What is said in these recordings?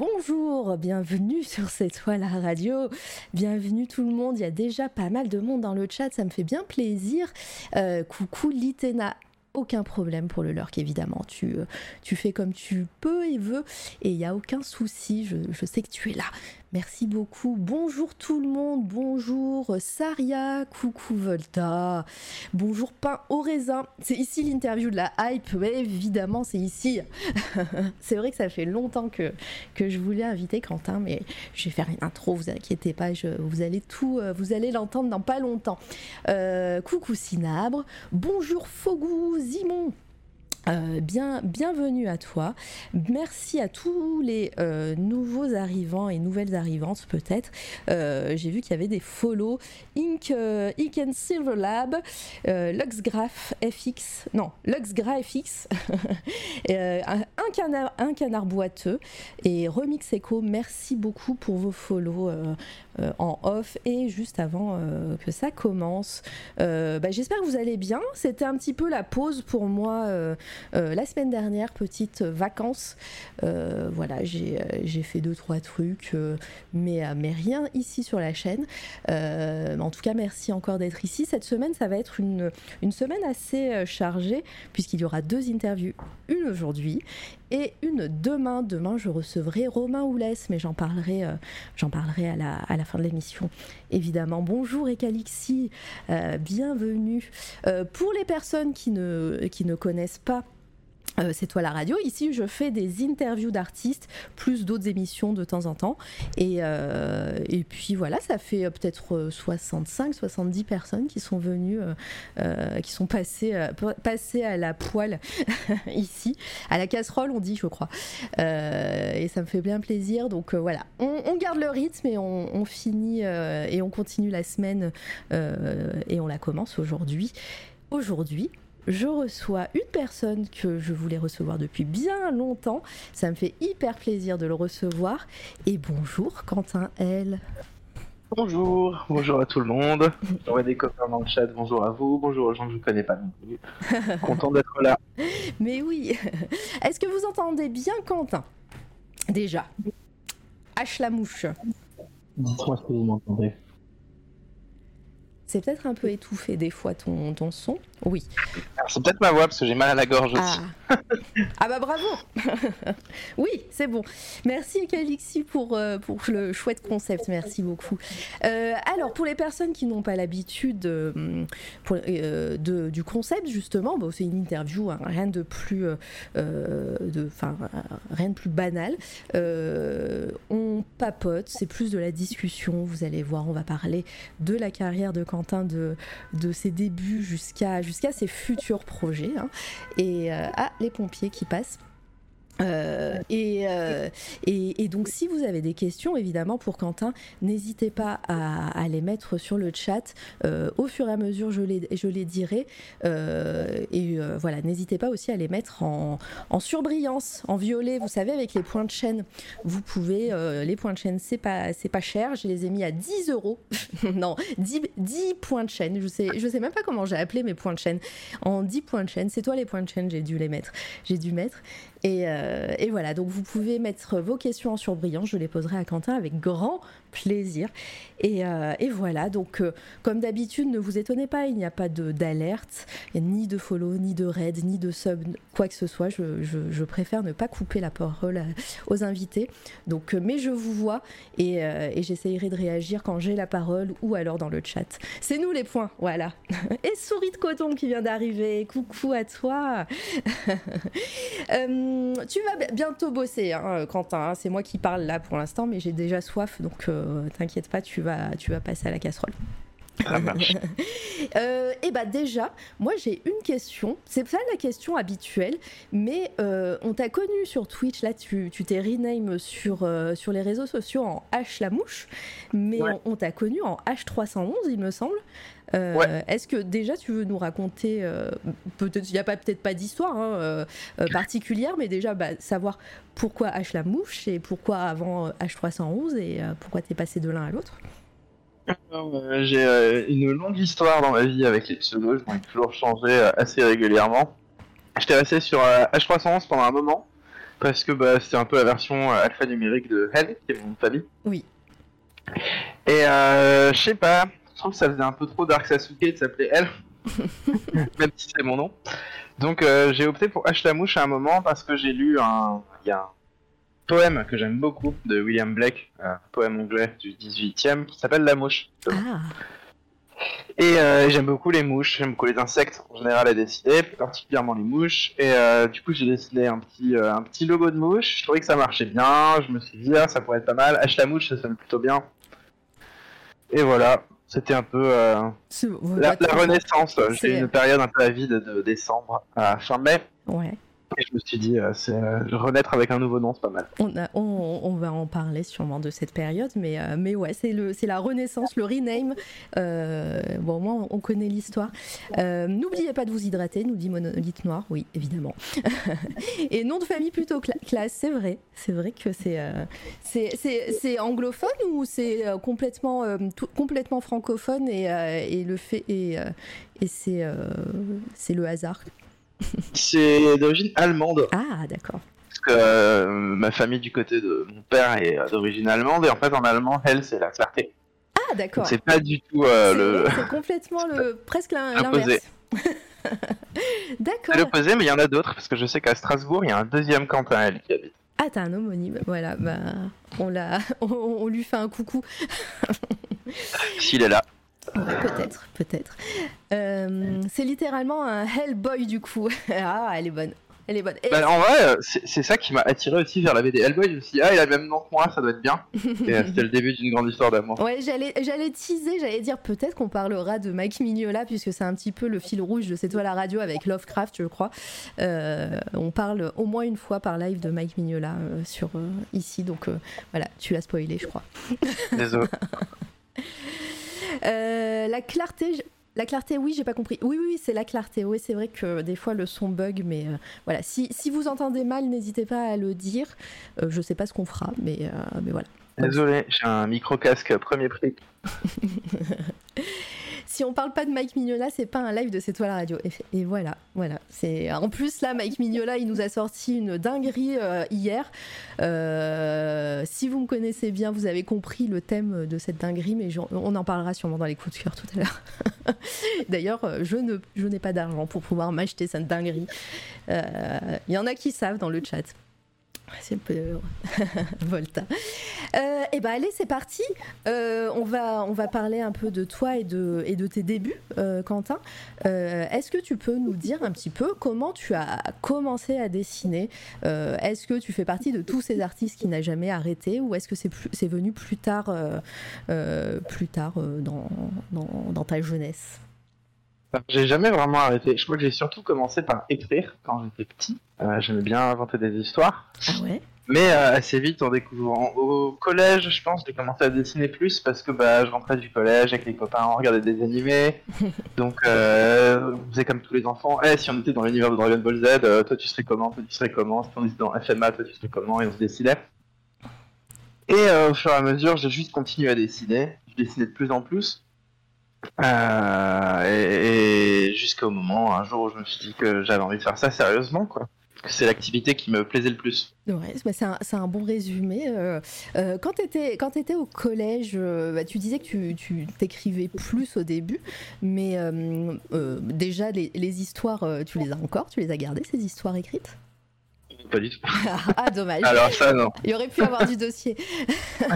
bonjour, bienvenue sur cette toile à radio, bienvenue tout le monde, il y a déjà pas mal de monde dans le chat, ça me fait bien plaisir. Euh, coucou Litena, aucun problème pour le lurk évidemment, tu, euh, tu fais comme tu peux et veux et il n'y a aucun souci, je, je sais que tu es là. Merci beaucoup. Bonjour tout le monde. Bonjour Saria. Coucou Volta. Bonjour Pain au raisin. C'est ici l'interview de la hype. Évidemment, c'est ici. c'est vrai que ça fait longtemps que, je voulais inviter Quentin, mais je vais faire une intro. Vous inquiétez pas. Vous allez tout, euh, vous allez l'entendre dans pas longtemps. Euh, coucou Sinabre. Bonjour Fogou Zimon. Euh, bien, bienvenue à toi. Merci à tous les euh, nouveaux arrivants et nouvelles arrivantes peut-être. Euh, j'ai vu qu'il y avait des follow. Ink, Silver Lab, LuxGraph FX, non, LuxGraph FX, un, canard, un canard boiteux et Remix Echo. Merci beaucoup pour vos follow en off et juste avant que ça commence. Bah, j'espère que vous allez bien. C'était un petit peu la pause pour moi. Euh, la semaine dernière, petite vacances. Euh, voilà, j'ai fait deux, trois trucs, euh, mais, mais rien ici sur la chaîne. en tout cas, merci encore d'être ici. Cette semaine, ça va être une semaine assez chargée, puisqu'il y aura deux interviews. Une aujourd'hui et une demain. Demain, je recevrai Romain Oulès, mais j'en parlerai, j'en parlerai à la, fin de l'émission, évidemment. Bonjour Ecalixi, bienvenue. pour les personnes qui ne, qui ne connaissent pas euh, c'est toi la radio. Ici, je fais des interviews d'artistes, plus d'autres émissions de temps en temps. Et, euh, et puis voilà, ça fait euh, peut-être 65, 70 personnes qui sont venues, qui sont passées, passées à la poêle ici, à la casserole, on dit, je crois. et ça me fait bien plaisir. Donc voilà, on, garde le rythme et on, on finit et on continue la semaine et on la commence aujourd'hui. Aujourd'hui, je reçois une personne que je voulais recevoir depuis bien longtemps. Ça me fait hyper plaisir de le recevoir. Et bonjour Quentin L. Bonjour, bonjour à tout le monde. J'aurais des copains dans le chat, bonjour à vous, bonjour aux gens que je ne connais pas non plus. Content d'être là. Mais oui. Est-ce que vous entendez bien Quentin? Déjà. H la mouche. Dites-moi ce que vous m'entendez. C'est peut-être un peu étouffé des fois ton, ton son. Oui. C'est peut-être ma voix parce que j'ai mal à la gorge aussi. Ah, ah bah bravo Oui, c'est bon. Merci Calixi pour, euh, pour le chouette concept, merci beaucoup. Euh, alors, pour les personnes qui n'ont pas l'habitude euh, de, du concept, justement, bon, c'est une interview, hein, rien de plus, de, rien de plus banal. on papote, c'est plus de la discussion, vous allez voir, on va parler de la carrière de Quentin, de, ses débuts jusqu'à jusqu'à ses futurs projets. Hein. Et ah, les pompiers qui passent. Euh, euh, et, donc, si vous avez des questions, évidemment, pour Quentin, n'hésitez pas à, les mettre sur le chat. Euh, au fur et à mesure, je les, je les dirai. et voilà, n'hésitez pas aussi à les mettre en, surbrillance, en violet. Vous savez, avec les points de chaîne, vous pouvez. les points de chaîne, c'est pas, pas cher. Je les ai mis à 10 euros. non, 10, 10, points de chaîne. Je sais, je sais même pas comment j'ai appelé mes points de chaîne. En 10 points de chaîne. C'est toi les points de chaîne, j'ai dû les mettre. J'ai dû mettre. Euh, et, voilà, donc vous pouvez mettre vos questions en surbrillant, je les poserai à Quentin avec grand plaisir. Et, euh, voilà, donc euh, comme d'habitude, ne vous étonnez pas, il n'y a pas d'alerte, ni de follow, ni de raid, ni de sub, quoi que ce soit. Je, préfère ne pas couper la parole aux invités. Donc, mais je vous vois et, et j'essayerai de réagir quand j'ai la parole ou alors dans le chat. C'est nous les points, voilà. Et souris de coton qui vient d'arriver, coucou à toi. tu vas bientôt bosser, hein, Quentin. Hein. c'est moi qui parle là pour l'instant, mais j'ai déjà soif, donc euh, t'inquiète pas, tu vas, tu vas passer à la casserole. Ça marche. Euh, et bah déjà, moi j'ai une question. C'est pas la question habituelle, mais euh, on t'a connu sur Twitch. Là, tu t'es rename sur euh, sur les réseaux sociaux en H la mouche, mais Ouais. on, on t'a connu en H311, il me semble. Euh, Ouais. Est-ce que déjà tu veux nous raconter euh, peut-être il y a pas peut-être pas d'histoire hein, euh, particulière, mais déjà bah, savoir pourquoi H la mouche et pourquoi avant euh, H311 et pourquoi t'es passé de l'un à l'autre? Euh, J'ai euh, une longue histoire dans ma vie avec les pseudos, je m'en ai toujours changé euh, assez régulièrement. J'étais resté sur euh, H311 pendant un moment, parce que bah, c'était un peu la version alphanumérique de Hell, qui est mon famille. Oui. Et je sais pas, je trouve que ça faisait un peu trop Dark Sasuke de s'appeler Hell, même si c'est mon nom. Donc j'ai opté pour H la mouche à un moment parce que j'ai lu un, il y a un poème que j'aime beaucoup de William Blake, un poème anglais du 18e qui s'appelle La mouche. Ah. Et euh, j'aime beaucoup les mouches, j'aime beaucoup les insectes en général à dessiner, plus particulièrement les mouches. Et euh, du coup, j'ai dessiné un petit, euh, un petit logo de mouche. Je trouvais que ça marchait bien. Je me suis dit, ah, ça pourrait être pas mal. H la mouche, ça sonne plutôt bien. Et voilà, c'était un peu la, la renaissance. J'ai eu une période un peu avide de décembre à fin mai. Ouais. Je me suis dit, euh, euh, renaître avec un nouveau nom, c'est pas mal. On, va en parler sûrement de cette période, mais, euh, mais ouais, c'est la renaissance, le rename. Euh, bon, au moins, on connaît l'histoire. N'oubliez pas de vous hydrater, nous dit Monolithe Noir, oui, évidemment. Et nom de famille plutôt cla- classe, c'est vrai. C'est vrai que c'est anglophone ou c'est complètement, complètement francophone et, et le fait et, et c'est c'est le hasard. C'est d'origine allemande. Ah, d'accord. Parce que euh, ma famille du côté de mon père est euh, d'origine allemande. Et en fait, en allemand, Hell, c'est la clarté. Ah, d'accord. C'est pas du tout euh, le. c'est complètement le presque l'inverse. D'accord. C'est l'opposé, mais il y en a d'autres, parce que je sais qu'à Strasbourg, il y a un deuxième Quentin L qui habite. Ah, t'as un homonyme. Voilà, bah, on, l'a, on, on lui fait un coucou. S'il est là. Ouais, peut-être, peut-être. Euh, c'est littéralement un Hellboy du coup. ah, elle est bonne. Elle est bonne. Et- Bah, en vrai, euh, c'est ça qui m'a attiré aussi vers la BD Hellboy. Je me suis dit, ah, il a le même nom que moi, ça doit être bien. Euh, c'était le début d'une grande histoire d'amour. Ouais, j'allais, j'allais teaser, j'allais dire peut-être qu'on parlera de Mike Mignola, puisque c'est un petit peu le fil rouge de C'est toi la radio avec Lovecraft, je crois. Euh, on parle au moins une fois par live de Mike Mignola euh, sur ici, donc voilà, tu l'as spoilé, je crois. Désolé. Euh, la clarté, la clarté, oui, j'ai pas compris. Oui, oui, oui, c'est la clarté. Oui, c'est vrai que des fois le son bug, mais euh, voilà. Si, si vous entendez mal, n'hésitez pas à le dire. Euh, je sais pas ce qu'on fera, mais, euh, mais voilà. Désolé, j'ai un micro-casque premier prix. Si on parle pas de Mike Mignola, c'est pas un live de C'est toi la radio. Et, voilà, voilà. C'est en plus là, Mike Mignola, il nous a sorti une dinguerie euh, hier. Euh, si vous me connaissez bien, vous avez compris le thème de cette dinguerie, mais on en parlera sûrement dans les coups de cœur tout à l'heure. D'ailleurs, euh, je ne, je n'ai pas d'argent pour pouvoir m'acheter cette dinguerie. Il y en a qui savent dans le chat. C'est un peu Volta. Euh, et ben allez, c'est parti. Euh, on, va, on va parler un peu de toi et de, et de tes débuts, euh, Quentin. Euh, Est-ce que tu peux nous dire un petit peu comment tu as commencé à dessiner? Est-ce que tu fais partie de tous ces artistes qui n'a jamais arrêté ou est-ce que c'est c'est venu plus tard, plus tard dans, dans ta jeunesse? J'ai jamais vraiment arrêté. Je crois que j'ai surtout commencé par écrire quand j'étais petit. Euh, J'aimais bien inventer des histoires. Ah ouais? Mais euh, assez vite, en découvrant au collège, je pense, j'ai commencé à dessiner plus parce que bah, je rentrais du collège avec les copains, on regardait des animés. Donc, euh, on faisait comme tous les enfants. Eh, si on était dans l'univers de Dragon Ball Z, toi tu serais comment? Toi tu serais comment? Si on était dans FMA, toi tu serais comment? Et on se dessinait. Et au fur et à mesure, j'ai juste continué à dessiner. Je dessinais de plus en plus. Euh, et, jusqu'au moment, un jour, où je me suis dit que j'avais envie de faire ça sérieusement, quoi. Que c'est l'activité qui me plaisait le plus. Ouais, c'est un, un bon résumé. Euh, euh, quand tu étais, au collège, bah, tu disais que tu, t'écrivais plus au début, mais déjà les, les histoires, tu les as encore? Tu les as gardées, ces histoires écrites? Pas du tout. Ah, dommage. Alors ça, non. Il aurait pu avoir du dossier.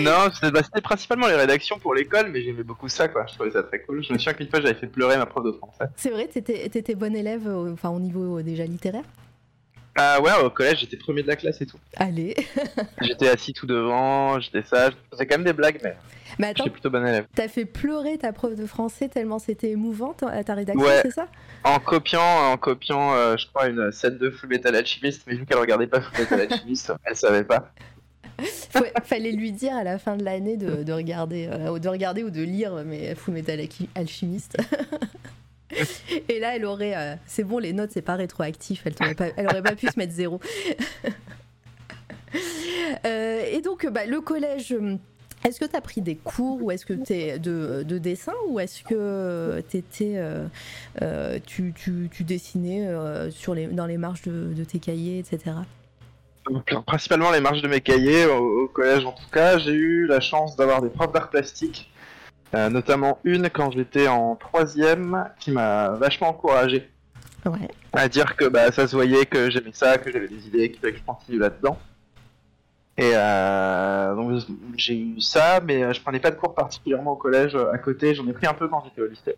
Non, c'était bah, c'était principalement les rédactions pour l'école, mais j'aimais beaucoup ça, quoi. Je trouvais ça très cool. Je me souviens qu'une fois, j'avais fait pleurer ma prof de français. C'est vrai, tu étais, bon élève enfin, au niveau euh, déjà littéraire? Ah ouais, au collège, j'étais premier de la classe et tout. Allez. J'étais assis tout devant, j'étais sage. Je faisais quand même des blagues, mais Mais attends, j'étais plutôt bon élève. t'as fait pleurer ta prof de français tellement c'était émouvant à ta rédaction, Ouais. c'est ça? En copiant, en copiant, euh, je crois, une scène de Full Metal Alchemist, mais vu qu'elle regardait pas Full Metal Alchemist, elle savait pas. Faut- Fallait lui dire à la fin de l'année de, de regarder, euh, de regarder ou de lire mais Full Metal Alchimiste. Et là, elle aurait. euh, c'est bon, les notes, c'est pas rétroactif. Elle, aurait pas pu se mettre zéro. Euh, et donc, bah, le collège. hum, Est-ce que tu as pris des cours ou est-ce que t'es de, de dessin ou est-ce que euh, euh, tu, dessinais euh, sur les, dans les marges de, tes cahiers, etc. Principalement les marges de mes cahiers, au, au collège en tout cas, j'ai eu la chance d'avoir des profs d'art plastique, euh, notamment une quand j'étais en troisième, qui m'a vachement encouragé Ouais. à dire que bah, ça se voyait que j'aimais ça, que j'avais des idées, qu'il fallait que je continue là-dedans. Et euh, donc j'ai eu ça, mais euh, je prenais pas de cours particulièrement au collège à côté. J'en ai pris un peu quand j'étais au lycée.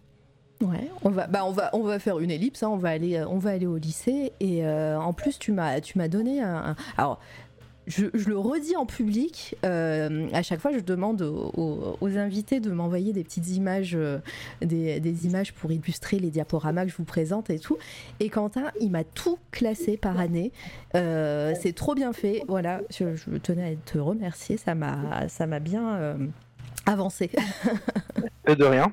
Ouais, on va, bah on va, on va faire une ellipse. hein, on va aller, on va aller au lycée. Et euh, en plus, tu m'as, tu m'as donné un. un- alors, je, je le redis en public. euh, à chaque fois, je demande aux, aux- aux invités de m'envoyer des petites images, euh, des, des images pour illustrer les diaporamas que je vous présente et tout. Et Quentin, il m'a tout classé par année. Euh, c'est trop bien fait. Voilà, je, je tenais à te remercier. Ça m'a, ça m'a bien. avancé. Et de rien.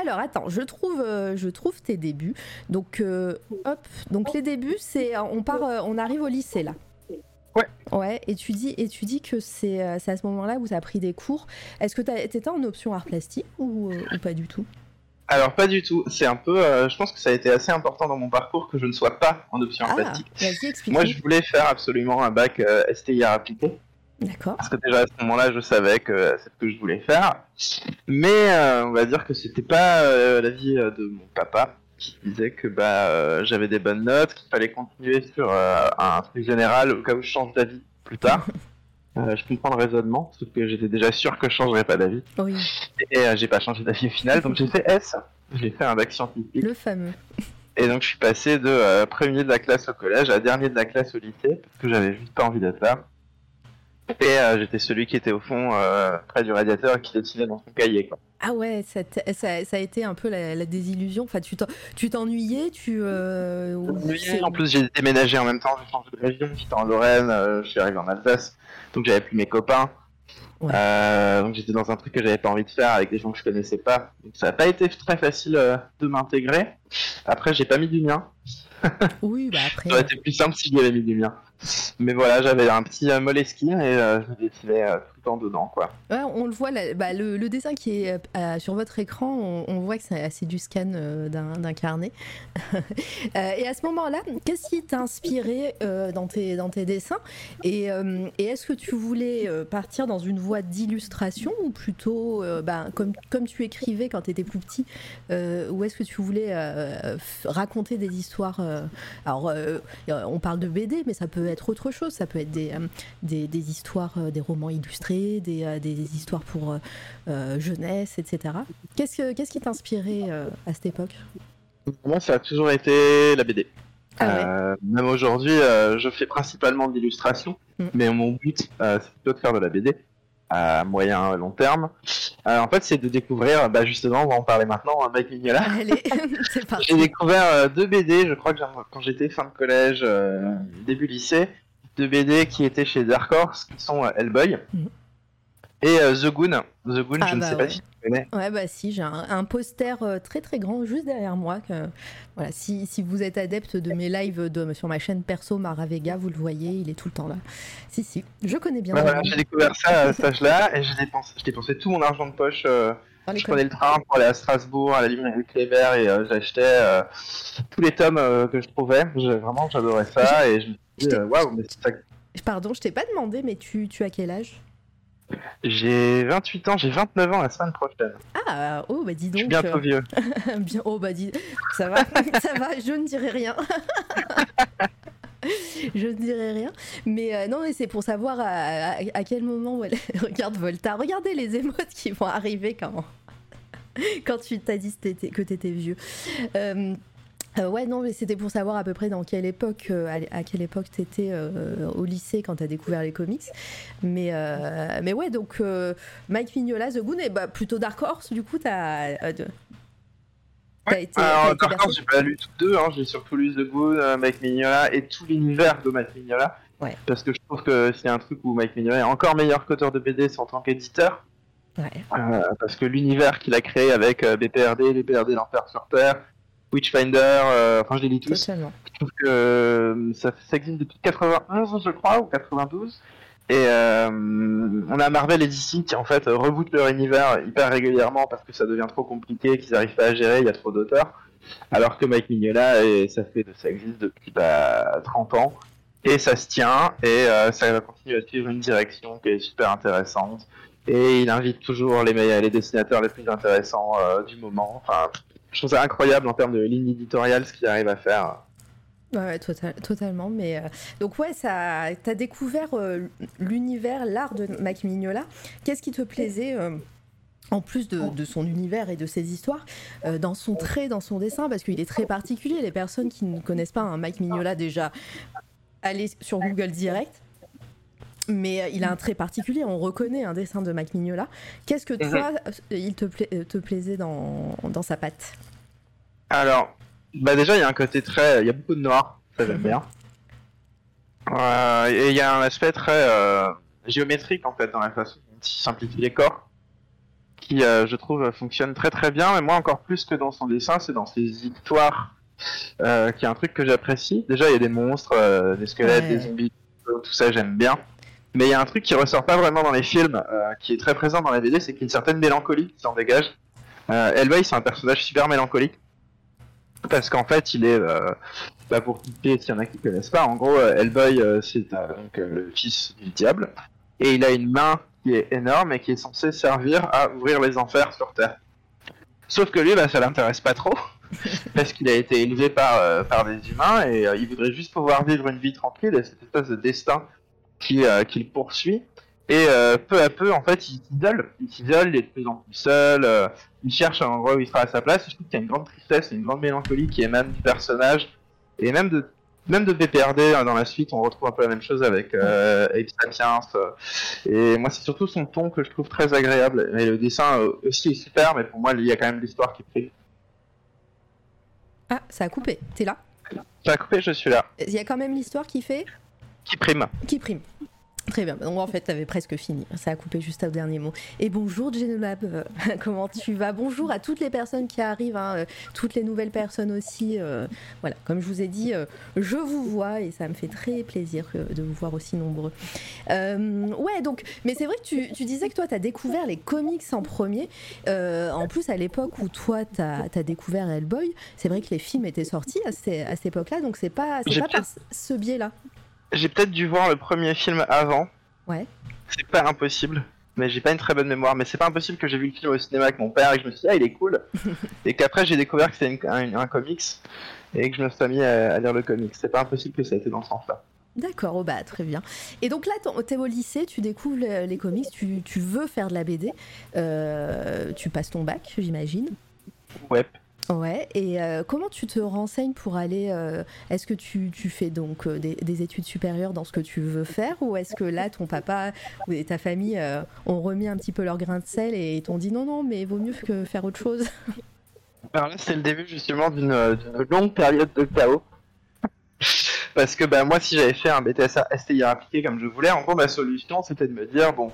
Alors attends, je trouve, euh, je trouve tes débuts. Donc euh, hop, donc les débuts, c'est on part, euh, on arrive au lycée là. Ouais. Ouais. Et tu dis, et tu dis que c'est euh, à ce moment-là où tu as pris des cours. Est-ce que tu étais en option art plastique ou, euh, ou pas du tout? Alors pas du tout. C'est un peu. euh, je pense que ça a été assez important dans mon parcours que je ne sois pas en option Ah, plastique. Moi, je voulais faire absolument un bac euh, STI art appliqué. D'accord. Parce que déjà à ce moment-là, je savais que c'est ce que je voulais faire. Mais euh, on va dire que c'était pas l'avis euh, de mon papa qui disait que bah euh, j'avais des bonnes notes, qu'il fallait continuer sur euh, un truc général au cas où je change d'avis plus tard. Euh, je comprends le raisonnement, sauf que j'étais déjà sûr que je changerais pas d'avis. Oui, Et euh, j'ai pas changé d'avis au final, donc j'ai fait S. J'ai fait un bac scientifique. le fameux. Et donc je suis passé de premier de la classe au collège à dernier de la classe au lycée, parce que j'avais juste pas envie d'être là. Et euh, j'étais celui qui était au fond, euh, près du radiateur, et qui dessinait dans son cahier. Quoi. Ah ouais, ça, t'a- ça, ça a été un peu la, la désillusion. Enfin, tu t'en- tu t'ennuyais, tu. euh, En plus j'ai déménagé en même temps, j'ai changé de région, j'étais en Lorraine, euh, je suis arrivé en Alsace, donc j'avais plus mes copains. Ouais. Donc j'étais dans un truc que j'avais pas envie de faire avec des gens que je connaissais pas. Donc ça a pas été très facile de m'intégrer. Après j'ai pas mis du mien. Oui, bah après. Ça aurait été plus simple si j'y avais mis du mien. Mais voilà, j'avais un petit euh, Moleskine et euh, je dessinais euh, tout le temps dedans, quoi. On le voit, bah, le, dessin qui est sur votre écran, on, voit que c'est du scan d'un carnet. Et à ce moment-là, qu'est-ce qui t'a inspiré dans, tes, dans tes dessins? Et, est-ce que tu voulais partir dans une voie d'illustration ou plutôt, bah, comme, comme tu écrivais quand tu étais plus petit, ou est-ce que tu voulais raconter des histoires Alors, on parle de BD, mais ça peut être autre chose, ça peut être des, euh, des, des histoires, euh, des romans illustrés, des, euh, des histoires pour euh, jeunesse, etc. Qu'est-ce, que, qu'est-ce qui t'inspirait euh, à cette époque? Pour moi, ça a toujours été la BD. Ah ouais. Euh, même aujourd'hui, je fais principalement de l'illustration, Mm. mais mon but, c'est plutôt de faire de la BD à moyen long terme. Euh, en fait, c'est de découvrir, bah, justement, on va en parler maintenant, hein, Mike Mignola. Allez, c'est parti. J'ai découvert euh, deux BD, je crois que quand j'étais fin de collège, euh, début lycée, deux BD qui étaient chez Dark Horse, qui sont Hellboy Mhm. Et euh, The Goon. The Goon, Ah je ne bah sais ouais. pas si tu connais. Ouais, bah si, j'ai un, un poster euh, très très grand juste derrière moi. Que, voilà, si, si vous êtes adepte de mes lives de, sur ma chaîne perso Maravega, vous le voyez, il est tout le temps là. Si, si, je connais bien. Le voilà, j'ai découvert ça à cet âge-là et j'ai dépensé, dépensé tout mon argent de poche. euh, je prenais le train pour aller à Strasbourg, à la librairie Clévert et euh, j'achetais euh, tous les tomes que je trouvais. Je- vraiment, j'adorais ça et je me suis dit, waouh, mais c'est ça Pardon, je t'ai pas demandé, mais tu, tu as quel âge? J'ai 28 ans, j'ai 29 ans la semaine prochaine. Ah, oh bah dis Je donc. suis bientôt euh, vieux. bien, oh bah dis, ça va, ça va, je ne dirai rien. je ne dirai rien. Mais euh, non, mais c'est pour savoir à, à- à quel moment. voilà, Regarde Volta, regardez les émotes qui vont arriver quand, quand tu t'as dit que t'étais- que t'étais vieux. Euh, Euh, ouais, non, mais c'était pour savoir à peu près dans quelle époque, euh, à, à quelle époque t'étais euh, au lycée quand t'as découvert les comics. Mais, euh, mais ouais, donc Mike Mignola, The Goon, et bah, plutôt Dark Horse, du coup, t'as. été- Alors, bercé contre, j'ai pas lu toutes deux, hein. j'ai surtout lu The Goon, Mike Mignola et tout l'univers de Mike Mignola. Ouais. Parce que je trouve que c'est un truc où Mike Mignola est encore meilleur qu'auteur de BD en tant qu'éditeur. Ouais. Parce que l'univers qu'il a créé avec BPRD, BPRD l'Enfer sur Terre, Witchfinder, euh, enfin je les lis tous. Totalement. Je trouve que euh, ça, ça existe depuis 91, je crois, ou 92. Et euh, on a Marvel et DC qui en fait rebootent leur univers hyper régulièrement parce que ça devient trop compliqué, qu'ils n'arrivent pas à gérer, il y a trop d'auteurs. Alors que Mike Mignola, et ça, fait, ça existe depuis bah, 30 ans. Et ça se tient, et euh, ça va continuer à suivre une direction qui est super intéressante. Et il invite toujours les, meilleurs, les dessinateurs les plus intéressants euh, du moment. Enfin, je trouve ça incroyable en termes de ligne éditoriale ce qu'il arrive à faire. Ouais, ouais, total- totalement. Mais euh, donc ouais, ça, t'as découvert euh, l'univers, l'art de Mike Mignola. Qu'est-ce qui te plaisait euh, en plus de, de son univers et de ses histoires, dans son trait, dans son dessin, parce qu'il est très particulier. Les personnes qui ne connaissent pas un Mike Mignola, déjà, allez sur Google direct. Mais euh, il a un trait particulier, on reconnaît un dessin de Mike Mignola. Qu'est-ce que toi, euh, il te, pla- euh, te plaisait dans, dans sa patte? Alors, bah déjà, il y a un côté très. Il y a beaucoup de noir, ça j'aime bien. Euh, et il y a un aspect très euh, géométrique en fait dans la façon dont il simplifie les corps, qui euh, je trouve fonctionne très très bien, mais moi encore plus que dans son dessin, c'est dans ses histoires, qui est un truc que j'apprécie. Déjà, il y a des monstres, des squelettes, Ouais. des zombies, tout ça j'aime bien. Mais il y a un truc qui ressort pas vraiment dans les films, euh, qui est très présent dans la BD, c'est qu'il y a une certaine mélancolie qui s'en dégage. Euh, Hellboy, c'est un personnage super mélancolique. Parce qu'en fait, il est, euh, bah pour typer, s'il y en a qui connaissent pas, en gros, euh, Hellboy, euh, c'est donc le fils du diable, et il a une main qui est énorme et qui est censée servir à ouvrir les enfers sur Terre. Sauf que lui, bah, ça l'intéresse pas trop, parce qu'il a été élevé par, par des humains et il voudrait juste pouvoir vivre une vie tranquille et cette espèce de destin qui, euh, qui le poursuit. Et euh, peu à peu, en fait, il s'isole. Il s'isole, il est de plus en plus seul. euh, il cherche un endroit où il sera à sa place. Je trouve qu'il y a une grande tristesse et une grande mélancolie qui émane du personnage. Et même de, même de BPRD, hein, dans la suite, on retrouve un peu la même chose avec euh, Abe Sapiens. et moi, c'est surtout son ton que je trouve très agréable. Et le dessin euh, aussi est super, mais pour moi, il y a quand même l'histoire qui prime. Ah, ça a coupé. T'es là? Ça a coupé, je suis là. Il y a quand même l'histoire qui fait Qui prime Qui prime. Très bien. Donc en fait, t'avais presque fini. Ça a coupé juste au dernier mot. Et bonjour Genolab, Euh, comment tu vas? Bonjour à toutes les personnes qui arrivent, hein, euh, toutes les nouvelles personnes aussi. euh, voilà, comme je vous ai dit, euh, je vous vois et ça me fait très plaisir de vous voir aussi nombreux. Ouais, donc, mais c'est vrai que tu, tu disais que toi, t'as découvert les comics en premier. En plus, à l'époque où toi, t'as as découvert Hellboy, c'est vrai que les films étaient sortis à, ces- à cette époque-là, donc c'est pas, pas par ce biais-là. J'ai peut-être dû voir le premier film avant. Ouais. C'est pas impossible. Mais j'ai pas une très bonne mémoire. Mais c'est pas impossible que j'ai vu le film au cinéma avec mon père et que je me suis dit, ah, il est cool. et qu'après, j'ai découvert que c'était un, un comics et que je me suis mis à, à lire le comics. C'est pas impossible que ça ait été dans ce sens-là. D'accord, oh bah, très bien. Et donc là, t'es au lycée, tu découvres le- les comics, tu, tu veux faire de la BD, euh, tu passes ton bac, j'imagine. Ouais. Ouais, et euh, comment tu te renseignes pour aller... euh, est-ce que tu, fais donc euh, des, des études supérieures dans ce que tu veux faire ou est-ce que là, ton papa ou ta famille ont remis un petit peu leur grain de sel et t'ont dit non, non, mais vaut mieux que faire autre chose? Alors là, c'est le début justement d'une longue période de chaos. Parce que bah, moi, si j'avais fait un BTS STI appliqué comme je voulais, en gros, ma solution, c'était de me dire, bon,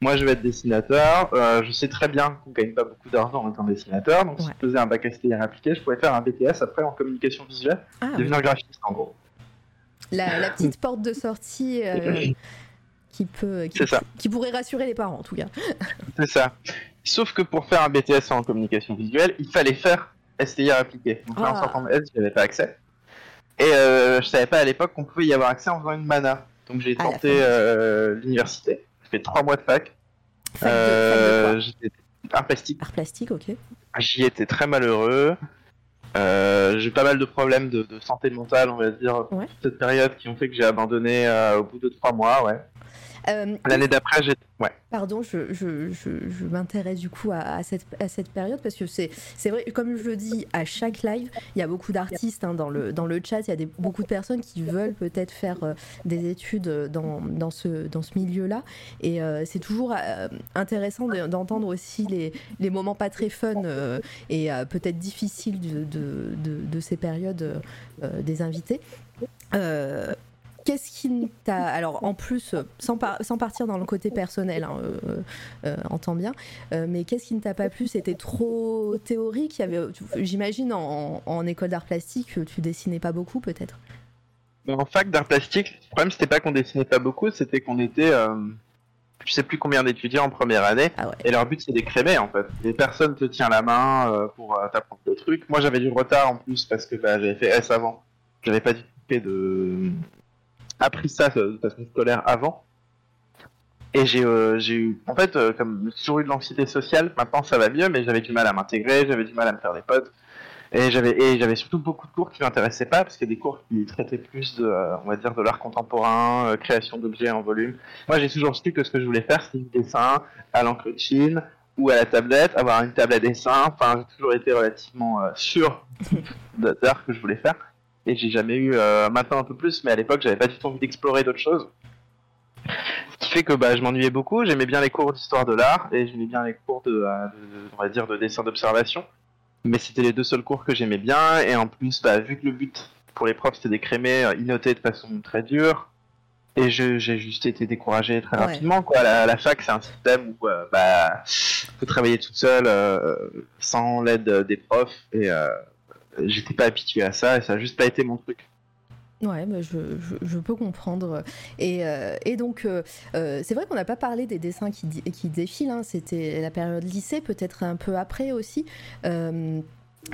moi, je vais être dessinateur, euh, je sais très bien qu'on gagne pas beaucoup d'argent en étant dessinateur, donc si je faisais un bac STI appliqué, je pouvais faire un BTS après en communication visuelle, Ah, devenir graphiste en gros. la, la petite porte de sortie euh, qui, peut, qui, C'est ça. qui pourrait rassurer les parents en tout cas. C'est ça. Sauf que pour faire un BTS en communication visuelle, il fallait faire STI appliqué. Donc là, en sortant de S, j'y avais pas accès. Et euh, je savais pas à l'époque qu'on pouvait y avoir accès en faisant une mana. Donc j'ai Ah, tenté euh, l'université. Fait trois mois de fac. Fac de- fac de Euh, J'étais art plastique. Art plastique, ok. J'y étais très malheureux. Euh, j'ai eu pas mal de problèmes de, de santé mentale, on va dire, Ouais. cette période qui ont fait que j'ai abandonné euh, au bout de trois mois, ouais. Euh, L'année d'après, j'ai. Ouais. Pardon, je, je, je, je m'intéresse du coup à, à, cette, à cette période parce que c'est vrai, comme je le dis à chaque live, il y a beaucoup d'artistes hein, dans, le, dans le chat, il y a des, beaucoup de personnes qui veulent peut-être faire euh, des études dans, dans ce, dans ce milieu-là. Et euh, c'est toujours euh, intéressant d'entendre aussi les, les moments pas très fun euh, et euh, peut-être difficiles de, de, de, de, ces périodes euh, des invités. Qu'est-ce qui t'a. Alors, en plus, sans, par... sans, partir dans le côté personnel, hein, euh, euh, entend bien, euh, mais qu'est-ce qui ne t'a pas plu? C'était trop théorique? J'imagine en, en, école d'art plastique, tu dessinais pas beaucoup, peut-être? En fac d'art plastique, le problème, c'était pas qu'on dessinait pas beaucoup, c'était qu'on était. Je sais plus combien d'étudiants en première année, ah ouais. et leur but c'est d'écrémer en fait. Les personnes te tiennent la main pour t'apprendre le truc. Moi j'avais du retard en plus parce que bah, j'avais fait S avant. J'avais pas du tout fait de appris ça de façon scolaire avant. Et j'ai euh, eu, en fait, euh, comme toujours eu de l'anxiété sociale, maintenant ça va mieux, mais j'avais du mal à m'intégrer, j'avais du mal à me faire des potes. Et j'avais et j'avais surtout beaucoup de cours qui m'intéressaient pas, parce qu'il y a des cours qui traitaient plus de, euh, on va dire, de l'art contemporain, euh, création d'objets en volume. Moi j'ai toujours su que ce que je voulais faire, c'était du dessin à l'encre de Chine ou à la tablette, avoir une table à dessin. Enfin, j'ai toujours été relativement euh, sûr de l'art que je voulais faire et j'ai jamais eu euh, maintenant un peu plus mais à l'époque j'avais pas du tout envie d'explorer d'autres choses. Ce qui fait que bah, je m'ennuyais beaucoup j'aimais bien les cours d'histoire de l'art et j'aimais bien les cours de, euh, de, on va dire de dessin d'observation. Mais c'était les deux seuls cours que j'aimais bien et en plus bah, vu que le but pour les profs c'était d'écrémer euh, ils notaient de façon très dure et j'ai juste été découragé très ouais. rapidement quoi. La, la fac c'est un système où euh, bah faut travailler toute seule euh, sans l'aide des profs et j'étais pas habitué à ça et ça a juste pas été mon truc. Ouais, je, je, peux comprendre. Et, euh, et donc, euh, c'est vrai qu'on n'a pas parlé des dessins qui, qui défilent. Hein. C'était la période lycée, peut-être un peu après aussi. Euh,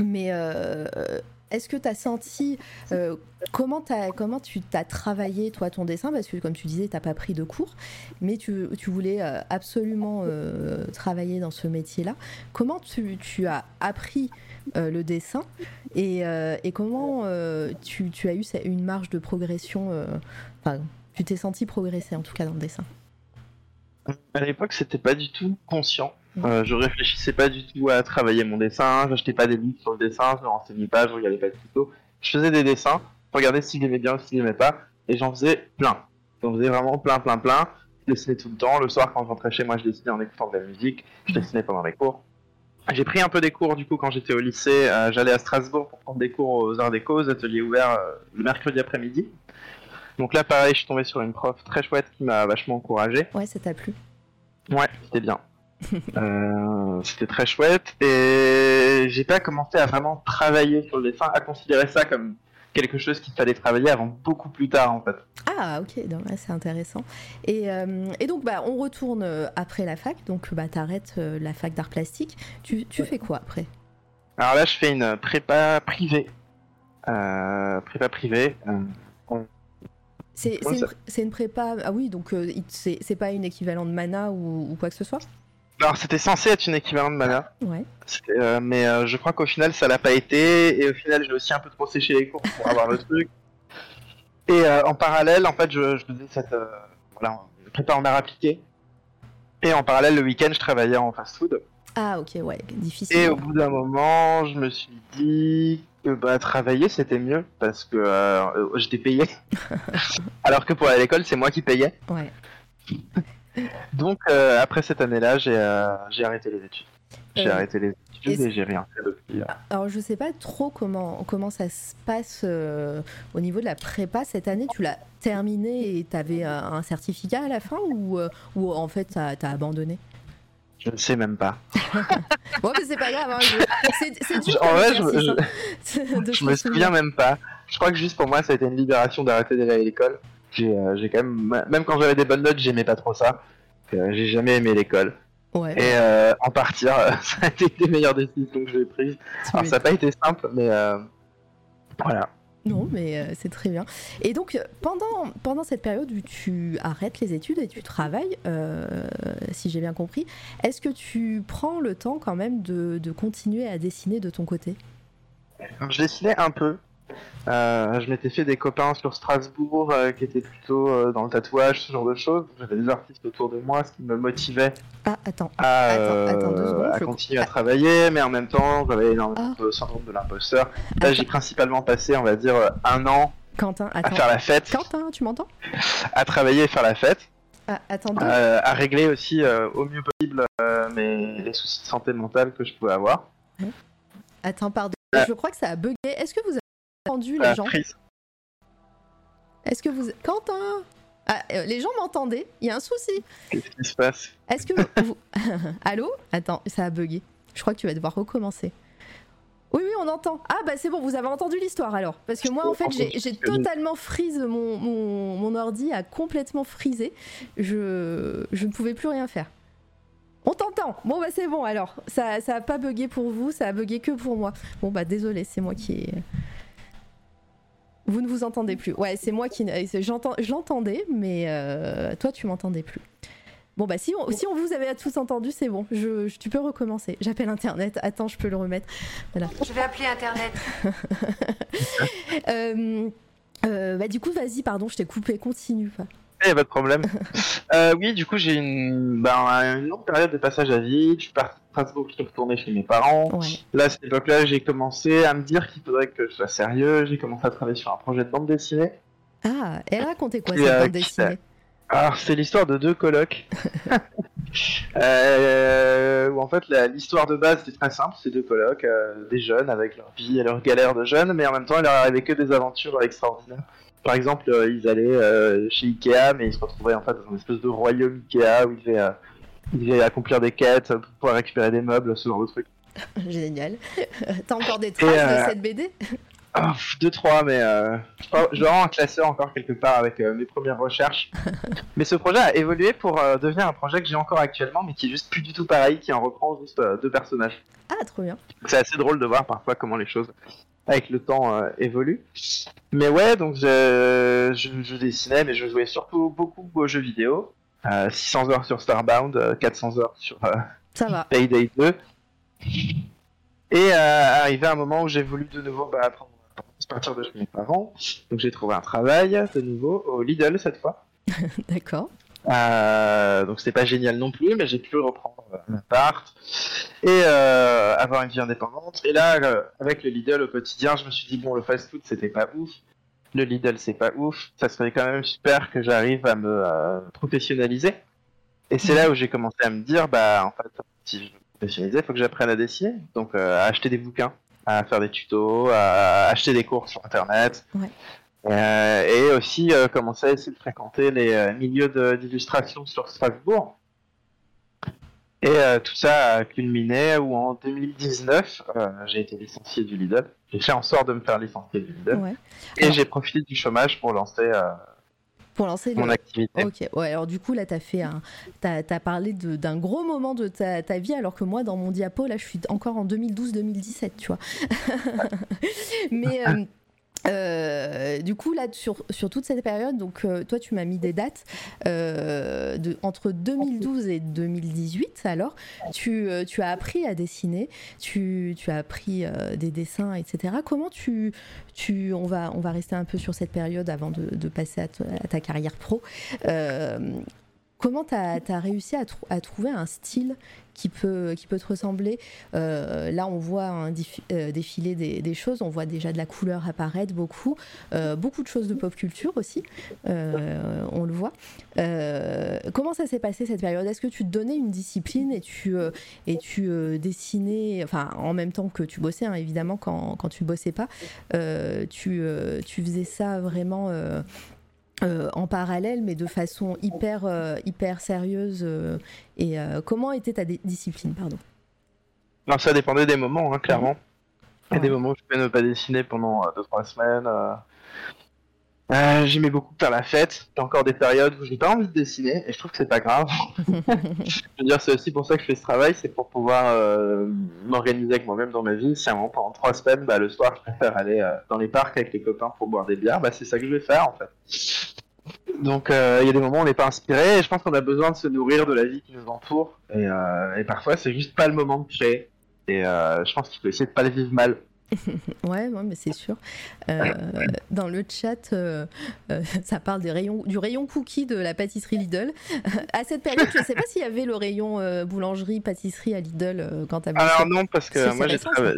mais est-ce que tu as senti euh, comment, as, comment tu t'as travaillé toi ton dessin? Parce que comme tu disais tu n'as pas pris de cours mais tu, tu voulais euh, absolument euh, travailler dans ce métier là comment tu, tu as appris le dessin et, et comment tu, tu, as eu une marge de progression enfin tu t'es senti progresser en tout cas dans le dessin? À l'époque c'était pas du tout conscient euh, je réfléchissais pas du tout à travailler mon dessin, j'achetais pas des livres sur le dessin, je me renseignais pas, je regardais pas de tutos. Je faisais des dessins, je regardais s'il aimait bien ou s'il aimait pas, et j'en faisais plein. J'en faisais vraiment plein, plein, plein. Je dessinais tout le temps. Le soir, quand je rentrais chez moi, je dessinais en écoutant de la musique. Je dessinais pendant les cours. J'ai pris un peu des cours du coup quand j'étais au lycée. Euh, J'allais à Strasbourg pour prendre des cours aux Arts Déco, aux ateliers ouverts euh, le mercredi après-midi. Donc là, pareil, je suis tombé sur une prof très chouette qui m'a vachement encouragé. Ouais, ça t'a plu Ouais, c'était bien. euh, c'était très chouette et j'ai pas commencé à vraiment travailler sur le dessin, à considérer ça comme quelque chose qu'il fallait travailler avant beaucoup plus tard en fait. Ah ok, c'est intéressant. Et, euh, et, donc bah, on retourne après la fac, donc bah, t'arrêtes euh, la fac d'art plastique. Tu, tu fais quoi après? Alors là je fais une prépa privée. Euh, prépa privée. On... C'est une, une, prépa, ah oui, donc euh, c'est pas une équivalent de mana ou, ou quoi que ce soit? Alors c'était censé être une équivalent de mana. Ouais. Euh, mais euh, je crois qu'au final ça l'a pas été et au final j'ai aussi un peu trop séché les cours pour avoir le truc. Et euh, en parallèle en fait je, je faisais cette voilà, prépa en art appliqué. Et en parallèle le week-end je travaillais en fast-food. Ah ok ouais difficile. Et au bout d'un moment je me suis dit que bah travailler c'était mieux parce que j'étais payé. Alors que pour aller à l'école c'est moi qui payais. Ouais. Donc euh, après cette année-là, j'ai euh, arrêté les études. J'ai arrêté les études et, j'ai rien fait depuis. Alors je sais pas trop comment comment ça se passe euh, au niveau de la prépa cette année. Tu l'as terminé et tu avais un certificat à la fin ou, ou en fait tu as, abandonné? Je ne sais même pas. bon, mais c'est pas grave. Hein, c'est dur. En vrai, je, je, je me souviens même pas. Je crois que juste pour moi, ça a été une libération d'arrêter d'aller à l'école. J'ai euh, quand même, même quand j'avais des bonnes notes, j'aimais pas trop ça. Euh, j'ai jamais aimé l'école. Ouais. Et euh, en partir, ça a été des meilleures décisions que j'ai prises. Alors ça n'a pas été simple, mais voilà. Non, mais c'est très bien. Et donc, pendant, pendant cette période où tu arrêtes les études et tu travailles, si j'ai bien compris, est-ce que tu prends le temps quand même de, de, continuer à dessiner de ton côté? Je dessinais un peu, Euh, je m'étais fait des copains sur Strasbourg euh, qui étaient plutôt euh, dans le tatouage, ce genre de choses. J'avais des artistes autour de moi, ce qui me motivait Ah, attends. à, Attends, attends deux secondes, à je- continuer à travailler, mais en même temps, j'avais énormément Ah. de syndrome de l'imposteur. Là, j'ai Attends. principalement passé, on va dire, un an Quentin, à faire la fête, Quentin, tu m'entends? À travailler et faire la fête, Ah, à régler aussi au mieux possible mes, les soucis de santé mentale que je pouvais avoir. Attends, pardon. Je crois que ça a bugué. Est-ce que vous avez entendu les La gens. Est-ce que vous. Quentin Ah, euh, les gens m'entendaient Il y a un souci. Qu'est-ce qui se passe Est-ce que vous. Allô Attends, ça a bugué. Je crois que tu vas devoir recommencer. Oui, oui, on entend. Ah, bah c'est bon, vous avez entendu l'histoire alors. Parce que moi, en fait, j'ai totalement freeze. Mon, mon, mon ordi a complètement frisé. Je, je ne pouvais plus rien faire. On t'entend. Bon, bah c'est bon alors. Ça, ça a pas bugué pour vous, ça a bugué que pour moi. Bon, bah désolé, c'est moi qui ai. Vous ne vous entendez plus. Ouais, c'est moi qui. J'entends, je l'entendais, mais euh, toi, tu m'entendais plus. Bon, bah si on, si on vous avait tous entendu, c'est bon. Je, je- tu peux recommencer. J'appelle Internet. Attends, je peux le remettre. Je vais appeler Internet. Euh, euh, bah du coup, vas-y, pardon, je t'ai coupé. Continue. Pas. Eh, pas de problème. euh, oui, du coup, j'ai une, ben, une longue période de passage à vide. Je suis parti de Strasbourg, je suis retourné chez mes parents. Ouais. Là, à cette époque-là, j'ai commencé à me dire qu'il faudrait que je sois sérieux. J'ai commencé à travailler sur un projet de bande dessinée. Ah, elle racontait quoi Et, cette euh, bande dessinée? Alors, c'est l'histoire de deux colocs. euh, où en fait, l'histoire de base c'était très simple. C'est deux colocs, euh, des jeunes avec leur vie et leurs galères de jeunes, mais en même temps, il leur arrivait que des aventures extraordinaires. Par exemple, euh, ils allaient euh, chez Ikea, mais ils se retrouvaient en fait dans une espèce de royaume Ikea où ils devaient, euh, ils devaient accomplir des quêtes pour pouvoir récupérer des meubles, ce genre de trucs. Génial. T'as encore des traces de cette BD Ah, pff, deux, trois, mais euh, je dois avoir un classeur encore quelque part avec euh, mes premières recherches. mais ce projet a évolué pour euh, devenir un projet que j'ai encore actuellement, mais qui est juste plus du tout pareil, qui en reprend juste deux personnages. Ah, trop bien. C'est assez drôle de voir parfois comment les choses, avec le temps, euh, évoluent. Mais ouais, donc je, je, je dessinais, mais je jouais surtout beaucoup aux jeux vidéo. Euh, 600 heures sur Starbound, euh, 400 heures sur euh, Ça va. Payday 2. Et euh, arrivé un moment où j'ai voulu de nouveau bah, prendre partir de chez mes parents. Donc j'ai trouvé un travail de nouveau au Lidl cette fois. D'accord. Euh, donc c'était pas génial non plus, mais j'ai pu reprendre euh, un appart et euh, avoir une vie indépendante. Et là, euh, avec le Lidl au quotidien, je me suis dit bon, le fast-food c'était pas ouf, le Lidl c'est pas ouf. Ça serait quand même super que j'arrive à me professionnaliser. Et c'est là où j'ai commencé à me dire bah en fait, si je me professionnaliser, il faut que j'apprenne à dessiner, donc à acheter des bouquins, à faire des tutos, à acheter des cours sur internet. Euh, et aussi euh, commencer à essayer de fréquenter les euh, milieux d'illustration sur Strasbourg. Et euh, tout ça a culminé où en 2019, euh, j'ai été licencié du Lidl. J'ai fait en sorte de me faire licencier du Lidl. Ouais. Et Alors- j'ai profité du chômage pour lancer euh, Pour lancer le- mon activité. Ok, ouais, alors du coup, là, t'as fait un. T'as as parlé d'un gros moment de ta, ta vie, alors que moi, dans mon diapo, là, je suis encore en 2012-2017, tu vois. Mais. Euh, du coup, là, sur, toute cette période, donc euh, toi, tu m'as mis des dates euh, entre 2012 et 2018. Alors, tu, as appris à dessiner, tu, as appris des dessins, etc. Comment tu, on va, rester un peu sur cette période avant de, passer à, à ta carrière pro. Comment tu as, réussi à, trou- à trouver un style qui peut, qui peut te ressembler? Euh, Là, on voit un euh, défiler des, choses, on voit déjà de la couleur apparaître beaucoup, euh, beaucoup de choses de pop culture aussi, euh, on le voit. Comment ça s'est passé cette période? Est-ce que tu te donnais une discipline et tu, et tu dessinais, enfin en même temps que tu bossais, hein, évidemment, quand, quand tu bossais pas, tu, tu faisais ça vraiment euh, en parallèle, mais de façon hyper, euh, hyper sérieuse. euh, et comment était ta discipline, pardon? Non, ça dépendait des moments, hein, clairement. Il y a des moments où je pouvais ne pas dessiner pendant 2-3 semaines. Euh. J'aimais beaucoup faire la fête. A encore des périodes où j'ai pas envie de dessiner et je trouve que c'est pas grave. je veux dire, c'est aussi pour ça que je fais ce travail, c'est pour pouvoir euh, m'organiser avec moi-même dans ma vie. Si à un moment pendant 3 semaines, bah, le soir, je préfère aller euh, dans les parcs avec les copains pour boire des bières, bah, c'est ça que je vais faire en fait. Donc euh, il y a des moments où on n'est pas inspiré et je pense qu'on a besoin de se nourrir de la vie qui nous entoure et, et parfois c'est juste pas le moment de créer. Et je pense qu'il faut essayer de pas le vivre mal. Ouais, ouais, mais c'est sûr. Euh, dans le chat, euh, euh, ça parle des rayons, du rayon cookie de la pâtisserie Lidl. à cette période, je ne sais pas s'il y avait le rayon boulangerie, pâtisserie à Lidl quand tu Alors non, parce que moi j'ai trava-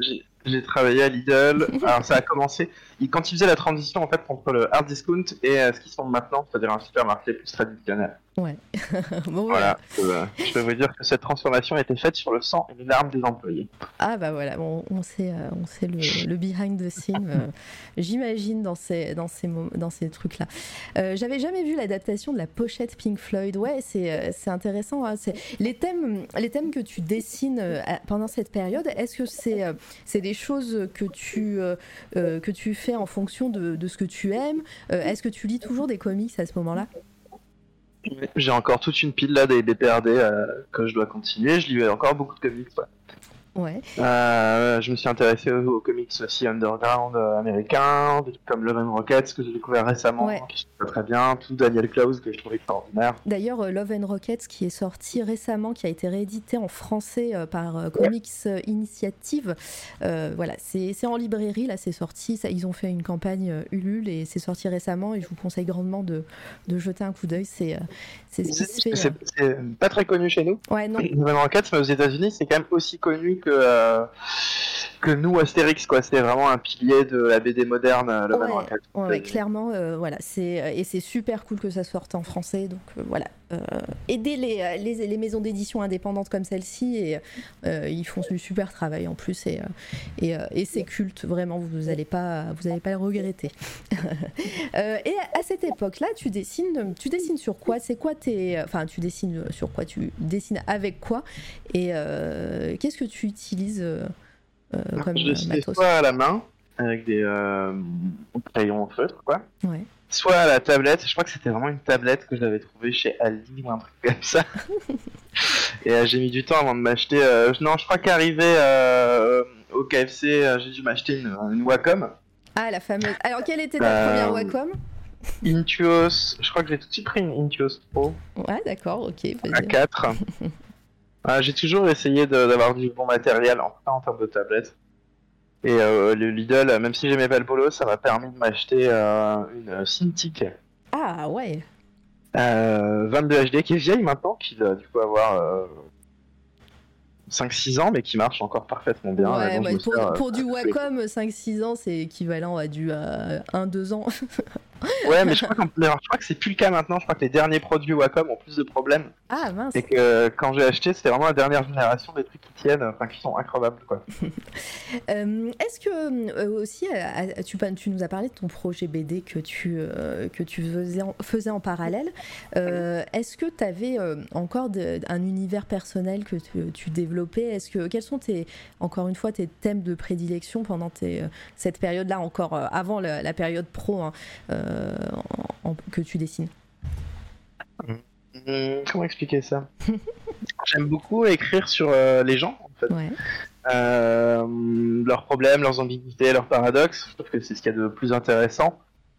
travaillé à Lidl. Alors ça a commencé il- quand ils faisaient la transition en fait entre le hard discount et ce qu'ils sont maintenant, c'est-à-dire un supermarché plus traditionnel. Bon, Voilà. Je peux vous dire que cette transformation a été faite sur le sang et les larmes des employés. Ah bah voilà, bon, on sait, euh, on sait le, le behind the scene, euh, j'imagine dans ces, dans ces, dans ces trucs-là. Euh, J'avais jamais vu l'adaptation de la pochette Pink Floyd. Ouais, c'est intéressant. hein, les, thèmes, les thèmes que tu dessines pendant cette période, est-ce que c'est c'est des choses que tu, euh, que tu fais en fonction de, de ce que tu aimes? Est-ce que tu lis toujours des comics à ce moment-là? J'ai encore toute une pile là des BPRD euh, que je dois continuer. Je lis encore beaucoup de comics. Ouais. Euh, je me suis intéressé aux, aux comics aussi underground euh, américains, comme Love and Rockets que j'ai découvert récemment, Ouais. qui très bien, tout Daniel Klaus que je trouve extraordinaire. D'ailleurs, euh, Love and Rockets, qui est sorti récemment, qui a été réédité en français euh, par euh, Comics euh, Initiative, euh, voilà, c'est en librairie, là, c'est sorti. Ça, ils ont fait une campagne euh, Ulule et c'est sorti récemment. Et je vous conseille grandement de, de jeter un coup d'œil. C'est euh, euh, pas très connu chez nous. Ouais, non. Love and Rockets, mais aux États-Unis, c'est quand même aussi connu que euh, que nous Astérix quoi. C'est vraiment un pilier de la BD moderne, euh, Ouais. Ouais, clairement, euh, voilà, c'est et c'est super cool que ça sorte en français. Donc euh, voilà, aidez les, les, les maisons d'édition indépendantes comme celle-ci et ils font du super travail en plus et, et, et c'est culte vraiment. Vous allez pas, vous allez pas le regretter. Et à cette époque-là, tu dessines, tu dessines sur quoi? C'est quoi tes, enfin, tu dessines sur quoi? Tu dessines avec quoi? Et qu'est-ce que tu utilises euh, euh, comme je euh, matos soit à la main avec des crayons en feutre quoi. Ouais. soit à la tablette. Je crois que c'était vraiment une tablette que j'avais trouvée chez Aldi ou un truc comme ça. Et j'ai mis du temps avant de m'acheter. non, je crois qu'arrivé au KFC, j'ai dû m'acheter une, une Wacom. Ah, la fameuse. Alors, quelle était ta Euh, première Wacom? Intuos. Je crois que j'ai tout de suite pris une Intuos Pro Ouais, d'accord, ok. à vas-y. 4. Ah, j'ai toujours essayé d'avoir du bon matériel, en, en termes de tablette. Et euh, le Lidl, même si j'aimais pas le boulot, ça m'a permis de m'acheter euh, une Cintiq Ah, ouais. Euh, 22 HD qui est vieille maintenant, qui doit du coup avoir euh, 5-6 ans, mais qui marche encore parfaitement bien. Ouais, bah, pour, sers, euh, pour du Wacom, 5-6 ans, c'est équivalent à du 1-2 ans. Ouais, mais je crois, alors, je crois que c'est plus le cas maintenant. Je crois que les derniers produits Wacom ont plus de problèmes. Ah, mince. Et que quand j'ai acheté, c'était vraiment la dernière génération des trucs qui tiennent, enfin qui sont incroyables quoi. Euh, Est-ce que euh, aussi, euh, tu, tu nous as parlé de ton projet BD que tu, que tu faisais en, faisais en parallèle. Est-ce que tu avais encore de- un univers personnel que tu, tu développais? Est-ce que quels sont tes, encore une fois, tes thèmes de prédilection pendant tes, cette période-là, encore avant la, la période pro hein, en- en- que tu dessines Hum, comment expliquer ça J'aime beaucoup écrire sur euh, les gens en fait. Ouais. Euh, leurs problèmes, leurs ambiguïtés, leurs paradoxes. Je trouve que c'est ce qu'il y a de plus intéressant.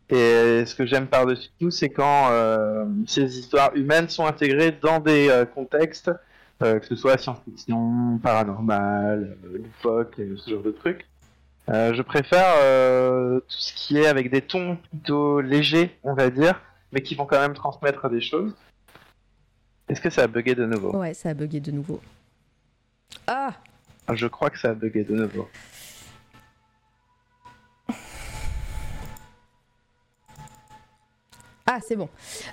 Et ce que j'aime par-dessus tout, c'est quand euh, ces histoires humaines sont intégrées dans des euh, contextes, euh, que ce soit science-fiction, paranormal, euh, loufoque, ce genre de trucs. Euh, je préfère euh, tout ce qui est avec des tons plutôt légers, on va dire, mais qui vont quand même transmettre des choses. Est-ce que ça a bugué de nouveau? Ouais, ça a bugué de nouveau. Ah Je crois que ça a bugué de nouveau. Ah, c'est bon.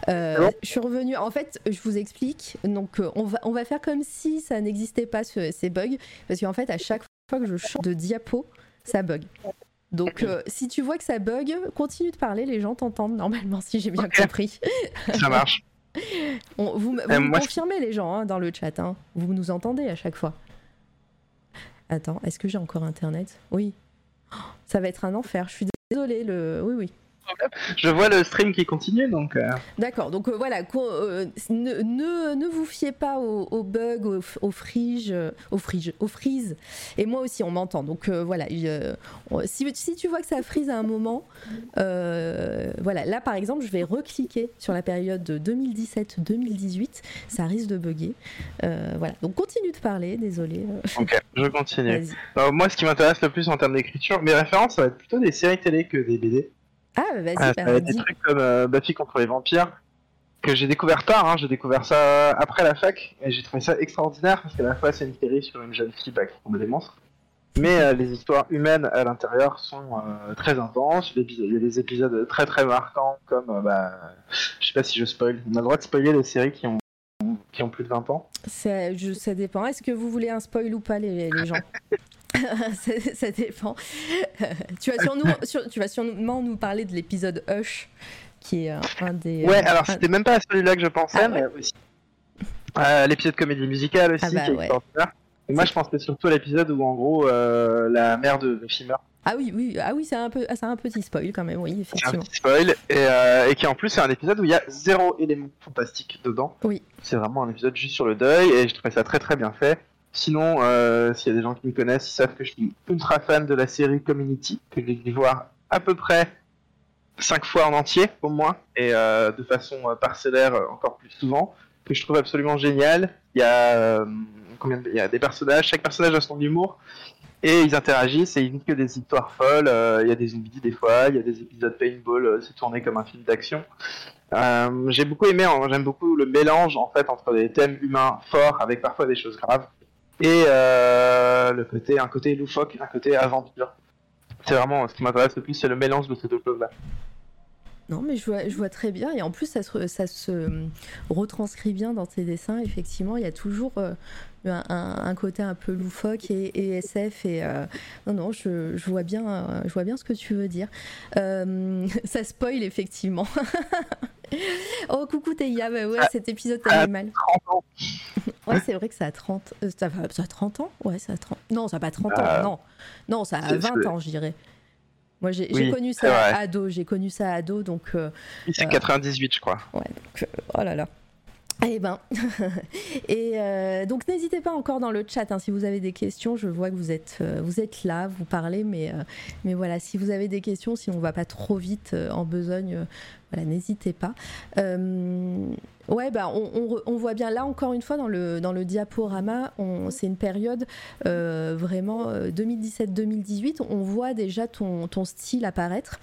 Euh, bon? je suis revenue. En fait, je vous explique. Donc, on va, on va faire comme si ça n'existait pas, ce- ces bugs. Parce qu'en fait, à chaque fois que je change de diapo, ça bug. Donc, euh, si tu vois que ça bug, continue de parler. Les gens t'entendent normalement, si j'ai bien compris. Ça marche. On- vous Euh, me moi, je- confirmez, les gens, hein, dans le chat. hein. Vous nous entendez à chaque fois. Attends, est-ce que j'ai encore Internet? Oui. Oh, Ça va être un enfer. Je suis désolée. Le... Oui, oui. Je vois le stream qui continue, donc. euh, D'accord, donc euh, voilà, euh, ne, ne, ne vous fiez pas aux, aux bugs, aux, aux friges, aux friges, aux freeze. Et moi aussi, on m'entend. Donc voilà, si, si tu vois que ça freeze à un moment, voilà, là par exemple, je vais recliquer sur la période de 2017-2018, ça risque de bugger. Voilà, donc continue de parler, désolé. Ok, je continue. Alors, moi, ce qui m'intéresse le plus en termes d'écriture, mes références, ça va être plutôt des séries télé que des BD. Ah, bah, vas-y, Ah, bah, des trucs comme euh, Buffy contre les vampires, que j'ai découvert tard, hein, j'ai découvert ça après la fac, et j'ai trouvé ça extraordinaire, parce qu'à la fois c'est une série sur une jeune fille bah, qui combat des monstres, mais euh, les histoires humaines à l'intérieur sont euh, très intenses, il y a des- épisodes très très marquants, comme, bah, je sais pas si je spoil, on a le droit de spoiler les séries qui ont, qui ont plus de 20 ans. Ça, je- ça dépend. Est-ce que vous voulez un spoil ou pas, les, les gens? ça, ça dépend. tu, vas sûrement, sur- tu vas sûrement nous parler de l'épisode Hush, qui est un, un des. Ouais, euh, alors un- c'était même pas à celui-là que je pensais, Ah ouais mais aussi. Euh, l'épisode comédie musicale aussi, Ah bah qui est ouais. moi je pensais surtout à l'épisode où en gros euh, la mère de Buffy meurt. Ah oui, oui, ah oui, c'est un peu, un petit spoil quand même, oui, C'est un effectivement. petit spoil, et, euh, et qui en plus c'est un épisode où il y a zéro élément fantastique dedans. Oui. C'est vraiment un épisode juste sur le deuil, et je trouvais ça très très bien fait. Sinon, euh, s'il y a des gens qui me connaissent, ils savent que je suis ultra fan de la série Community, que j'ai dû voir à peu près 5 fois en entier, au moins, et euh, de façon euh, parcellaire encore plus souvent, que je trouve absolument génial. Il y a, combien il y a des personnages, chaque personnage a son humour, et ils interagissent et ils vivent que des histoires folles. Il y a des zombies des fois, il y a des épisodes paintball, c'est tourné comme un film d'action. J'ai beaucoup aimé, j'aime beaucoup le mélange en fait entre des thèmes humains forts avec parfois des choses graves et euh, le côté, un côté loufoque, un côté aventure. C'est vraiment ce qui m'intéresse le plus, c'est le mélange de ces deux choses-là. Non, mais je vois, je vois très bien. Et en plus, ça se, ça se retranscrit bien dans tes dessins. Effectivement, il y a toujours euh, un, côté un peu loufoque et, et SF. Et, euh, non, non, je, je vois bien, je vois bien ce que tu veux dire. Euh, ça spoil, effectivement. oh, coucou Théia. Bah ouais, Ah, cet épisode t'a mis mal. 30 ans. Ouais, c'est vrai que ça a 30. euh, ça, ça a 30 ans? Ouais, ça a 30. Non, ça n'a pas 30 Ah. ans. Non, non ça a C'est- 20 c'est- ans, je dirais. Moi, j'ai Oui, connu ça vrai. ado. J'ai connu ça ado, donc. euh, Oui, C'est Euh, 98, je crois. Ouais, donc, euh, oh là là. Eh ben, et euh, donc n'hésitez pas encore dans le chat hein, si vous avez des questions. Je vois que vous êtes, euh, vous êtes là, vous parlez, mais, euh, mais voilà, si vous avez des questions, si on va pas trop vite euh, en besogne, euh, voilà, n'hésitez pas. Euh, ouais, bah, on, on voit bien là encore une fois dans le, dans le diaporama, c'est une période euh, vraiment euh, 2017-2018. On voit déjà ton, ton style apparaître.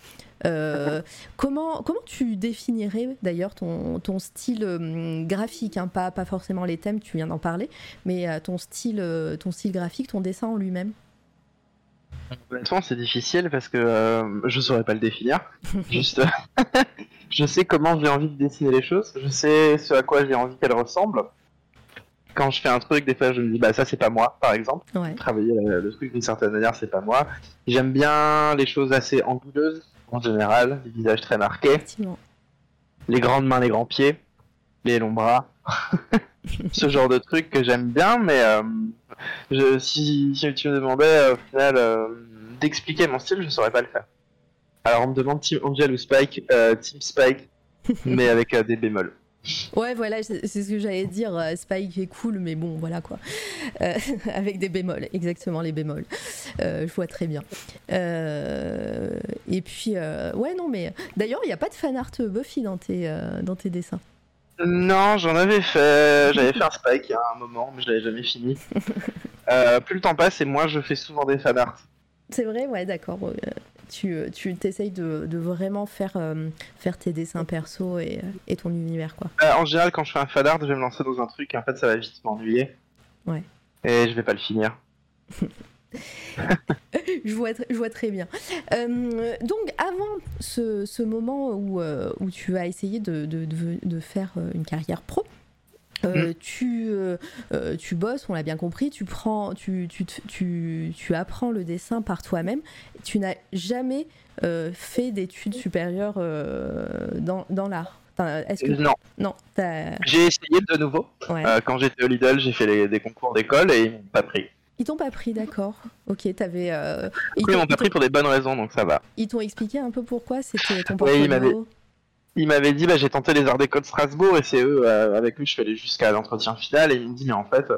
Euh, comment, comment tu définirais d'ailleurs ton, ton style euh, graphique hein, pas, pas forcément les thèmes, tu viens d'en parler, mais euh, ton, style, euh, ton style graphique, ton dessin en lui-même? Honnêtement, c'est difficile parce que euh, je saurais pas le définir. Juste, je sais comment j'ai envie de dessiner les choses. Je sais ce à quoi j'ai envie qu'elles ressemblent. Quand je fais un truc, des fois, je me dis, bah ça, c'est pas moi, par exemple. Ouais. Travailler le, le truc d'une certaine manière, c'est pas moi. J'aime bien les choses assez anguleuses, en général, les visages très marqués, les grandes mains, les grands pieds, les longs bras. ce genre de truc que j'aime bien, mais euh, je, si, si tu me demandais euh, au final euh, d'expliquer mon style, je saurais pas le faire. Alors on me demande Team Angel ou Spike, euh, Team Spike, mais avec euh, des bémols. Ouais, voilà, c'est ce que j'allais dire. euh, Spike est cool, mais bon, voilà quoi. Euh, avec des bémols, exactement les bémols. Euh, je vois très bien. Euh, et puis, ouais, non, mais d'ailleurs, il n'y a pas de fan art Buffy dans tes, dans tes dessins. Non, j'en avais fait, j'avais fait un Spike il y a un moment, mais je l'avais jamais fini. Plus le temps passe et moins je fais souvent des fanarts. C'est vrai, ouais, d'accord. Euh, tu tu t'essayes de, de vraiment faire, euh, faire tes dessins perso et, euh, et ton univers, quoi. Euh, en général, quand je fais un fanart, je vais me lancer dans un truc et en fait ça va vite m'ennuyer. Ouais. Et je vais pas le finir. je, vois, tr- je vois très bien. Euh, donc, avant ce, ce moment où, où tu as essayé de, de, de- de faire une carrière pro, euh, tu, euh, euh, tu bosses, on l'a bien compris, tu, prends, tu, tu, tu, tu apprends le dessin par toi-même. Tu n'as jamais euh, fait d'études supérieures dans, dans l'art. Que Non, non j'ai essayé de nouveau. ouais. Quand j'étais au Lidl, j'ai fait les- des concours d'école et ils m'ont pas pris. Ils t'ont pas pris, d'accord. Ok, t'avais. Euh... Ils, m'ont pas pris pour des bonnes raisons, donc ça va. Ils t'ont expliqué un peu pourquoi c'était ton portfolio Oui, il m'avait dit, bah, j'ai tenté les arts d'école de Strasbourg et c'est eux, euh, avec eux, je suis allé jusqu'à l'entretien final et il me dit, mais en fait, euh,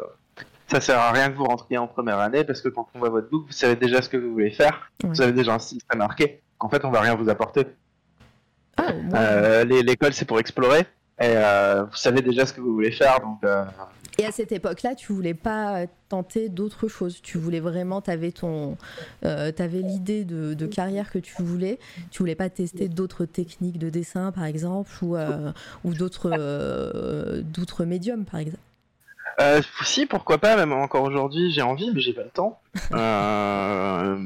ça sert à rien que vous rentriez en première année parce que quand on voit votre book, vous savez déjà ce que vous voulez faire, vous avez déjà un style très marqué. En fait, on va rien vous apporter. Ah, euh, l'école, c'est pour explorer et vous savez déjà ce que vous voulez faire, donc et à cette époque-là, tu voulais pas tenter d'autres choses. Tu voulais vraiment, tu avais, euh, l'idée de, carrière que tu voulais. Tu voulais pas tester d'autres techniques de dessin, par exemple, ou, euh, euh, d'autres médiums, par exemple. Euh, si, pourquoi pas, même encore aujourd'hui, j'ai envie, mais j'ai pas le temps.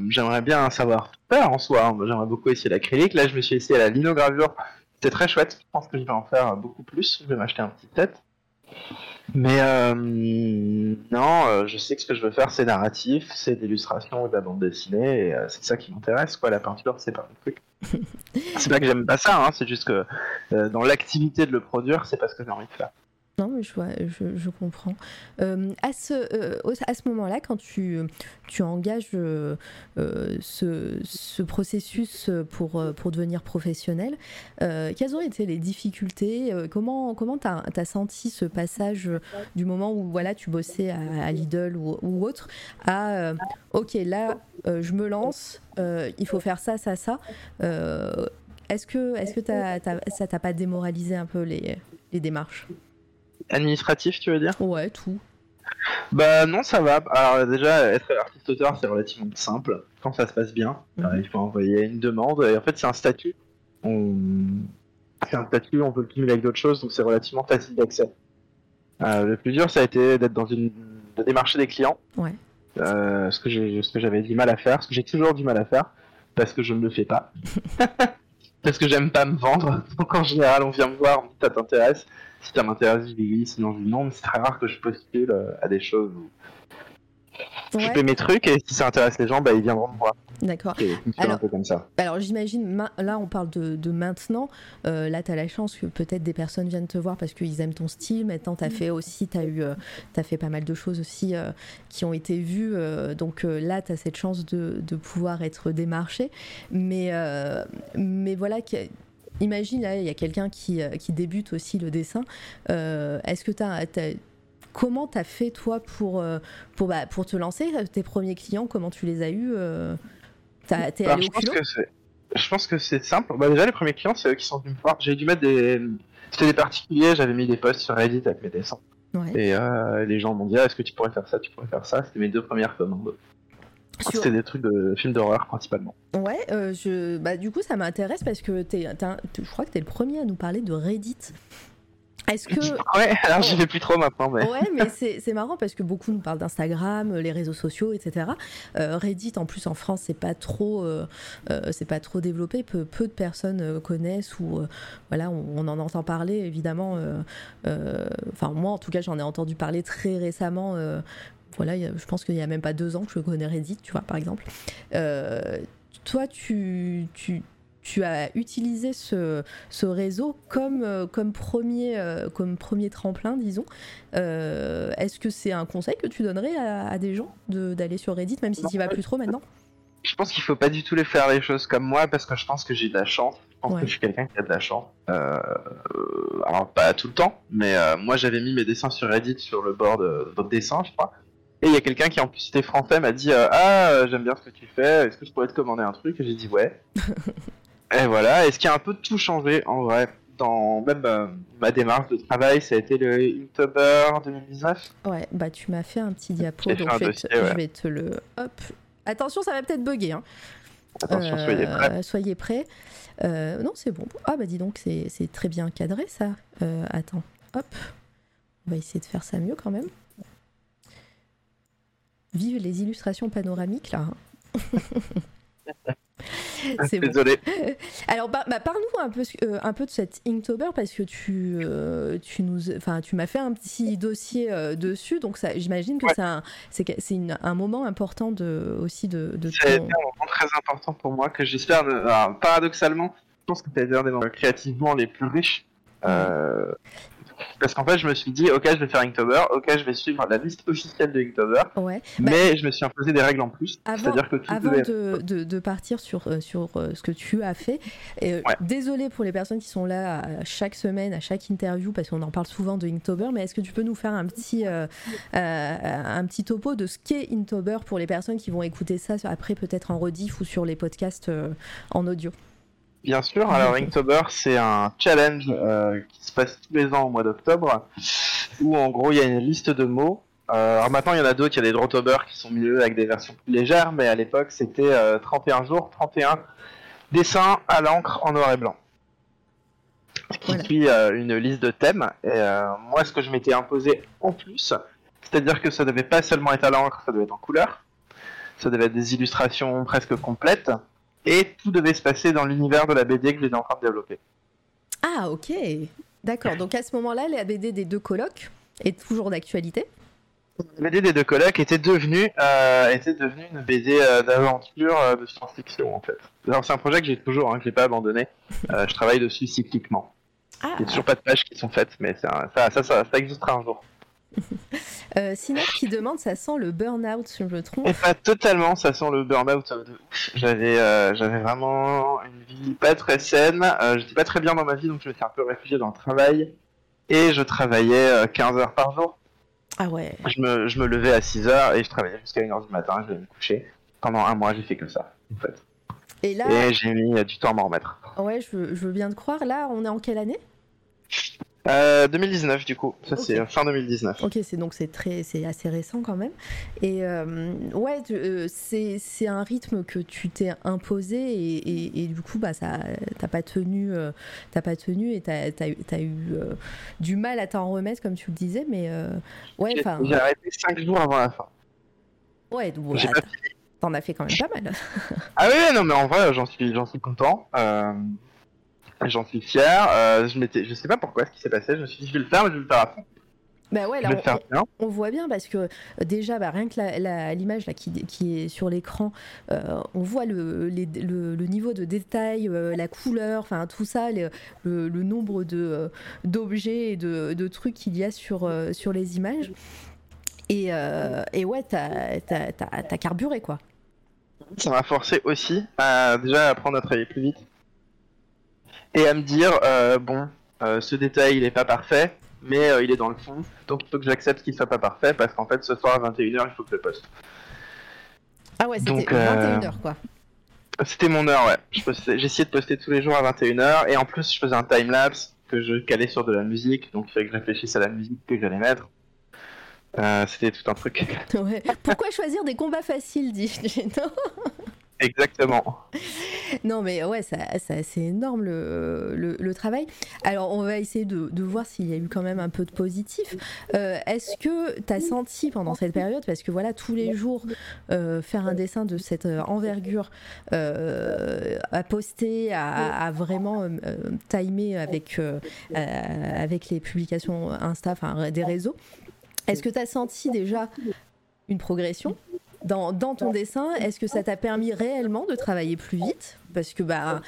j'aimerais bien savoir faire en soi. J'aimerais beaucoup essayer l'acrylique. Là, je me suis essayé à la linogravure. C'était très chouette. Je pense que je vais en faire beaucoup plus. Je vais m'acheter un petit tête. Mais euh, non, euh, je sais que ce que je veux faire, c'est narratif, c'est d'illustration ou de la bande dessinée, et euh, c'est ça qui m'intéresse, quoi. La peinture, c'est pas mon truc. c'est pas que j'aime pas ça, hein, c'est juste que dans l'activité de le produire, c'est pas ce que j'ai envie de faire. Non, mais je, comprends. Euh, à ce, euh, à ce moment-là, quand tu, engages euh, ce, ce, processus pour, devenir professionnel, quelles ont été les difficultés Comment tu as, senti ce passage du moment où voilà, tu bossais à, Lidl ou, autre à OK, là, je me lance, il faut faire ça, ça, ça Est-ce que, est -ce ça t'a pas démoralisé un peu les démarches? Administratif, tu veux dire Ouais, tout. Bah non, ça va. Alors déjà, être artiste-auteur, c'est relativement simple. Quand ça se passe bien, mhm. il faut envoyer une demande. Et en fait, c'est un statut. On... C'est un statut, on peut le cumuler avec d'autres choses, donc c'est relativement facile d'accès. Euh, le plus dur, ça a été d'être dans une... de démarcher des clients. Ouais. Euh, ce que j'avais du mal à faire, ce que j'ai toujours du mal à faire, parce que je ne le fais pas. parce que j'aime pas me vendre. Donc en général, on vient me voir, on me dit ça t'intéresse si ça m'intéresse, je dis oui, sinon je dis non, mais c'est très rare que je postule euh, à des choses où je fais mes trucs et si ça intéresse les gens, bah, ils viendront me voir. D'accord. Alors, un peu comme ça. alors j'imagine, là on parle de, maintenant, euh, là tu as la chance que peut-être des personnes viennent te voir parce qu'ils aiment ton style, maintenant tu as mm. fait aussi, tu as, eu, euh, as fait pas mal de choses aussi qui ont été vues, donc là tu as cette chance de, de, pouvoir être démarché, mais, mais voilà, imagine, là, il y a quelqu'un qui, euh, qui, débute aussi le dessin. Euh, est-ce que tu as, Comment tu as fait, toi, pour, euh, pour, bah, pour te lancer Tes premiers clients, comment tu les as eus T'es allé au culot Je pense que c'est simple. Bah, déjà, les premiers clients, c'est eux qui sont venus me voir. J'ai dû mettre des. C'était des particuliers, j'avais mis des posts sur Reddit avec mes dessins. Et les gens m'ont dit ah, est-ce que tu pourrais faire ça Tu pourrais faire ça? C'était mes deux premières commandes. C'était des trucs de films d'horreur principalement. Ouais, euh, je... bah, du coup ça m'intéresse parce que es, je crois que tu es le premier à nous parler de Reddit. Est-ce que... Ouais, alors j'y vais plus trop maintenant. Mais... Ouais, mais c'est marrant parce que beaucoup nous parlent d'Instagram, les réseaux sociaux, etc. Euh, Reddit, en plus en France, c'est pas trop, euh, c'est pas trop développé. Peu, peu de personnes connaissent ou voilà, on, on, en entend parler évidemment. Enfin, moi en tout cas, j'en ai entendu parler très récemment voilà, je pense qu'il n'y a même pas deux ans que je connais Reddit, tu vois, par exemple. Euh, toi, tu, tu, tu, as utilisé ce, ce réseau comme, euh, comme, premier, euh, comme premier tremplin, disons. Est-ce que c'est un conseil que tu donnerais à, des gens d'aller sur Reddit, même si tu n'y vas plus trop maintenant? Je pense qu'il ne faut pas du tout les faire les choses comme moi, parce que je pense que j'ai de la chance. Je pense que je suis quelqu'un qui a de la chance. alors, pas tout le temps, mais moi j'avais mis mes dessins sur Reddit sur le bord de votre dessin, je crois. Et il y a quelqu'un qui en plus était français m'a dit euh, ah euh, j'aime bien ce que tu fais, est-ce que je pourrais te commander un truc? Et j'ai dit ouais. et voilà, est-ce qu'il y a un peu tout changé en vrai dans même euh, ma démarche de travail, ça a été le Inktober 2019. Ouais, bah tu m'as fait un petit diapo, donc je vais, te, le hop. Attention, ça va peut-être bugger. Hein. Attention, soyez prêts. Soyez prêts. non, c'est bon. Ah bah dis donc, c'est très bien cadré ça. attends, hop. On va essayer de faire ça mieux quand même. Vive les illustrations panoramiques là. Hein. C'est Désolé. Alors, bah, bah, parle-nous un peu, euh, un peu de cet Inktober parce que tu, euh, tu nous, enfin, tu m'as fait un petit dossier euh, dessus, donc ça, j'imagine que c'est un, c'est, un moment important de, aussi de. de c'est un moment très important pour moi que j'espère. paradoxalement, je pense que c'est un des moments créativement les plus riches parce qu'en fait, je me suis dit, ok, je vais faire Inktober, ok, je vais suivre la liste officielle de Inktober, Ouais. Bah, mais je me suis imposé des règles en plus. C'est-à-dire que tout Avant devait- de, de- de partir sur, euh, sur euh, ce que tu as fait, euh, Ouais. désolé pour les personnes qui sont là chaque semaine, à chaque interview, parce qu'on en parle souvent de Inktober, mais est-ce que tu peux nous faire un petit, euh, euh, un petit topo de ce qu'est Inktober pour les personnes qui vont écouter ça après peut-être en rediff ou sur les podcasts en audio? Bien sûr, alors Inktober, c'est un challenge euh, qui se passe tous les ans au mois d'octobre, où en gros il y a une liste de mots. Euh, alors maintenant il y en a d'autres, il y a des Drawtober qui sont mieux avec des versions plus légères, mais à l'époque c'était euh, 31 jours, 31 dessins à l'encre en noir et blanc. Ce qui Voilà. suit euh, une liste de thèmes. Et euh, moi ce que je m'étais imposé en plus, c'est-à-dire que ça devait pas seulement être à l'encre, ça devait être en couleur, ça devait être des illustrations presque complètes, et tout devait se passer dans l'univers de la BD que j'étais en train de développer. Ah, ok. D'accord. Donc à ce moment-là, la BD des deux colocs est toujours d'actualité. La BD des deux colocs était devenue, euh, était devenue une BD euh, d'aventure euh, de science-fiction en fait. C'est un projet que j'ai toujours, hein, que j'ai pas abandonné. Je travaille dessus cycliquement. Ah, Il y a toujours pas de pages qui sont faites, mais ça, ça, ça, ça existera un jour. euh, Sinat qui demande, ça sent le burn-out, si je me trompe. Et pas totalement, ça sent le burn-out. J'avais, euh, j'avais vraiment une vie pas très saine. Euh, J'étais pas très bien dans ma vie, donc je me suis un peu réfugié dans le travail. Et je travaillais euh, 15 heures par jour. Ah ouais. Je me, je me levais à 6 heures et je travaillais jusqu'à 1 heure du matin. Je vais me coucher. Pendant un mois, j'ai fait que ça, en fait. Et là, Et j'ai mis euh, du temps à m'en remettre. ouais, je, veux- je veux bien te croire. Là, on est en quelle année? Euh, 2019, du coup. Ça, c'est euh, fin 2019. Ok, c'est donc c'est très, c'est assez récent quand même. Et euh, ouais, euh, c'est c'est un rythme que tu t'es imposé et, et- et du coup bah ça, t'as pas tenu, euh, t'as pas tenu et t'as t'as eu, euh, du mal à t'en remettre comme tu le disais, mais euh, ouais, J'ai enfin j'ai arrêté 5 jours avant la fin. ouais, donc, voilà, t'en as fait quand même pas mal. Ah oui, oui, non, mais en vrai, j'en suis, j'en suis content. J'en suis fier. Euh, je m'étais, je sais pas pourquoi ce qui s'est passé. Je me suis dit, je vais le faire, mais je vais le faire à fond. Bah ouais, là, on- voit bien parce que euh, déjà, bah, rien que la- la- l'image là qui, qui est sur l'écran, euh, on voit le, les- le- le niveau de détail, euh, la couleur, enfin tout ça, le, nombre de, euh, d'objets et de, de trucs qu'il y a sur, sur les images. Et, et ouais, t'as, t'as- t'as- t'as carburé quoi. Ça m'a forcé aussi à déjà apprendre à travailler plus vite et à me dire, euh, bon, euh, ce détail, il est pas parfait, mais euh, il est dans le fond, donc il faut que j'accepte qu'il soit pas parfait parce qu'en fait, ce soir à 21h, il faut que je le poste. Ah ouais, c'était Donc, euh, 21h quoi. C'était mon heure, ouais. J'essayais de poster tous les jours à 21h, et en plus, je faisais un timelapse que je calais sur de la musique, donc il fallait que je réfléchisse à la musique que j'allais mettre. C'était tout un truc. Ouais. Pourquoi choisir des combats faciles, dis non? Exactement. Non, mais ouais, ça, ça- c'est énorme le, le- travail. Alors, on va essayer de, voir s'il y a eu quand même un peu de positif. Euh, Est-ce que tu as senti pendant cette période, parce que voilà, tous les jours, euh, faire un dessin de cette euh, envergure, à poster, à, vraiment timer avec, avec les publications Insta, enfin des réseaux, est-ce que tu as senti déjà une progression? Dans, ton dessin, est-ce que ça t'a permis réellement de travailler plus vite Parce que bah,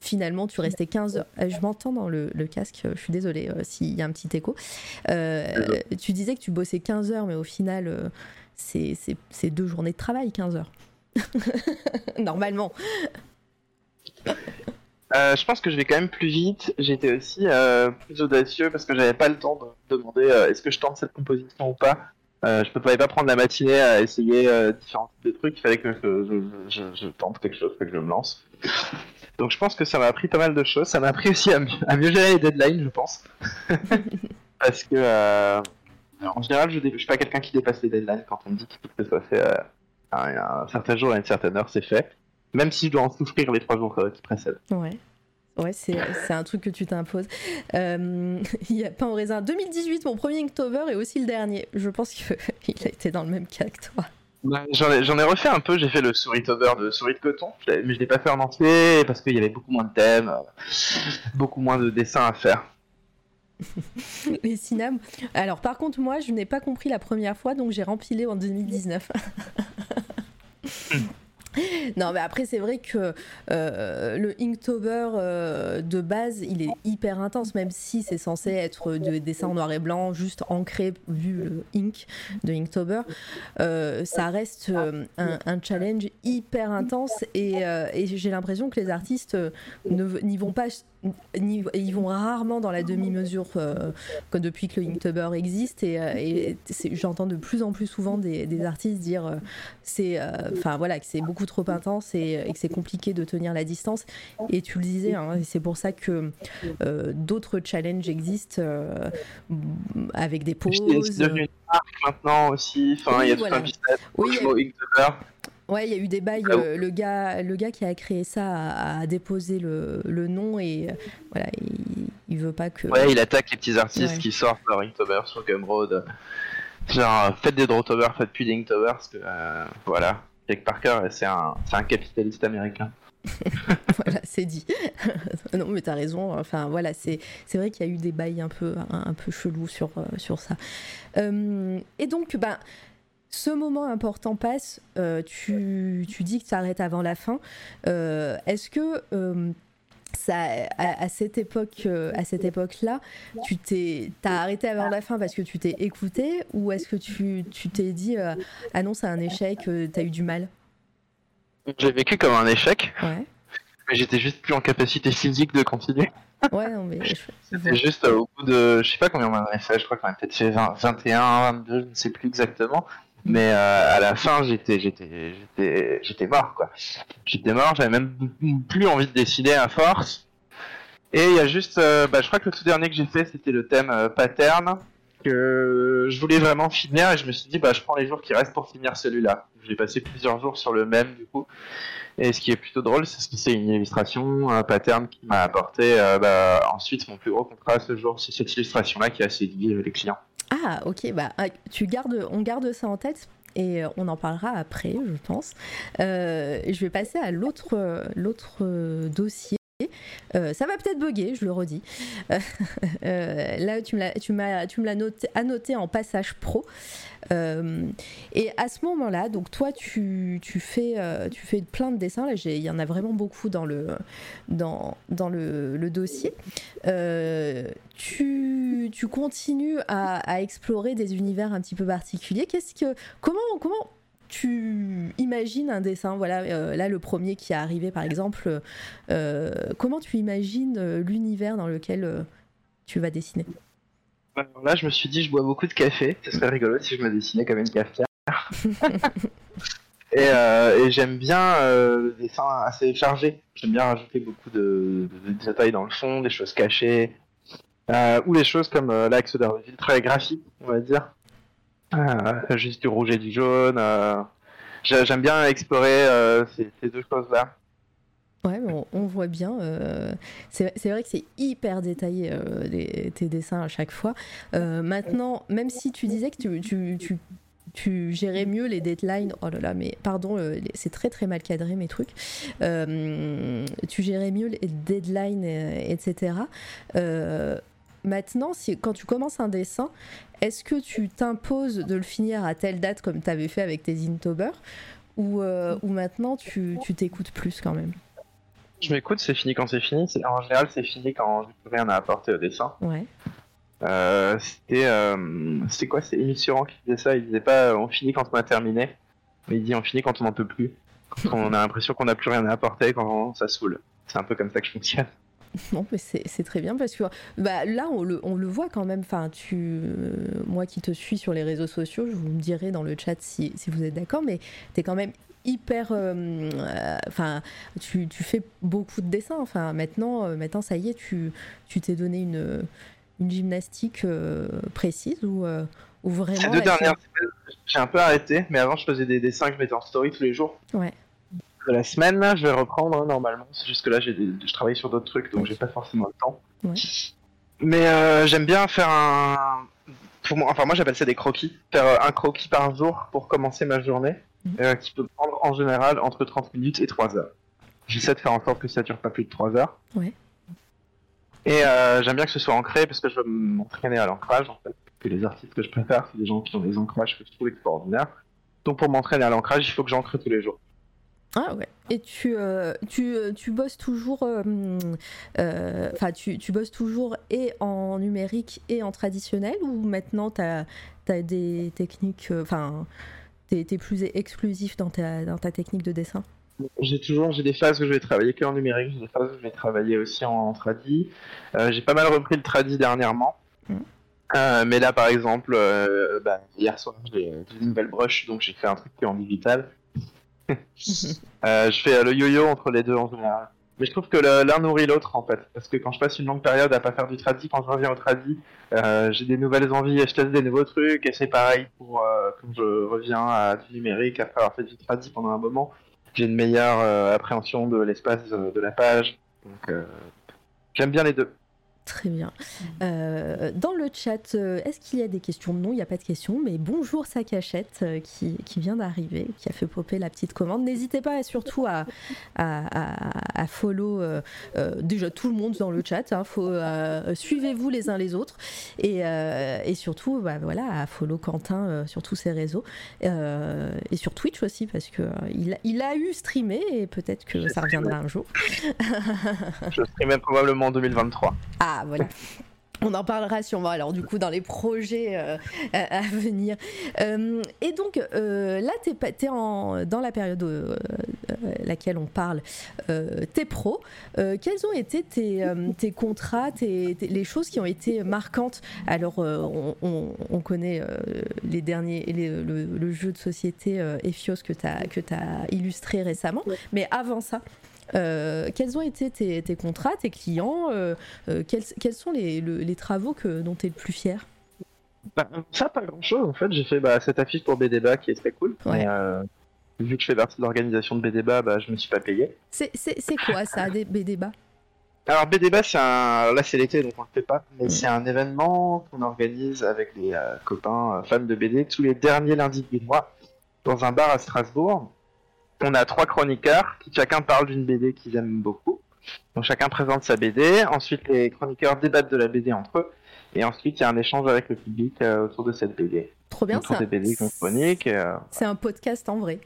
finalement, tu restais 15 heures. Euh, Je m'entends dans le, casque, euh, je suis désolée euh, s'il y a un petit écho. Tu disais que tu bossais 15 heures, mais au final, c'est deux journées de travail, 15 heures. Normalement. Je pense que je vais quand même plus vite. J'étais aussi plus audacieux parce que j'avais pas le temps de demander est-ce que je tente cette composition ou pas. Euh, je ne pouvais pas prendre la matinée à essayer euh, différents types de trucs. Il fallait que je, je- je- je tente quelque chose, que je me lance. Donc je pense que ça m'a appris pas mal de choses. Ça m'a appris aussi à, mieux- à mieux gérer les deadlines, je pense. parce que euh, en général, je ne suis pas quelqu'un qui dépasse les deadlines quand on me dit qu'il faut que ce soit fait euh, à un certain jour à une certaine heure, c'est fait. Même si je dois en souffrir les trois jours euh, qui précèdent. Ouais. Ouais, c'est un truc que tu t'imposes. Euh, Il y a pas en raisin. 2018, mon premier Inktober et aussi le dernier. Je pense qu'il a été dans le même cas que toi. J'en ai, ai refait un peu, j'ai fait le Souris-Tober de souris de coton, mais je l'ai pas fait en entier parce qu'il y avait beaucoup moins de thèmes, euh, beaucoup moins de dessins à faire. Les Cinam. Alors, par contre, moi, je n'ai pas compris la première fois, donc j'ai rempilé en 2019. non, mais après, c'est vrai que euh, le Inktober euh, de base, il est hyper intense, même si c'est censé être de dessin en noir et blanc, juste ancré, vu le ink de Inktober. Euh, ça reste un, challenge hyper intense et, j'ai l'impression que les artistes n'y vont pas. Ils vont rarement dans la demi-mesure euh, que depuis que le Inktober existe et, euh, et j'entends de plus en plus souvent des, des artistes dire euh, c'est euh, voilà que c'est beaucoup trop intense et, et que c'est compliqué de tenir la distance et tu le disais hein, c'est pour ça que d'autres challenges existent avec des pauses C'est devenu une marque maintenant aussi. Enfin, il y a Oui, tout voilà. un business. Oui, ouais il y a eu des bails Ah euh, le gars le gars qui a créé ça a, a déposé le, le nom et euh, voilà il, il veut pas que Ouais, il attaque les petits artistes Ouais. qui sortent leur Inktober sur Gumroad. Genre, euh, faites des Drawtober, faites plus d'Inktober, parce que, euh, voilà. Jake Parker, c'est un, un capitaliste américain. voilà, c'est dit. non, mais t'as raison. Enfin, voilà, c'est vrai qu'il y a eu des bails un peu, un, un peu chelous sur, sur ça. Et donc, ben, ce moment important passe. euh, tu, tu dis que tu arrêtes avant la fin. Euh, Est-ce que euh, ça, à, à cette époque, à cette époque-là, tu t'es, t'as arrêté avant la fin parce que tu t'es écouté, ou est-ce que tu, tu t'es dit, ah non, c'est un échec, euh, t'as eu du mal? J'ai vécu comme un échec, Ouais. mais j'étais juste plus en capacité physique de continuer. Ouais, non mais. C'était juste au bout de, je sais pas combien on en avait fait, je crois qu'on a peut-être fait 20 21, 22, je ne sais plus exactement. Mais euh, à la fin, j'étais, j'étais, j'étais, j'étais mort quoi. J'étais mort, j'avais même plus envie de dessiner à force. Et il y a juste, euh, bah, je crois que le tout dernier que j'ai fait, c'était le thème euh, pattern que je voulais vraiment finir et je me suis dit bah je prends les jours qui restent pour finir celui-là. J'ai passé plusieurs jours sur le même du coup. Et ce qui est plutôt drôle, c'est que c'est une illustration, un pattern qui m'a apporté euh, bah, ensuite mon plus gros contrat ce jour. C'est cette illustration-là qui a séduit euh, les clients. Ah, ok, bah, ah, tu gardes, on garde ça en tête et euh, on en parlera après, je pense. Euh, je vais passer à l'autre, euh, l'autre dossier. Euh, ça va peut-être bugger, je le redis. Euh, là, tu me l'as, annoté en passage pro. Euh, et à ce moment-là, donc toi, tu, fais, euh, tu fais plein de dessins. Il y en a vraiment beaucoup dans le, dans, le, dossier. Euh, tu, tu continues à, à explorer des univers un petit peu particuliers. Qu'est-ce que, comment, comment tu imagines un dessin Voilà, euh, là le premier qui est arrivé par exemple. euh, comment tu imagines euh, l'univers dans lequel tu vas dessiner? Alors là, je me suis dit, je bois beaucoup de café. Ce serait rigolo si je me dessinais comme une cafetière. et et j'aime bien le dessin assez chargé. J'aime bien rajouter beaucoup de, de, de détails dans le fond, des choses cachées. Euh, ou les choses comme euh, l'axe de ville très graphique, on va dire. Euh, juste du rouge et du jaune. euh. J'ai- J'aime bien explorer euh, ces, deux choses-là. Ouais, on, voit bien. c'est vrai que c'est hyper détaillé tes dessins à chaque fois. Maintenant, même si tu disais que tu, gérais mieux les deadlines, oh là là, mais pardon, c'est très très mal cadré mes trucs. Tu gérais mieux les deadlines, etc. maintenant, si, quand tu commences un dessin, est-ce que tu t'imposes de le finir à telle date comme tu avais fait avec tes Inktober ou, euh, ou maintenant tu t'écoutes plus quand même? Je m'écoute, c'est fini quand c'est fini. En général, c'est fini quand j'ai plus rien à apporter au dessin. Ouais. Euh, c'était euh, quoi? C'est Émile Suran qui disait ça. Il disait pas euh, on finit quand on a terminé, mais il dit on finit quand on n'en peut plus. Quand on a l'impression qu'on n'a plus rien à apporter, quand ça saoule. C'est un peu comme ça que je fonctionne. Bon, mais c'est très bien parce que bah, là, on le, on le voit quand même. Enfin, tu, euh, moi qui te suis sur les réseaux sociaux, je vous me dirai dans le chat si, si vous êtes d'accord, mais tu es quand même hyper. euh, euh, Enfin, tu, tu fais beaucoup de dessins. Enfin, maintenant, maintenant ça y est, tu tu t'es donné une, une gymnastique précise ou, ou vraiment. Ces deux dernières semaines, j'ai un peu arrêté, mais avant je faisais des dessins que je mettais en story tous les jours. Ouais. De la semaine, là, je vais reprendre hein, normalement. C'est juste que là, j'ai des- je travaille sur d'autres trucs, donc j'ai pas forcément le temps. Ouais. Mais euh, j'aime bien faire un. Pour moi, enfin, moi j'appelle ça des croquis. Faire euh, un croquis par jour pour commencer ma journée, Mhm. euh, qui peut prendre en général entre 30 minutes et 3 heures. J'essaie de faire en sorte que ça dure pas plus de 3 heures. Ouais. Et euh, j'aime bien que ce soit ancré parce que je veux m'entraîner à l'ancrage en fait. Que les artistes que je préfère, c'est des gens qui ont des ancrages que je trouve extraordinaires. Donc pour m'entraîner à l'ancrage, il faut que j'ancre tous les jours. Ah ouais. Et tu, euh, tu, euh, tu bosses toujours, euh, enfin tu, tu, bosses toujours et en numérique et en traditionnel ou maintenant tu as, as, des techniques, enfin tu es, plus exclusif dans ta, dans ta technique de dessin? J'ai toujours j'ai des phases où je vais travailler que en numérique, j'ai des phases où je vais travailler aussi en, en tradi. j'ai pas mal repris le tradi dernièrement. Mm. mais là, par exemple, bah, hier soir, j'ai une nouvelle brush, donc j'ai fait un truc en digital. Euh, je fais euh, le yo-yo entre les deux en général. Mais je trouve que l'un nourrit l'autre en fait. Parce que quand je passe une longue période à pas faire du tradi, quand je reviens au tradi, euh, j'ai des nouvelles envies et je teste des nouveaux trucs. Et c'est pareil pour quand je reviens à du numérique après avoir fait du tradi pendant un moment. J'ai une meilleure appréhension de l'espace de la page. Donc j'aime bien les deux. Très bien. Euh, dans le chat, euh, est-ce qu'il y a des questions? Non, il n'y a pas de questions, mais bonjour sa cachette euh, qui, qui, vient d'arriver, qui a fait popper la petite commande. N'hésitez pas surtout à, à, à, follow déjà tout le monde dans le chat. Hein, suivez-vous les uns les autres et, et surtout bah, voilà, à follow Quentin sur tous ses réseaux et sur Twitch aussi parce que il, il, a eu streamé et peut-être que ça reviendra un jour. Je streamais probablement en 2023. Ah, voilà. On en parlera sûrement alors du coup dans les projets euh, à, venir. Euh, et donc euh, là, tu es, en, dans la période laquelle on parle, tu es pro. quels ont été tes, contrats, les choses qui ont été marquantes? Alors on, connaît les derniers, le, jeu de société Ephios que tu as, as illustré récemment, mais avant ça, euh, quels ont été tes, contrats, tes clients euh, euh, quels, sont les, travaux que, dont tu es le plus fier? Bah, Ça, pas grand chose en fait. J'ai fait bah, cette affiche pour BDBA qui est très cool. vu que je fais partie de l'organisation de BDBA, bah, je me suis pas payé. C'est quoi ça, des BDBA alors BDBA, c'est un, là c'est l'été donc on le fait pas, mais c'est un événement qu'on organise avec les copains fans de BD tous les derniers lundis du mois dans un bar à Strasbourg on a trois chroniqueurs qui chacun parle d'une BD qu'ils aiment beaucoup. Donc chacun présente sa BD. Ensuite, les chroniqueurs débattent de la BD entre eux. Et ensuite, il y a un échange avec le public euh, autour de cette BD. Trop bien autour ça. des BD qu'on chronique. Euh, c'est un podcast en vrai.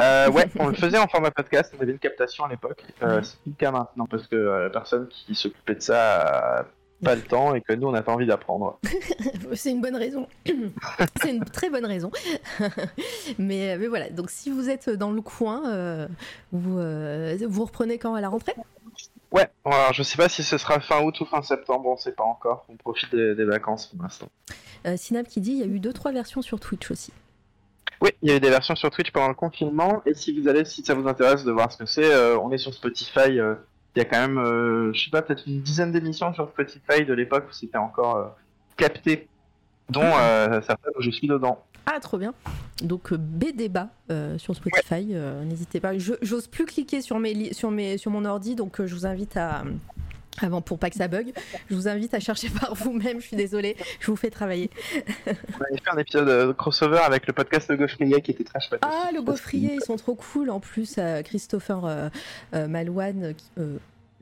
Euh, ouais, on le faisait en format podcast. On avait une captation à l'époque. c'est plus le cas maintenant parce que la personne qui s'occupait de ça pas le temps et que nous on n'a pas envie d'apprendre. c'est une bonne raison. c'est une très bonne raison. mais, mais, voilà, donc si vous êtes dans le coin, euh, vous, euh, vous reprenez quand à la rentrée? Ouais, alors je sais pas si ce sera fin août ou fin septembre, on sait pas encore. On profite des, vacances pour l'instant. Euh, Synap qui dit il y a eu 2-3 versions sur Twitch aussi. Oui, il y a eu des versions sur Twitch pendant le confinement. Et si vous allez, si ça vous intéresse de voir ce que c'est, on est sur Spotify il y a quand même, euh, je sais pas, peut-être une dizaine d'émissions sur Spotify de l'époque où c'était encore euh, capté, dont euh, certaines où je suis dedans. Ah, trop bien. Donc B débat sur Spotify, n'hésitez pas. J'ose plus cliquer sur mes sur mes sur mon ordi, donc je vous invite à avant pour pas que ça bug, je vous invite à chercher par vous-même. Je suis désolée, je vous fais travailler. On avait fait un épisode de crossover avec le podcast Le Gaufrier qui était très chouette. Ah, le Gaufrier, ils sont trop cool. En plus, Christopher Malouane,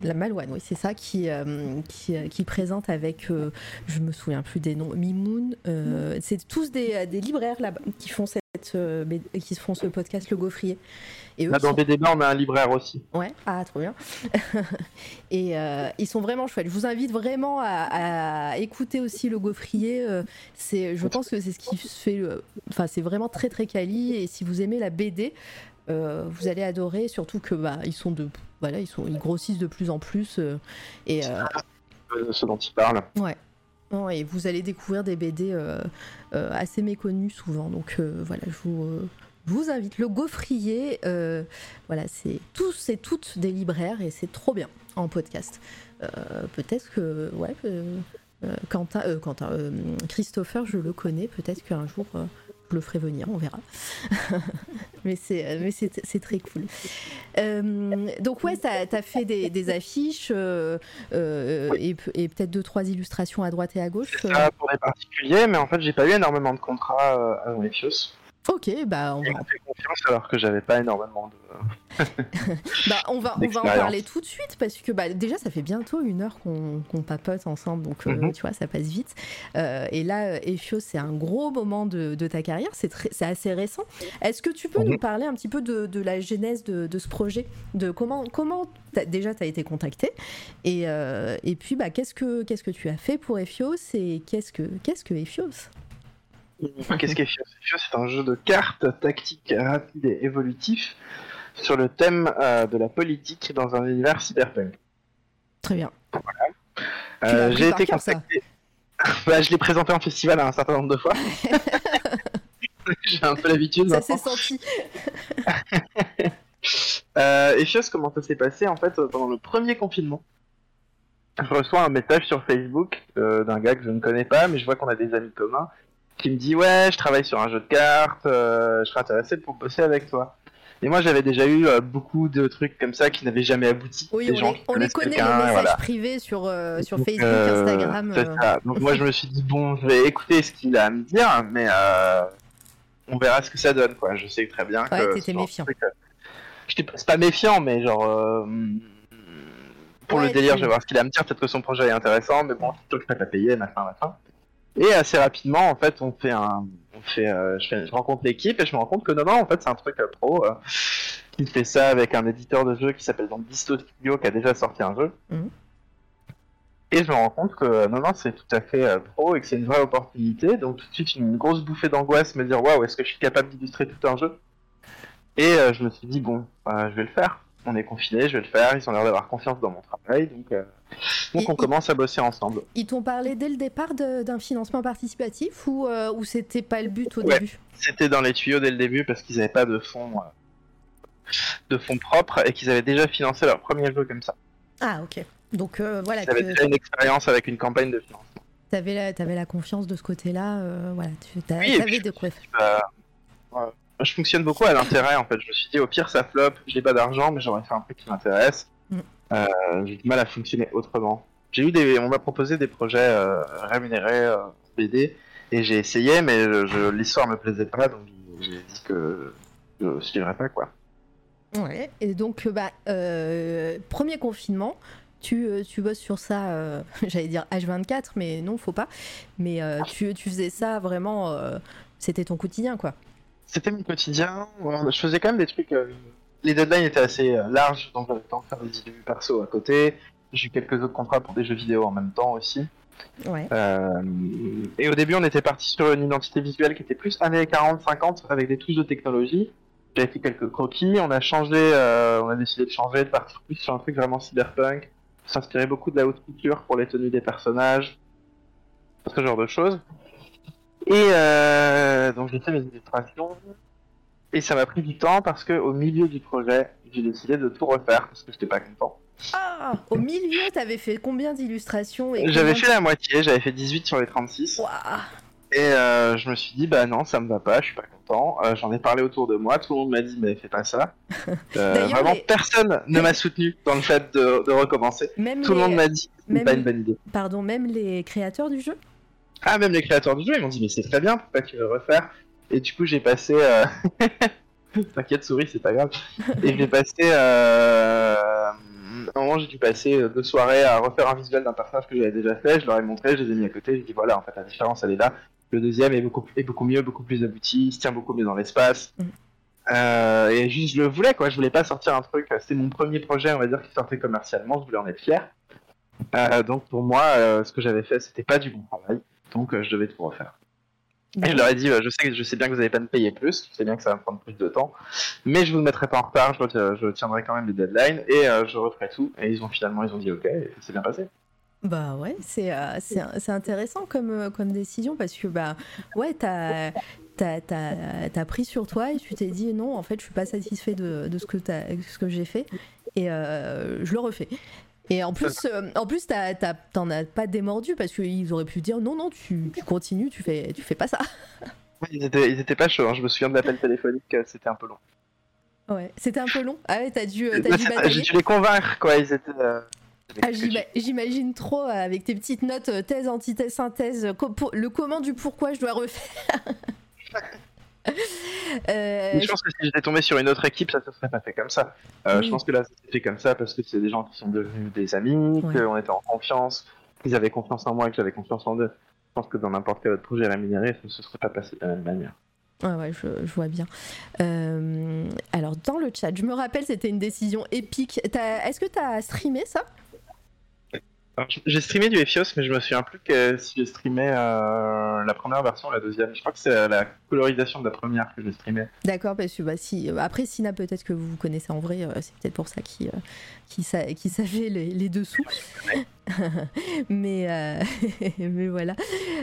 la Malouane, oui, c'est ça, qui, euh, euh, qui, présente avec, euh, je me souviens plus des noms, Mimoun. c'est tous des, libraires là qui font cette, qui font ce podcast Le Gaufrier. Et là, dans BDB, on a un libraire aussi. Ouais, ah, trop bien. et ils sont vraiment chouettes. Je vous invite vraiment à, écouter aussi Le Gaufrier. c'est, je pense que c'est ce qui se fait. Enfin, c'est vraiment très très quali. Et si vous aimez la BD, vous allez adorer. Surtout que bah, ils sont de voilà, ils, sont, ils grossissent de plus en plus. Euh, et, euh, ce dont ils parlent. Ouais. Et vous allez découvrir des BD euh, assez méconnus souvent. Donc voilà, je vous, vous invite. Le gaufrier, voilà, c'est tous et toutes des libraires et c'est trop bien en podcast. peut-être que, ouais, Quentin, Quentin Christopher, je le connais. Peut-être qu'un jour je le ferai venir, on verra. mais c'est, mais c'est, très cool. Euh, donc ouais, tu as fait des, affiches euh, euh, et, peut-être deux, trois illustrations à droite et à gauche. Ça pour les particuliers, mais en fait, j'ai pas eu énormément de contrats à Ephios. Ok, bah on va, confiance alors que j'avais pas énormément de. bah, on va, on va en parler tout de suite parce que bah, déjà ça fait bientôt une heure qu'on papote ensemble, donc euh, Mhm. tu vois ça passe vite. Euh, et là, Ephios, c'est un gros moment de, de ta carrière, c'est assez récent. Est-ce que tu peux Mhm. nous parler un petit peu de, de la genèse de, de ce projet, de comment, comment déjà tu as été contacté? Et, euh, et puis bah, qu'est-ce que qu'est-ce que tu as fait pour Ephios et qu'est-ce que qu'est-ce que Ephios Qu'est-ce qu'est Fios Fios, c'est un jeu de cartes tactique rapide et évolutif sur le thème euh, de la politique dans un univers cyberpunk. Très bien. Euh, J'ai été contacté. Bah, je l'ai présenté en festival un certain nombre de fois. J'ai un peu l'habitude. Ça s'est senti. Euh, et Fios, comment ça s'est passé en fait pendant le premier confinement? Je reçois un message sur Facebook euh, d'un gars que je ne connais pas, mais je vois qu'on a des amis communs, qui me dit ouais, je travaille sur un jeu de cartes, euh, je serais intéressé pour bosser avec toi. Et moi, j'avais déjà eu euh, beaucoup de trucs comme ça qui n'avaient jamais abouti. Oui, Des on gens les, on les connaît, les messages voilà. privés sur, euh, sur Donc, Facebook, euh, Instagram. ça. Donc moi je me suis dit bon, je vais écouter ce qu'il a à me dire, mais on verra ce que ça donne quoi. Je sais très bien que. Ouais, ce t'étais méfiant. truc, c'est pas méfiant, mais genre pour Ouais, le délire, je vais voir ce qu'il a à me dire. Peut-être que son projet est intéressant, mais bon, plutôt que je pas payer, machin, machin. Et assez rapidement, en fait, on fait un, on fait, euh, je, fais- je rencontre l'équipe et je me rends compte que non, non, en fait, c'est un truc euh, pro. euh, qui fait ça avec un éditeur de jeu qui s'appelle donc Disto Studio qui a déjà sorti un jeu. Mhm. Et je me rends compte que euh, non, non, c'est tout à fait pro et que c'est une vraie opportunité. Donc tout de suite, une grosse bouffée d'angoisse, me dire waouh, est-ce que je suis capable d'illustrer tout un jeu? Et je me suis dit bon, je vais le faire. On est confiné, je vais le faire. Ils ont l'air d'avoir confiance dans mon travail, donc donc Et- on commence à bosser ensemble. Ils t'ont parlé dès le départ d'un financement participatif ou, euh, ou c'était pas le but au Ouais. début? C'était dans les tuyaux dès le début parce qu'ils n'avaient pas de fonds, euh, de fonds propres et qu'ils avaient déjà financé leur premier jeu comme ça. Ah, ok. Donc euh, voilà, Ils avaient déjà une expérience avec une campagne de financement. tu avais, la- t'avais la confiance de ce côté-là. voilà, tu Oui, t'avais puis- de quoi faire. Bah. Je fonctionne beaucoup à l'intérêt en fait. Je me suis dit au pire ça flop, j'ai pas d'argent mais j'aurais fait un truc qui m'intéresse. Euh, j'ai du mal à fonctionner autrement. J'ai eu des, on m'a proposé des projets euh, rémunérés euh, BD et j'ai essayé mais je, je- l'histoire me plaisait pas donc j'ai dit que je suivrais pas quoi. Ouais. Et donc, euh, bah, premier confinement. Tu, tu bosses sur ça, j'allais dire H24, mais non, faut pas. Mais euh, tu, tu faisais ça vraiment, c'était ton quotidien, quoi. C'était mon quotidien. Je faisais quand même des trucs. Les deadlines étaient assez euh, larges, donc j'avais le temps de faire des idées perso à côté. J'ai eu quelques autres contrats pour des jeux vidéo en même temps aussi. Ouais. Euh, et au début, on était parti sur une identité visuelle qui était plus années 40-50 avec des touches de technologie. J'avais fait quelques croquis, on a changé, euh, on a décidé de changer, de partir plus sur un truc vraiment cyberpunk, s'inspirer beaucoup de la haute couture pour les tenues des personnages, ce genre de choses. Et euh, donc j'ai fait mes illustrations, et ça m'a pris du temps parce que au milieu du projet, j'ai décidé de tout refaire parce que j'étais pas content. Ah, au milieu, t'avais fait combien d'illustrations et J'avais fait la moitié, j'avais fait 18 sur les 36. Ouah. Et euh, je me suis dit, bah non, ça me va pas, je suis pas content. Euh, J'en ai parlé autour de moi, tout le monde m'a dit, mais fais pas ça. Euh, vraiment, les- personne ne m'a soutenu dans le fait de, de recommencer. Même Tout le monde m'a dit, c'est même- pas une bonne idée. Pardon, même les créateurs du jeu? Ah, même les créateurs du jeu, ils m'ont dit, mais c'est très bien, pourquoi tu veux refaire? Et du coup, j'ai passé. euh, T'inquiète, souris, c'est pas grave. Et j'ai passé. Euh... Un moment, j'ai dû passer euh, deux soirées à refaire un visuel d'un personnage que j'avais déjà fait. Je leur ai montré, je les ai mis à côté. J'ai dit, voilà, en fait, la différence, elle est là. Le deuxième est beaucoup, est beaucoup mieux, beaucoup plus abouti. Il se tient beaucoup mieux dans l'espace. Mhm. Euh, et juste, je le voulais, quoi. Je voulais pas sortir un truc. C'était mon premier projet, on va dire, qui sortait commercialement. Je voulais en être fier. Euh, donc, pour moi, euh, ce que j'avais fait, c'était pas du bon travail. Donc, je devais tout refaire. Et je leur ai dit, euh, je sais, bien que vous n'allez pas me payer plus, je sais bien que ça va me prendre plus de temps, mais je vous mettrai pas en retard, je, tiendrai quand même les deadlines et euh, je referai tout. Et ils ont finalement, ils ont dit ok, c'est bien passé. Bah ouais, c'est euh, intéressant comme, comme décision parce que bah ouais, t'as t'as pris sur toi et tu t'es dit non, en fait, je suis pas satisfait de, de ce que, que j'ai fait et je le refais. Et en plus, euh, en plus t'en as pas démordu parce qu'ils auraient pu dire non, non, tu, tu continues, tu fais, tu fais pas ça. Ils étaient, ils étaient pas chauds, hein. je me souviens de l'appel téléphonique, euh, c'était un peu long. Ouais, c'était un peu long. Ah ouais, t'as dû, euh, t'as Là, dû batailler. J'ai les convaincre, quoi, ils étaient. euh, Ah, j'ima- J'imagine trop avec tes petites notes thèse, antithèse, synthèse, le comment du pourquoi je dois refaire. Euh, je pense que si j'étais tombé sur une autre équipe, ça se serait pas fait comme ça. Euh, Oui. Je pense que là, ça s'est fait comme ça parce que c'est des gens qui sont devenus des amis, qu'on était en confiance, qu'ils avaient confiance en moi et que j'avais confiance en eux. Je pense que dans n'importe quel autre projet rémunéré, ça se serait pas passé de la même manière. Ouais, ouais, je, je vois bien. Euh, alors, dans le chat, je me rappelle, c'était une décision épique. Est-ce que tu as streamé ça? J'ai streamé du Ephios, mais je me souviens plus que si j'ai streamé euh, la première version ou la deuxième. Je crois que c'est euh, la colorisation de la première que j'ai streamé. D'accord, parce que bah, si, après, Sina, peut-être que vous vous connaissez en vrai, euh, c'est peut-être pour ça qu'il euh, qu'il sa- qu'il savait les, les dessous. mais, euh, mais voilà.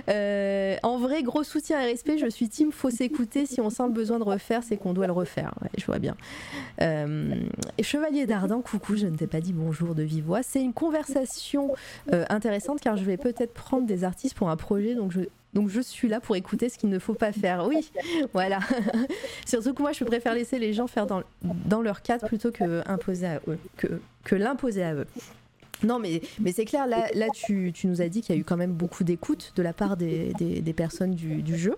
Euh, en vrai, gros soutien et respect, je suis team, faut s'écouter. Si on sent le besoin de refaire, c'est qu'on doit le refaire. Je vois bien. Euh, Chevalier d'Ardin, coucou, je ne t'ai pas dit bonjour de vive voix. C'est une conversation intéressante car je vais peut-être prendre des artistes pour un projet, donc je, donc je suis là pour écouter ce qu'il ne faut pas faire. Oui, voilà. Surtout que moi, je préfère laisser les gens faire dans, dans leur cadre plutôt que que, que l'imposer à eux. Non, mais, mais c'est clair, là, là tu, tu nous as dit qu'il y a eu quand même beaucoup d'écoute de la part des, des, des personnes du, du jeu.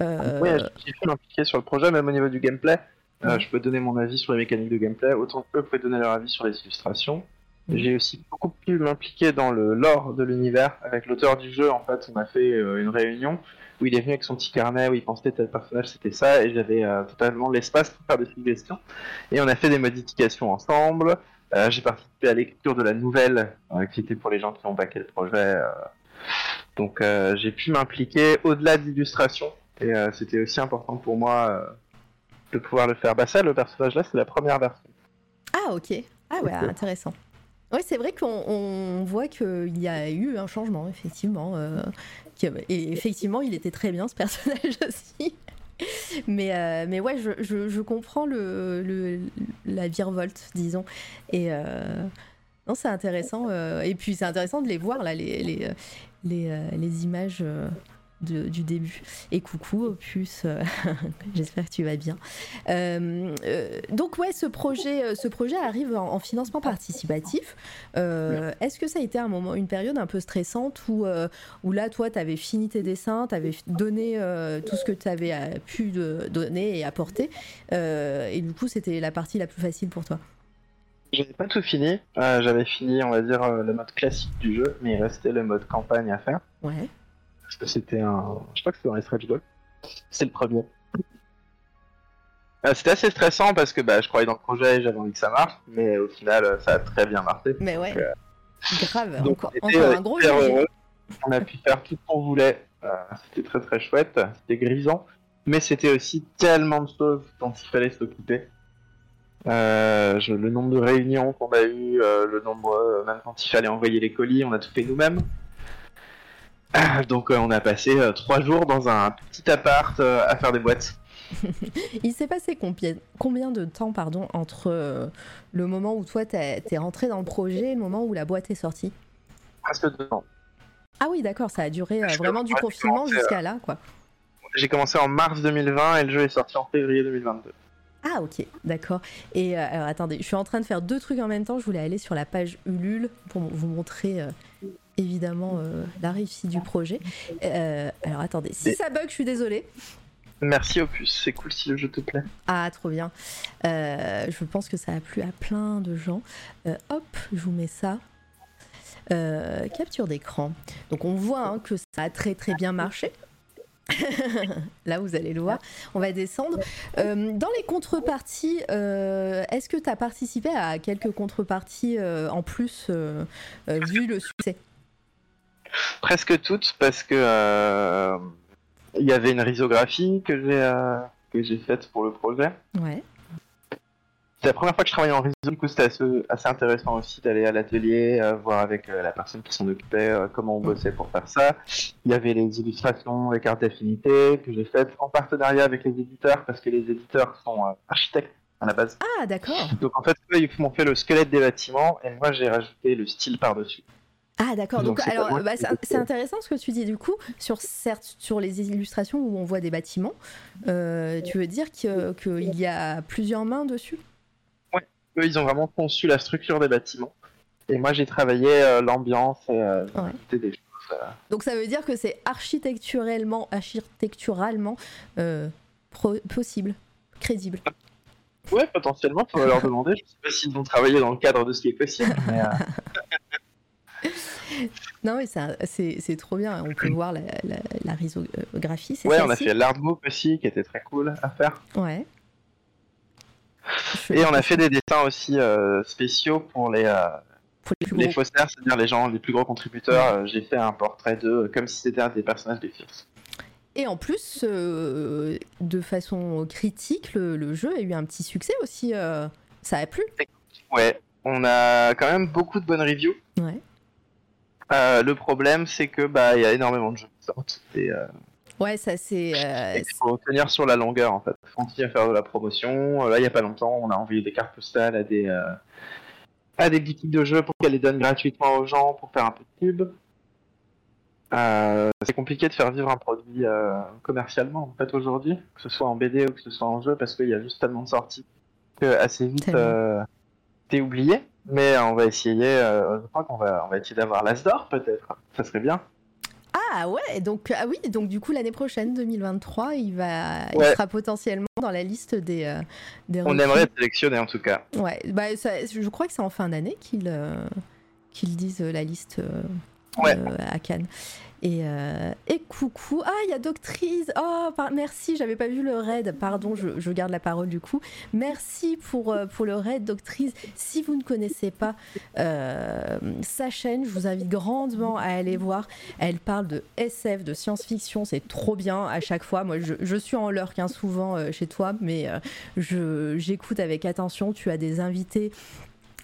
Euh, Ouais, j'ai pu m'impliquer sur le projet, même au niveau du gameplay. Euh, je peux donner mon avis sur les mécaniques de gameplay, autant que eux pouvaient donner leur avis sur les illustrations. J'ai aussi beaucoup pu m'impliquer dans le lore de l'univers. Avec l'auteur du jeu, en fait, on a fait euh, une réunion où il est venu avec son petit carnet où il pensait tel personnage c'était ça, et j'avais totalement l'espace pour faire des suggestions. Et on a fait des modifications ensemble. Euh, J'ai participé à l'écriture de la nouvelle, euh, qui était pour les gens qui ont baqué le projet. euh. Donc euh, j'ai pu m'impliquer au-delà de l'illustration, et c'était aussi important pour moi de pouvoir le faire. Bah ça, le personnage-là, c'est la première version. Ah, ok. Ah, ouais, intéressant. Oui, c'est vrai qu'on on voit qu'il y a eu un changement, effectivement. euh, et effectivement, il était très bien, ce personnage aussi. Mais, euh, mais ouais, je, je- comprends le, le- la virevolte, disons. Et euh, non, c'est intéressant. euh, et puis, c'est intéressant de les voir, là, les, les, les, euh, les images euh, de- du début. Et coucou, Opus, euh, j'espère que tu vas bien. Euh, euh, donc ouais, ce projet, ce projet arrive en, en financement participatif. Euh, Est-ce que ça a été un moment, une période un peu stressante où, où là, toi, tu avais fini tes dessins, tu avais donné tout ce que tu avais pu de- donner et apporter, et du coup, c'était la partie la plus facile pour toi? J'avais pas tout fini. Euh, J'avais fini, on va dire, euh, le mode classique du jeu, mais il restait le mode campagne à faire. Ouais. Parce que c'était un. Je crois que c'était dans les stretch goals. C'est le premier. Euh, c'était assez stressant parce que bah, je croyais dans le projet et j'avais envie que ça marche, mais au final, euh, ça a très bien marché. Mais ouais, Donc, euh, grave. donc, encore on était, encore euh, un gros heureux. On a pu faire tout ce qu'on voulait. Euh, c'était très très chouette. C'était grisant. Mais c'était aussi tellement de choses dont il fallait s'occuper. Euh, je- le nombre de réunions qu'on a eu, euh, le nombre, euh, même quand il fallait envoyer les colis, on a tout fait nous-mêmes. Donc euh, on a passé euh, trois jours dans un petit appart euh, à faire des boîtes. Il s'est passé combien, combien de temps pardon, entre le moment où toi, t'es rentré dans le projet et le moment où la boîte est sortie? Presque deux ans. Ah oui, d'accord, ça a duré euh, vraiment du confinement jusqu'à là, quoi. J'ai commencé en mars 2020 et le jeu est sorti en février 2022. Ah ok, d'accord. Et euh, alors attendez, je suis en train de faire deux trucs en même temps. Je voulais aller sur la page Ulule pour vous montrer euh, évidemment euh, la réussite du projet. Euh, alors attendez, si ça bug, je suis désolée. Merci Opus, c'est cool si le jeu te plaît. Ah trop bien. Euh, je pense que ça a plu à plein de gens. Euh, hop, je vous mets ça. Euh, capture d'écran. Donc on voit hein, que ça a très très bien marché. Là, vous allez le voir. On va descendre. Dans les contreparties, est-ce que tu as participé à quelques contreparties en plus, vu le succès? Presque toutes parce que euh, il y avait une risographie que j'ai euh, que j'ai faite pour le projet. Ouais. C'est la première fois que je travaillais en riso, du coup c'était assez, assez intéressant aussi d'aller à l'atelier, euh, voir avec euh, la personne qui s'en occupait euh, comment on bossait pour faire ça. Il y avait les illustrations, les cartes d'affinité que j'ai faites en partenariat avec les éditeurs parce que les éditeurs sont architectes à la base. Ah, d'accord. Donc en fait eux ils m'ont fait le squelette des bâtiments et moi j'ai rajouté le style par-dessus. Ah, d'accord. Donc, alors, bah, c'est intéressant ce que tu dis du coup. Sur certes, sur les illustrations où on voit des bâtiments, euh, tu veux dire que- qu'il y a plusieurs mains dessus? Eux ils ont vraiment conçu la structure des bâtiments et moi j'ai travaillé euh, l'ambiance et euh, Ouais. des choses. euh, Donc ça veut dire que c'est architecturellement, architecturalement possible, crédible. Ouais, potentiellement, faut leur demander. Je sais pas s'ils vont travailler dans le cadre de ce qui est possible. Mais, Non, mais c'est trop bien. On peut voir la, la, la risographie. Ouais, on a fait l'Artbook aussi, qui était très cool à faire. Ouais. Et on a fait des dessins aussi euh, spéciaux pour les, euh, pour les faussaires, c'est-à-dire les gens, les plus gros contributeurs. Euh, J'ai fait un portrait d'eux comme si c'était des personnages des films. Et en plus, euh, de façon critique, le, le jeu a eu un petit succès aussi. ça a plu. Ouais, on a quand même beaucoup de bonnes reviews. Ouais. Euh, le problème, c'est que bah il y a énormément de jeux qui sortent et euh, Ouais, ça c'est. euh, il faut tenir sur la longueur en fait. Faut continuer à faire de la promotion. Là, il y a pas longtemps, on a envoyé des cartes postales à des à des boutiques de jeux pour qu'elles les donnent gratuitement aux gens pour faire un peu de pub. Euh, c'est compliqué de faire vivre un produit euh, commercialement en fait aujourd'hui, que ce soit en BD ou que ce soit en jeu, parce qu'il y a juste tellement de sorties que assez vite euh, t'es oublié. Mais on va essayer, euh, je crois qu'on va, on va essayer d'avoir l'As d'or peut-être. Ça serait bien. Ah ouais, donc ah oui, donc du coup l'année prochaine, 2023, il va, il sera potentiellement dans la liste des. euh, des On aimerait être sélectionné en tout cas. Ouais, bah ça- je crois que c'est en fin d'année qu'ils euh, qu'ils disent euh, la liste Euh, à Cannes. Et, euh, et coucou. Ah, il y a Doctrice. Oh, par- merci, j'avais pas vu le raid. Pardon, je, garde la parole du coup. Merci pour, euh, pour le raid, Doctrice. Si vous ne connaissez pas sa chaîne, je vous invite grandement à aller voir. Elle parle de SF, de science-fiction. C'est trop bien à chaque fois. Moi, je, suis en lurk hein, souvent chez toi, mais j'écoute avec attention. Tu as des invités.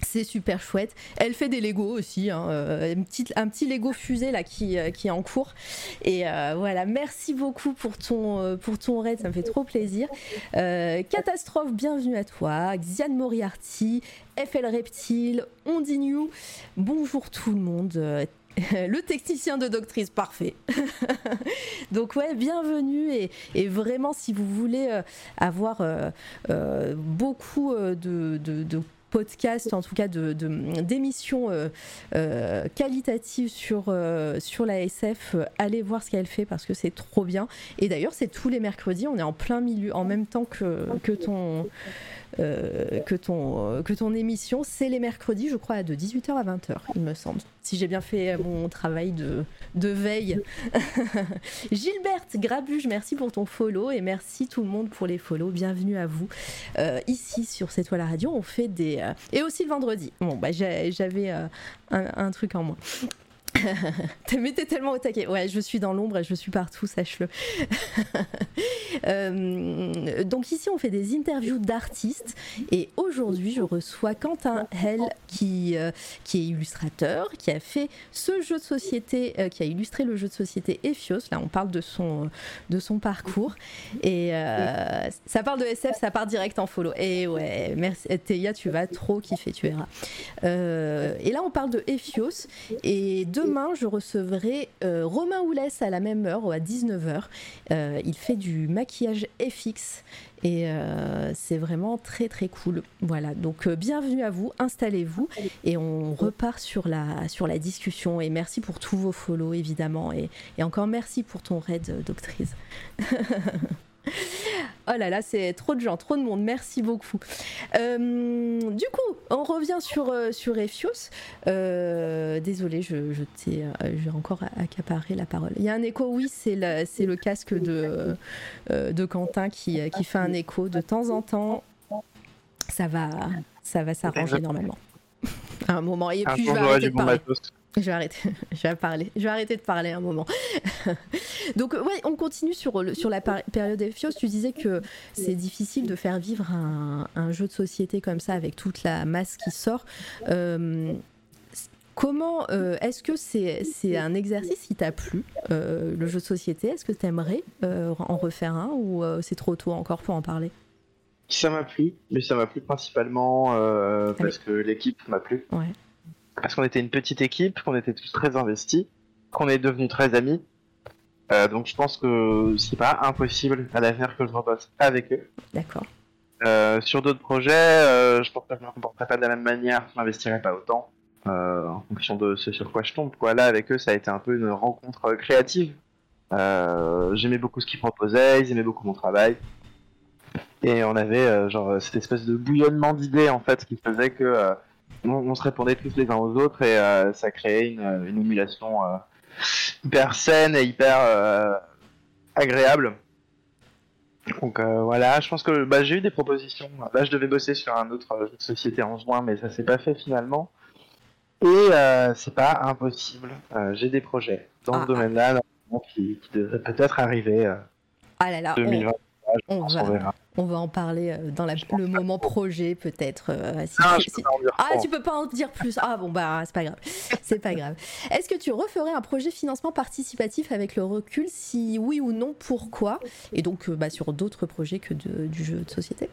C'est super chouette. Elle fait des Lego aussi, hein, euh, une petite- un petit Lego fusée là qui, euh, est en cours. Et euh, voilà, merci beaucoup pour ton, pour ton raid, ça me fait trop plaisir. Catastrophe, bienvenue à toi. Xian Moriarty, FL Reptile, Ondignou, bonjour tout le monde. Le technicien de Doctrice, parfait. Donc ouais, bienvenue et, vraiment si vous voulez avoir beaucoup de podcasts, en tout cas de- de- d'émissions euh, euh, qualitatives sur, euh, sur la SF, allez voir ce qu'elle fait parce que c'est trop bien. Et d'ailleurs, c'est tous les mercredis, on est en plein milieu, en même temps que, que ton... euh, que, ton, euh, que ton émission, c'est les mercredis, je crois, de 18h à 20h, il me semble. Si j'ai bien fait euh, mon travail de, de veille. Gilberte Grabuge, merci pour ton follow et merci tout le monde pour les follows. Bienvenue à vous. Ici sur C'est toi la radio, on fait des. Et aussi le vendredi. Bon, bah, j'avais un, un truc en moins. Mais t'es tellement au taquet. Ouais, je suis dans l'ombre et je suis partout, sache-le. Euh, donc ici, on fait des interviews d'artistes et aujourd'hui, je reçois Quentin Hell qui, euh, qui est illustrateur, qui a fait ce jeu de société, euh, qui a illustré le jeu de société Ephios. Là, on parle de son, de son parcours et ça parle de SF, ça part direct en follow. Et ouais, merci Théa, tu vas trop kiffer, tu verras. Et là, on parle de Ephios et demain, je recevrai euh, Romain Oulès à la même heure, à 19h. Euh, il fait du maquillage FX et euh, c'est vraiment très très cool. Voilà, donc bienvenue à vous, installez-vous et on repart sur la, sur la discussion. Et merci pour tous vos follow évidemment. Et, et encore merci pour ton raid, Doctrice. Oh là là, c'est trop de gens, trop de monde. Merci beaucoup. Euh, du coup, on revient sur, euh, sur Ephios. Euh, désolée, je, je t'ai euh, j'ai encore accaparé la parole. Il y a un écho, oui, c'est le, c'est le casque de, euh, de Quentin qui, qui fait un écho de temps en temps. Ça va, ça va s'arranger normalement. À un moment. Et puis, je vais arrêter de parler. Je vais arrêter, je vais parler, je vais arrêter de parler un moment. Donc ouais, on continue sur le, sur la période Ephios. Tu disais que c'est difficile de faire vivre un, un jeu de société comme ça avec toute la masse qui sort. Euh, comment euh, est-ce que c'est c'est un exercice qui t'a plu euh, le jeu de société? Est-ce que tu aimerais en refaire un ou c'est trop tôt encore pour en parler? Ça m'a plu, mais ça m'a plu principalement Ah parce que l'équipe m'a plu. Ouais. Parce qu'on était une petite équipe, qu'on était tous très investis, qu'on est devenus très amis. Euh, donc je pense que c'est pas impossible à l'avenir que je repasse avec eux. D'accord. Euh, sur d'autres projets, euh, je pense que je me comporterai pas de la même manière, je m'investirai pas autant euh, en fonction de ce sur quoi je tombe. Quoi. Là, avec eux, ça a été un peu une rencontre créative. J'aimais beaucoup ce qu'ils proposaient, ils aimaient beaucoup mon travail. Et on avait genre cette espèce de bouillonnement d'idées en fait qui faisait que on, on se répondait tous les uns aux autres et euh, ça créait une, une émulation euh, hyper saine et hyper euh, agréable. Donc euh, voilà, je pense que bah, j'ai eu des propositions. Là, je devais bosser sur un autre euh, jeu de société en juin, mais ça s'est pas fait finalement. Et euh, c'est pas impossible. Euh, j'ai des projets dans Ah, ce domaine-là normalement, qui, qui devraient peut-être arriver euh, Ah là là, on, 2020. je on pense, va- on verra. on va en parler euh, dans la- le moment trop. projet peut-être. euh, si- Ah, si- Ah, tu peux pas en dire plus. Ah bon bah c'est pas grave. C'est pas grave. Est-ce que tu referais un projet financement participatif avec le recul? Si oui ou non, pourquoi? Et donc euh, bah, sur d'autres projets que de- du jeu de société?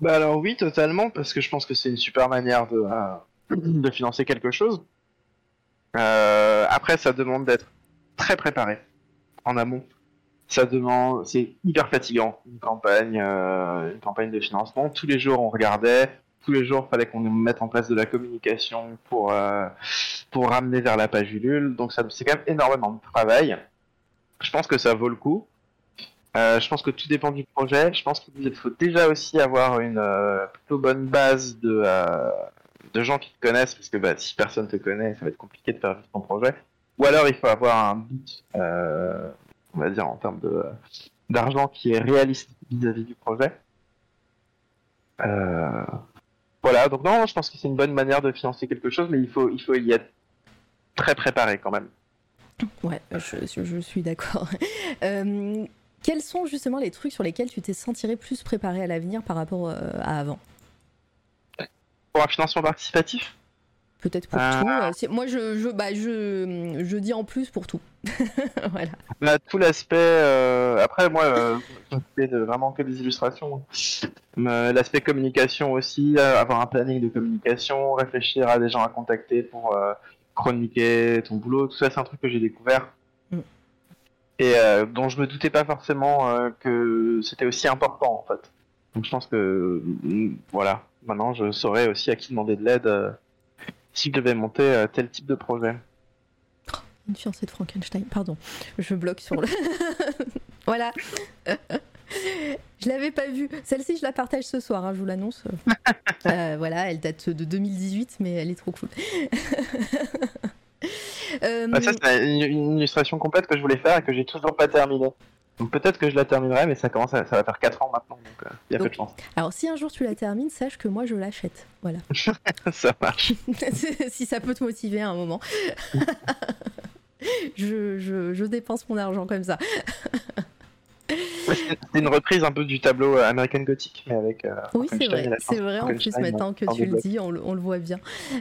Bah alors oui, totalement, parce que je pense que c'est une super manière de, euh, de financer quelque chose. Euh, après, ça demande d'être très préparé en amont. Ça demande, c'est hyper fatigant une campagne, euh, une campagne de financement. Tous les jours, on regardait. Tous les jours, fallait qu'on mette en place de la communication pour euh, pour ramener vers la page Ulule. Donc ça, c'est quand même énormément de travail. Je pense que ça vaut le coup. Euh, je pense que tout dépend du projet. Je pense qu'il faut déjà aussi avoir une plutôt bonne base de, de gens qui te connaissent, parce que bah, si personne te connaît, ça va être compliqué de faire vivre ton projet. Ou alors il faut avoir un but, on va dire en termes de d'argent qui est réaliste vis-à-vis du projet. Euh, voilà, donc non, je pense que c'est une bonne manière de financer quelque chose, mais il faut, il faut y être très préparé quand même. Ouais, je, suis d'accord. Euh, quels sont justement les trucs sur lesquels tu t'es sentirais plus préparé à l'avenir par rapport euh, à avant? Pour un financement participatif, Peut-être pour Ah. tout. euh, moi, je, je, bah, je, je dis en plus pour tout. voilà. Bah, tout l'aspect. euh, Après, moi, euh, je fais de vraiment que des illustrations. Mais L'aspect communication aussi, euh, avoir un planning de communication, réfléchir à des gens à contacter pour euh, chroniquer ton boulot, tout ça, c'est un truc que j'ai découvert. Mm. Et euh, dont je me doutais pas forcément euh, que c'était aussi important, en fait. Donc je pense que, mm, voilà, maintenant je saurais aussi à qui demander de l'aide euh, si je devais monter euh, tel type de projet. Une fiancée de Frankenstein. Pardon, je bloque sur le. voilà. je l'avais pas vue. Celle-ci, je la partage ce soir, hein, je vous l'annonce. Euh, voilà, elle date de 2018, mais elle est trop cool. Euh, Bah, ça, c'est une, une illustration complète que je voulais faire et que j'ai toujours pas terminée. Donc peut-être que je la terminerai, mais ça commence, à- ça va faire 4 ans maintenant, donc il y a peu de chance. alors, si un jour tu la termines, sache que moi je l'achète. Voilà. ça marche. si ça peut te motiver à un moment. je, je, je dépense mon argent comme ça. C'est une reprise un peu du tableau euh, American Gothic, mais avec. euh, Oui, c'est vrai, c'est vrai en plus maintenant que tu le dis, on le, on le voit bien.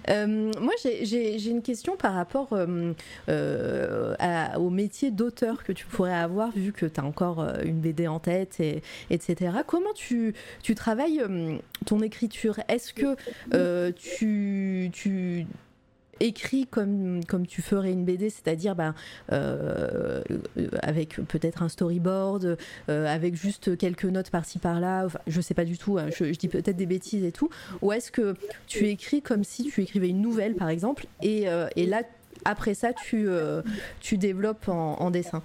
Euh, moi, j'ai- une question par rapport euh, à- au métier d'auteur que tu pourrais avoir, vu que tu as encore une BD en tête, et, etc. Comment tu, tu travailles ton écriture? Est-ce que tu, tu écris comme, comme tu ferais une BD, c'est-à-dire euh, euh, avec peut-être un storyboard, euh, avec juste quelques notes par-ci par-là, enfin, je sais pas du tout, hein, je, je dis peut-être des bêtises et tout, ou est-ce que tu écris comme si tu écrivais une nouvelle par exemple, et, euh, et là, après ça, tu, tu développes en, en dessin?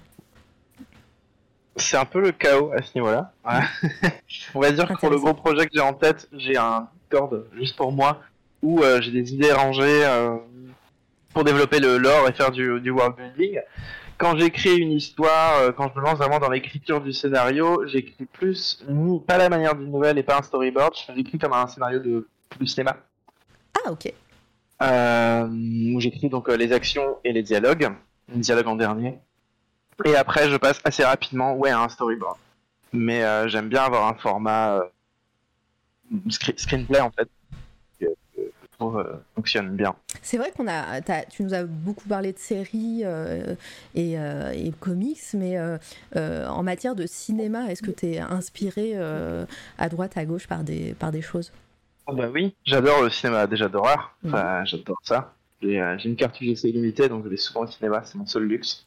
C'est un peu le chaos à ce niveau-là. On va dire que pour le gros projet que j'ai en tête, j'ai un Discord juste pour moi où euh, j'ai des idées rangées euh, pour développer le lore et faire du, du world building. Quand j'écris une histoire, euh, quand je me lance vraiment dans l'écriture du scénario, j'écris plus, ni- pas la manière d'une nouvelle et pas un storyboard, j'écris comme un scénario de, de cinéma. Ah ok, où j'écris donc les actions et les dialogues, les dialogues en dernier. Et après, je passe assez rapidement ouais, à un storyboard. Mais j'aime bien avoir un format screen- screenplay en fait, je trouve euh, fonctionne bien. c'est vrai qu'on a, tu nous as beaucoup parlé de séries euh, et, euh, et comics, mais euh, euh, en matière de cinéma, est-ce que tu es inspiré euh, à droite, à gauche par des, par des choses? Oh bah oui, j'adore le cinéma déjà d'horreur, enfin, j'adore ça. J'ai euh, une carte UGC illimitée, donc je vais souvent au cinéma, c'est mon seul luxe.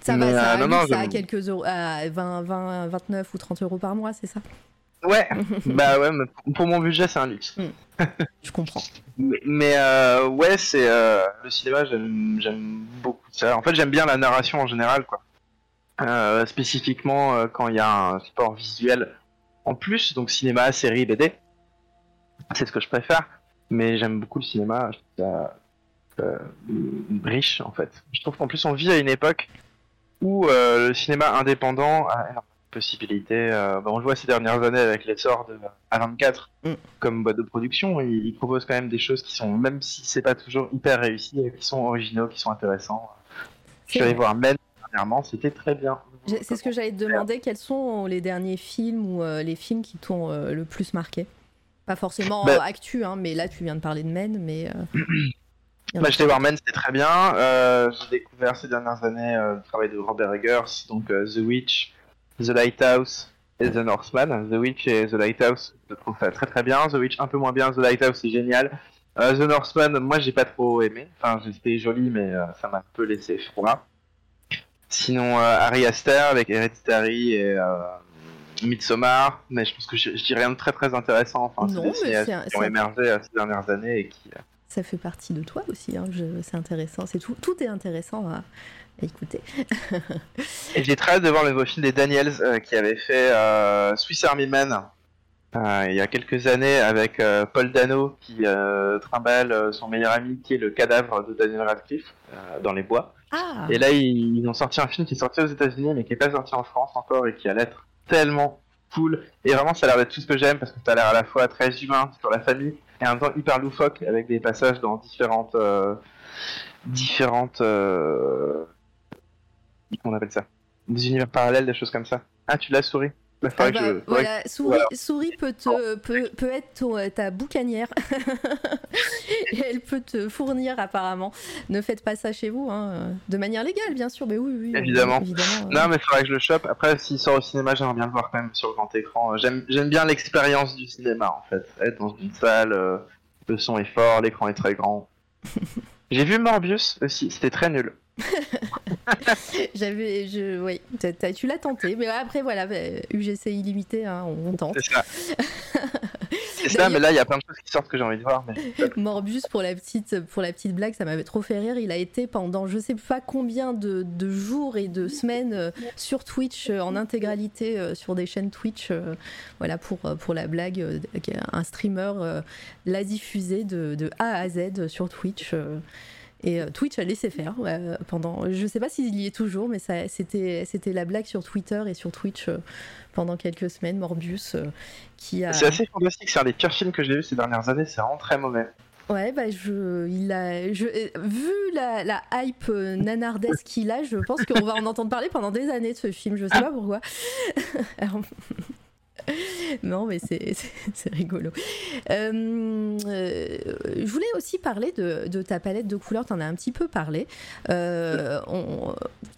Ça Mais, va, ça, euh, a non, non, ça j'aime- quelques euros, à 20, 20, 29 ou 30 euros par mois, c'est ça? Ouais, bah ouais, mais pour- mon budget, c'est un luxe. Je comprends. Mais, mais, euh, ouais, c'est euh, le cinéma, j'aime beaucoup ça. En fait, j'aime bien la narration en général, quoi. Euh, spécifiquement quand il y a un support visuel en plus, donc cinéma, série, BD, c'est ce que je préfère. Mais j'aime beaucoup le cinéma, je trouve ça riche en fait. Je trouve qu'en plus on vit à une époque où le cinéma indépendant a possibilités. Euh, bah, on le voit ces dernières années avec l'essor de A24 Mm. comme boîte de production. Il, il propose quand même des choses qui sont, même si c'est pas toujours hyper réussi, qui sont originaux, qui sont intéressants. Je suis allé voir Men dernièrement, c'était très bien. C'est ce que j'allais te demander, quels sont les derniers films ou euh, les films qui t'ont euh, le plus marqué? Pas forcément Bah- euh, actu, hein, mais là tu viens de parler de Men, mais... euh, Bah, j'étais voir Men, c'était très bien. Euh, J'ai découvert ces dernières années euh, le travail de Robert Eggers, donc euh, The Witch, The Lighthouse et The Northman. The Witch et The Lighthouse, je trouve ça très très bien. The Witch un peu moins bien, The Lighthouse c'est génial. Euh, The Northman, moi j'ai pas trop aimé. Enfin, c'était joli, mais euh, ça m'a un peu laissé froid. Sinon, euh, Harry Aster avec Hereditary et euh, Midsommar, mais je pense que je, je dis rien de très très intéressant. Enfin, c'est Non, des c'est un- qui ont émergé ces dernières années et qui, Ça fait partie de toi aussi, hein, je- c'est intéressant, c'est tout, tout est intéressant à écouter. J'ai très hâte de voir le nouveau film des Daniels euh, qui avait fait euh, Swiss Army Man euh, il y a quelques années avec Paul Dano qui trimballe son meilleur ami qui est le cadavre de Daniel Radcliffe dans les bois. Ah Et là ils, ils ont sorti un film qui est sorti aux États-Unis mais qui est pas sorti en France encore et qui a l'air tellement cool. Et vraiment ça a l'air d'être tout ce que j'aime parce que ça a l'air à la fois très humain sur la famille et en même temps hyper loufoque avec des passages dans différentes différentes euh, comment on appelle ça des univers parallèles, des choses comme ça. Ah, tu l'as souris Bah, Ah bah, je- voilà, souris, voilà. souris peut, te, peut, peut être ton- ta boucanière. Et Elle peut te fournir apparemment. Ne faites pas ça chez vous, hein, de manière légale bien sûr, mais oui, oui. Évidemment. évidemment que- Non, mais faudrait que je le chope. Après, s'il sort au cinéma, j'aimerais bien le voir quand même sur le grand écran. J'aime j'aime bien l'expérience du cinéma, en fait. Être dans une salle, euh, le son est fort, l'écran est très grand. J'ai vu Morbius aussi, c'était très nul. J'avais, je, oui, tu l'as tenté, mais après voilà, bah, UGC illimité, hein, on tente. C'est ça. C'est ça, mais là, il y a plein de choses qui sortent que j'ai envie de voir. Mais... Morbius pour la petite pour la petite blague, ça m'avait trop fait rire. Il a été pendant je sais pas combien de, de jours et de semaines euh, sur Twitch euh, en intégralité euh, sur des chaînes Twitch. euh, voilà pour pour la blague, un streamer euh, l'a diffusé de, de A à Z sur Twitch. euh, et euh, Twitch a laissé faire euh, pendant. Je sais pas s'il y est toujours, mais ça, c'était, c'était la blague sur Twitter et sur Twitch euh, pendant quelques semaines. Morbius qui a. C'est assez fantastique, c'est un des pires films que j'ai vu ces dernières années, c'est vraiment très mauvais. Ouais, bah je, il a, je, vu la, la hype nanardesque qu'il a, je pense qu'on va en entendre parler pendant des années de ce film. Je sais pas pourquoi. Alors, non, mais c'est rigolo. Euh, euh, je voulais aussi parler de, de ta palette de couleurs. T'en as un petit peu parlé. Euh,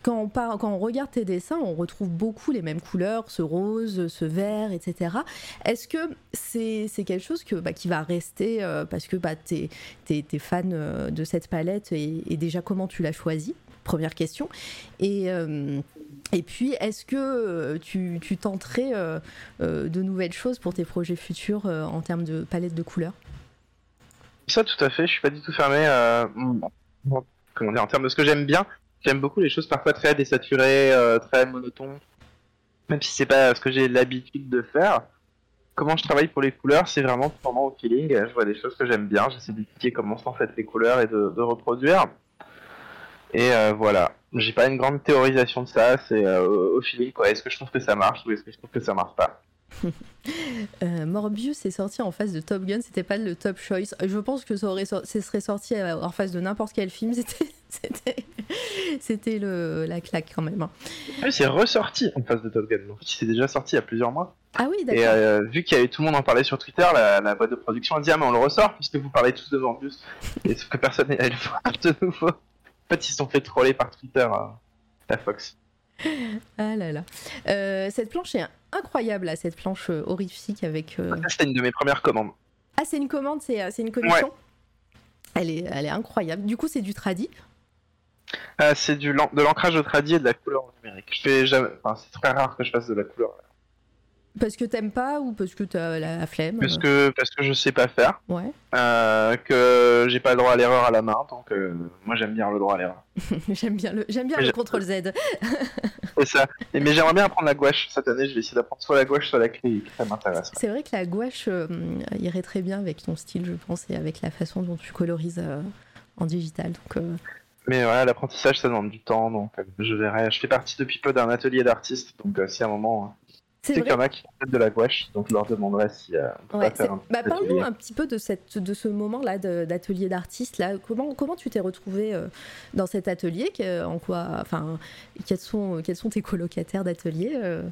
quand, on quand on regarde tes dessins, on retrouve beaucoup les mêmes couleurs, ce rose, ce vert, etc. Est-ce que c'est quelque chose que, bah, qui va rester parce que bah, tu es, fan euh, de cette palette et, et déjà comment tu l'as choisie? Première question. Et, euh, et puis, est-ce que euh, tu, tu tenterais euh, de nouvelles choses pour tes projets futurs en termes de palette de couleurs? Ça, tout à fait, je suis pas du tout fermé. Comment dire, en termes de ce que j'aime bien, j'aime beaucoup les choses parfois très désaturées, très monotones. Même si c'est pas ce que j'ai l'habitude de faire. Comment je travaille pour les couleurs, c'est vraiment pendant au feeling. Je vois des choses que j'aime bien, j'essaie d'étudier comment sont faites les couleurs et de reproduire. Et euh, voilà, j'ai pas une grande théorisation de ça, c'est euh, au feeling quoi. Est-ce que je trouve que ça marche ou est-ce que je trouve que ça marche pas? Euh, Morbius est sorti en face de Top Gun, c'était pas le top choice. Je pense que ça, aurait serait sorti en face de n'importe quel film, c'était, la claque quand même. hein. Ah oui, c'est ressorti en face de Top Gun. En fait, c'est déjà sorti il y a plusieurs mois. Ah oui, d'accord. Et euh, vu qu'il y avait tout le monde en parlait sur Twitter, la, la boîte de production a dit ah mais on le ressort puisque vous parlez tous de Morbius. Et sauf que personne n'est allé le voir de nouveau. En fait, ils se sont fait troller par Twitter, euh, la Fox. Ah là là. Euh, cette planche est incroyable, là, cette planche euh, horrifique avec. euh, c'était une de mes premières commandes. Ah, c'est une commande, c'est, euh, une commission elle, est, elle est incroyable. Du coup, c'est du tradi. Euh, c'est de l'ancrage au tradi et de la couleur numérique. Je fais jamais... enfin, c'est très rare que je fasse de la couleur. Parce que t'aimes pas ou parce que t'as la flemme Parce que, parce que je sais pas faire, Ouais. euh, que j'ai pas le droit à l'erreur à la main, donc euh, moi j'aime bien le droit à l'erreur. j'aime bien le, j'aime bien Mais le contrôle Z. C'est ça. Et, mais j'aimerais bien apprendre la gouache cette année, je vais essayer d'apprendre soit la gouache, soit l'acrylique, ça m'intéresse. C'est vrai que la gouache euh, irait très bien avec ton style, je pense, et avec la façon dont tu colorises euh, en digital. Donc, euh, Mais ouais, l'apprentissage ça demande du temps, donc euh, je verrai. Je fais partie depuis peu d'un atelier d'artistes, donc euh, si à un moment, euh, c'est tu sais qu'il y vrai. en a qui font de la gouache, donc je leur demanderai si euh, on peut Ouais, faire un bah, Parle-nous un petit peu de, cette, de ce moment-là d'atelier d'artiste. Là. Comment, comment tu t'es retrouvé euh, dans cet atelier? En quoi, enfin, quels, sont, quels sont tes colocataires d'atelier euh,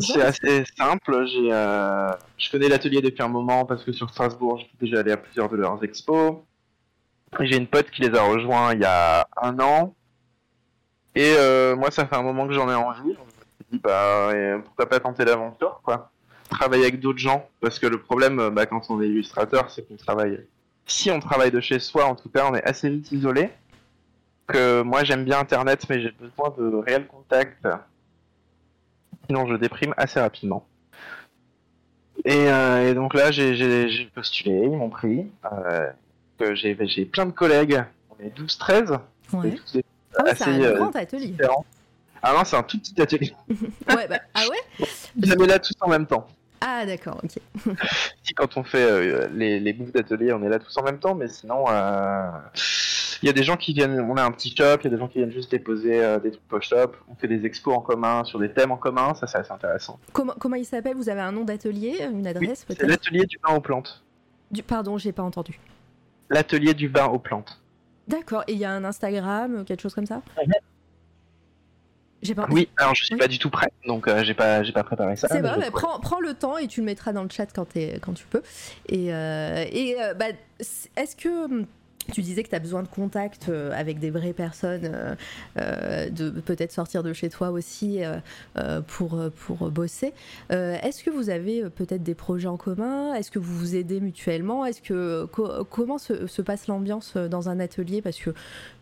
C'est assez simple. J'ai, euh, je connais l'atelier depuis un moment parce que sur Strasbourg, j'étais déjà allé à plusieurs de leurs expos. J'ai une pote qui les a rejoints il y a un an. Et euh, moi, ça fait un moment que j'en ai envie. Dit, bah, et pourquoi pas tenter l'aventure, quoi. Travailler avec d'autres gens. Parce que le problème, euh, bah, quand on est illustrateur, c'est qu'on travaille. Si on travaille de chez soi, en tout cas, on est assez vite isolé. Que moi, j'aime bien Internet, mais j'ai besoin de réel contact. Sinon, je déprime assez rapidement. Et, euh, et donc là, j'ai- postulé, ils m'ont pris. Euh, que j'ai j'ai plein de collègues, on est 12-13, Ouais. et tous des- Ah ouais, assez, c'est un euh, grand atelier. différents. Ah non, c'est un tout petit atelier. Ouais, bah, ah ouais Ils est là tous en même temps. Ah d'accord, ok. Si quand on fait euh, les, les bouffes d'atelier, on est là tous en même temps, mais sinon, euh, il y a des gens qui viennent, on a un petit shop, il y a des gens qui viennent juste déposer euh, des trucs au shop, on fait des expos en commun sur des thèmes en commun, ça c'est assez intéressant. Comment, comment il s'appelle? Vous avez un nom d'atelier, une Oui, adresse c'est l'atelier du vin aux plantes. Du- Pardon, j'ai pas entendu. L'atelier du vin aux plantes. D'accord, et il y a un Instagram, euh, quelque chose comme ça? Pas. Oui, alors je suis Oui. pas du tout prêt, donc euh, j'ai pas, j'ai pas préparé ça. C'est mais bah, pourrais. prends, prends le temps et tu le mettras dans le chat quand, t'es- quand tu peux. Et, euh, et euh, bah, est-ce que hum, tu disais que tu as besoin de contact euh, avec des vraies personnes, euh, euh, de peut-être sortir de chez toi aussi pour, pour bosser. Est-ce que vous avez peut-être des projets en commun? Est-ce que vous vous aidez mutuellement? Est-ce que co- comment se, se passe l'ambiance dans un atelier? Parce que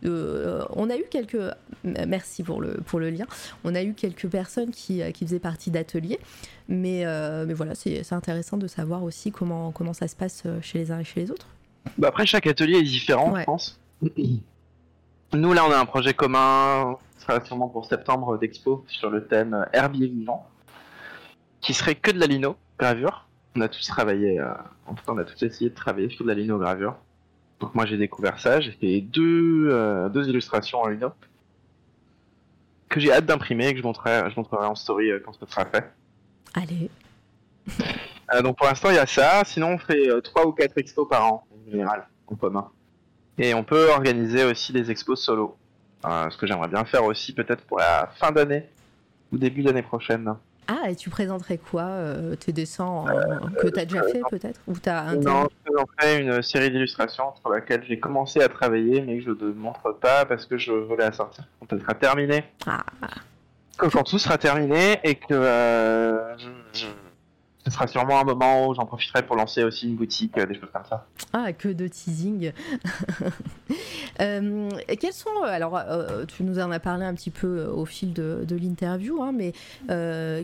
on a eu quelques merci pour le pour le lien. On a eu quelques personnes qui, qui faisaient partie d'ateliers, mais mais voilà, c'est intéressant de savoir aussi comment comment ça se passe chez les uns et chez les autres. Bah après, chaque atelier est différent, Ouais. je pense. Nous, là, on a un projet commun, ce sera sûrement pour septembre d'expo, sur le thème herbier vivant, qui serait que de la lino gravure. On a tous travaillé, euh, en tout cas, on a tous essayé de travailler sur de la lino gravure. Donc moi, j'ai découvert ça, j'ai fait deux, euh, deux illustrations en lino, que j'ai hâte d'imprimer et que je montrerai, je montrerai en story euh, quand ce sera fait. Allez, Euh, donc pour l'instant il y a ça, sinon on fait trois ou quatre expos par an général en commun. Et on peut organiser aussi des expos solo. Euh, ce que j'aimerais bien faire aussi peut-être pour la fin d'année ou début d'année prochaine. ah et tu présenterais quoi euh, tes dessins que tu as déjà fait peut-être? Ou un Non, je présenterai une série d'illustrations sur laquelle j'ai commencé à travailler mais que je ne montre pas parce que je veux la sortir quand elle sera terminée. Ah. Que quand tout sera terminé et que euh, je- je- ce sera sûrement un moment où j'en profiterai pour lancer aussi une boutique, euh, des choses comme ça. Ah, que de teasing. Euh, quels sont, alors euh, tu nous en as parlé un petit peu au fil de, de l'interview, hein, mais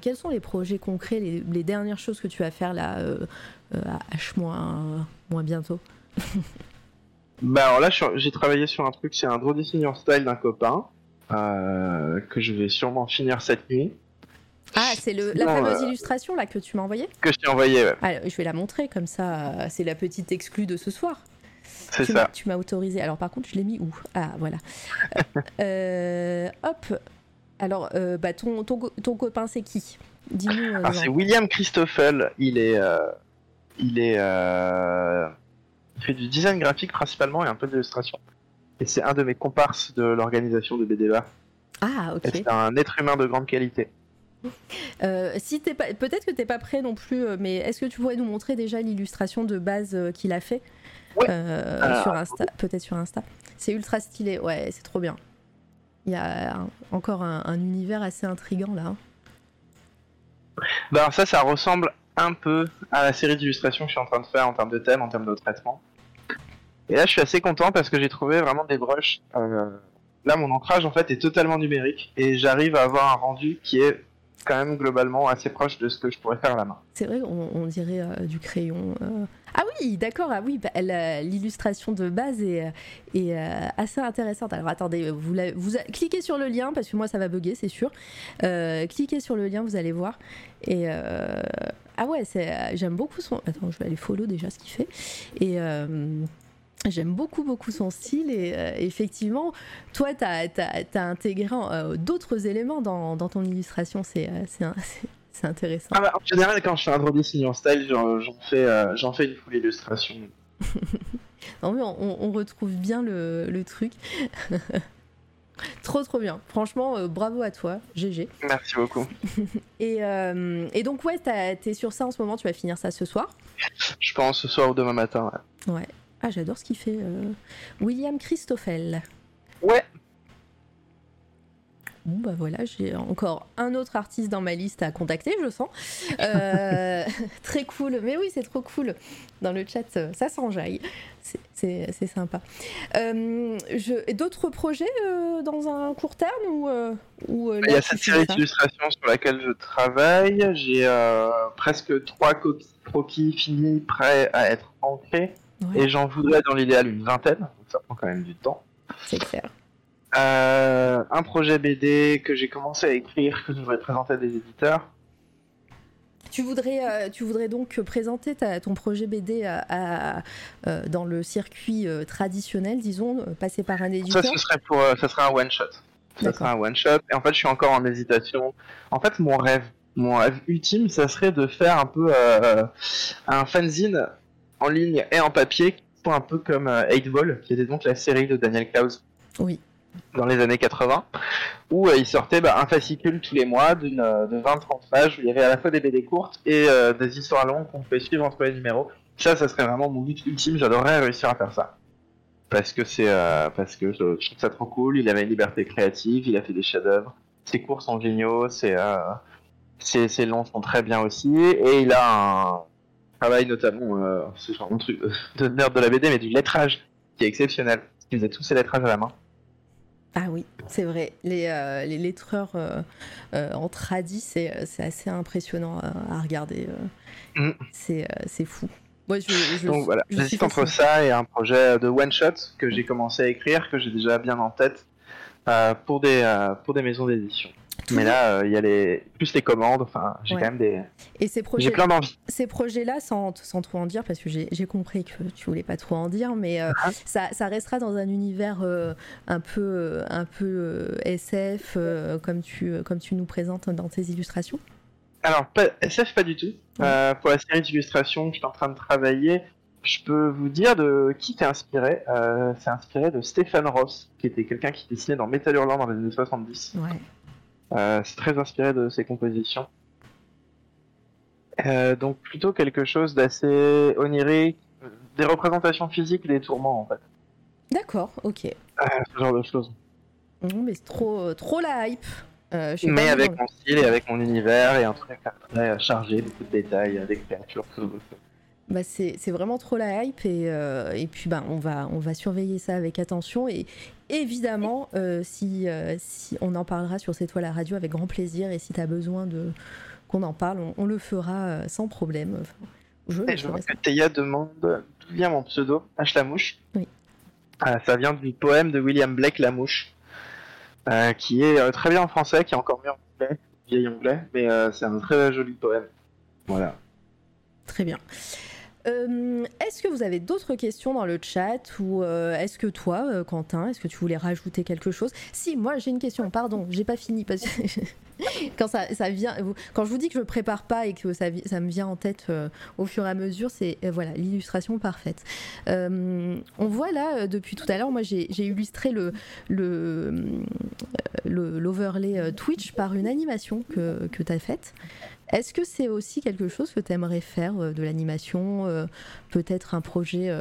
quels sont les projets concrets, les, les dernières choses que tu vas faire là, à H moins, bientôt Bah alors là, j'ai travaillé sur un truc, c'est un draw designer style d'un copain que je vais sûrement finir cette nuit. Ah, c'est la Sinon, fameuse euh, illustration là que tu m'as envoyée Que je t'ai envoyé, ouais. Ah, Je vais la montrer comme ça, euh, c'est la petite exclue de ce soir. c'est Tu m'as- ça. Tu m'as autorisé. Alors par contre, je l'ai mis où? Ah, voilà. Euh, hop. Alors, euh, bah, ton, ton, ton copain, c'est qui? Dis-nous. euh, Alors Jean. c'est William Christoffel. Il est, euh, il est, euh, il fait du design graphique principalement et un peu d'illustration. Et c'est un de mes comparses de l'organisation de BDBA. Ah, ok. C'est un être humain de grande qualité. Euh, si t'es pas, peut-être que t'es pas prêt non plus, euh, mais est-ce que tu pourrais nous montrer déjà l'illustration de base euh, qu'il a fait Ouais. Euh, Alors. sur Insta, peut-être sur Insta. C'est ultra stylé, ouais, c'est trop bien. Il y a un- encore un, un univers assez intrigant là. hein. Bah alors ça, ça ressemble un peu à la série d'illustrations que je suis en train de faire en termes de thème, en termes de traitement. Et là, je suis assez content parce que j'ai trouvé vraiment des brushes. euh, Là, mon ancrage en fait est totalement numérique et j'arrive à avoir un rendu qui est quand même globalement assez proche de ce que je pourrais faire à la main. C'est vrai, on, dirait euh, du crayon. euh. Ah oui, d'accord, ah oui, bah, la- l'illustration de base est, euh, assez intéressante. Alors attendez, vous, vous cliquez sur le lien parce que moi ça va bugger, c'est sûr. Euh, cliquez sur le lien, vous allez voir. Et euh, ah ouais, euh, j'aime beaucoup son. Attends, je vais aller follow déjà ce qu'il fait. Et euh, J'aime beaucoup, beaucoup son style et euh, effectivement, toi, tu as, intégré euh, d'autres éléments dans, dans ton illustration. C'est euh, intéressant. Ah bah, en général, quand je fais un draw dessin en style, j'en fais, euh, fais une full illustration. Non, mais on, on retrouve bien le, le truc. trop, trop bien. Franchement, euh, bravo à toi. GG. Merci beaucoup. Et, euh, et donc, ouais, t'es sur ça en ce moment. Tu vas finir ça ce soir? Je pense ce soir ou demain matin. ouais. Ouais. Ah, j'adore ce qu'il fait. euh, William Christoffel. Ouais. Bon, bah voilà, j'ai encore un autre artiste dans ma liste à contacter, je sens. Euh, très cool. Mais oui, c'est trop cool. Dans le chat, euh, ça s'enjaille. C'est- sympa. Euh, D'autres projets euh, dans un court terme ou, ou Il y a cette série d'illustrations sur laquelle je travaille. J'ai presque trois copies croquis finis, prêts à être ancrés. Ouais, Et j'en voudrais dans l'idéal une vingtaine. Donc ça prend quand même du temps. c'est clair. Euh, un projet BD que j'ai commencé à écrire, que je voudrais présenter à des éditeurs. Tu voudrais, euh, tu voudrais donc présenter ta- ton projet BD à, à- euh, dans le circuit euh, traditionnel, disons, passer par un Ça, éditeur ce serait pour, euh, ça serait un one shot. Ça D'accord. serait un one shot. Et en fait, je suis encore en hésitation. En fait, mon rêve, mon rêve ultime, ça serait de faire un peu euh, un fanzine en ligne et en papier, un peu comme euh, 8 Ball, qui était donc la série de Daniel Klaus Oui. dans les années 80, où euh, il sortait bah, un fascicule tous les mois d'une euh, de 20-30 pages, où il y avait à la fois des BD courtes et euh, des histoires longues qu'on pouvait suivre entre les numéros. Ça, ça serait vraiment mon but ultime. J'adorerais réussir à faire ça parce que c'est euh, parce que je, je trouve ça trop cool. Il avait une liberté créative, il a fait des chefs-d'œuvre. Ses cours sont géniaux, ses euh, ses, ses longs sont très bien aussi, et il a un travail notamment, euh, c'est genre un truc de nerd de la BD, mais du lettrage qui est exceptionnel. Il faisait tous ses lettrages à la main. Ah oui, c'est vrai. Les, euh, les lettreurs euh, euh, en tradi, c'est c'est assez impressionnant à, à regarder. euh. Mm. C'est euh, c'est fou. Moi, je, je- Donc voilà, j'hésite entre ça et un projet de one shot que j'ai commencé à écrire, que j'ai déjà bien en tête euh, pour des euh, pour des maisons d'édition. Mais là, euh, il y a les plus les commandes. Enfin, j'ai Ouais. quand même des Et ces projets, j'ai plein d'envie. ces projets-là, sans, sans trop en dire, parce que j'ai compris que tu voulais pas trop en dire, mais euh, Ah. ça, ça restera dans un univers euh, un peu, un peu SF, comme, tu, comme tu nous présentes dans tes illustrations. Alors, pas- SF, pas du tout. Pour la série d'illustrations que je suis en train de travailler, je peux vous dire de qui c'est inspiré. Euh, c'est inspiré de Stephen Ross, qui était quelqu'un qui dessinait dans Metal Hurlant dans les années 70. Ouais. Euh, c'est très inspiré de ses compositions. Euh, donc plutôt quelque chose d'assez onirique, des représentations physiques des tourments en fait. D'accord, ok. Euh, ce genre de choses. Non, mais c'est trop, trop la hype. Euh, je Mais avec mon style et avec mon univers et un truc très chargé, beaucoup de détails, des créatures, tout. Bah, c'est vraiment trop la hype et, euh, et puis bah, on, va, on va surveiller ça avec attention et évidemment euh, si, euh, si on en parlera sur cette toile à radio avec grand plaisir et si tu as besoin de qu'on en parle on, on le fera sans problème Enfin, je Et je vois que Théa demande d'où vient mon pseudo, H la mouche. Oui. Ça vient du poème de William Blake La Mouche, qui est très bien en français, qui est encore mieux en anglais, vieil anglais, mais c'est un très joli poème. Voilà. Très bien. Euh, est-ce que vous avez d'autres questions dans le chat ou euh, est-ce que toi, euh, Quentin, est-ce que tu voulais rajouter quelque chose? Si, moi j'ai une question, pardon, j'ai pas fini parce quand ça, vient, quand je vous dis que je prépare pas et que ça, me vient en tête euh, au fur et à mesure, c'est euh, voilà l'illustration parfaite. Euh, on voit là depuis tout à l'heure, moi j'ai illustré l'overlay Twitch par une animation que, tu as faite. Est-ce que c'est aussi quelque chose que tu aimerais faire de l'animation Peut-être un projet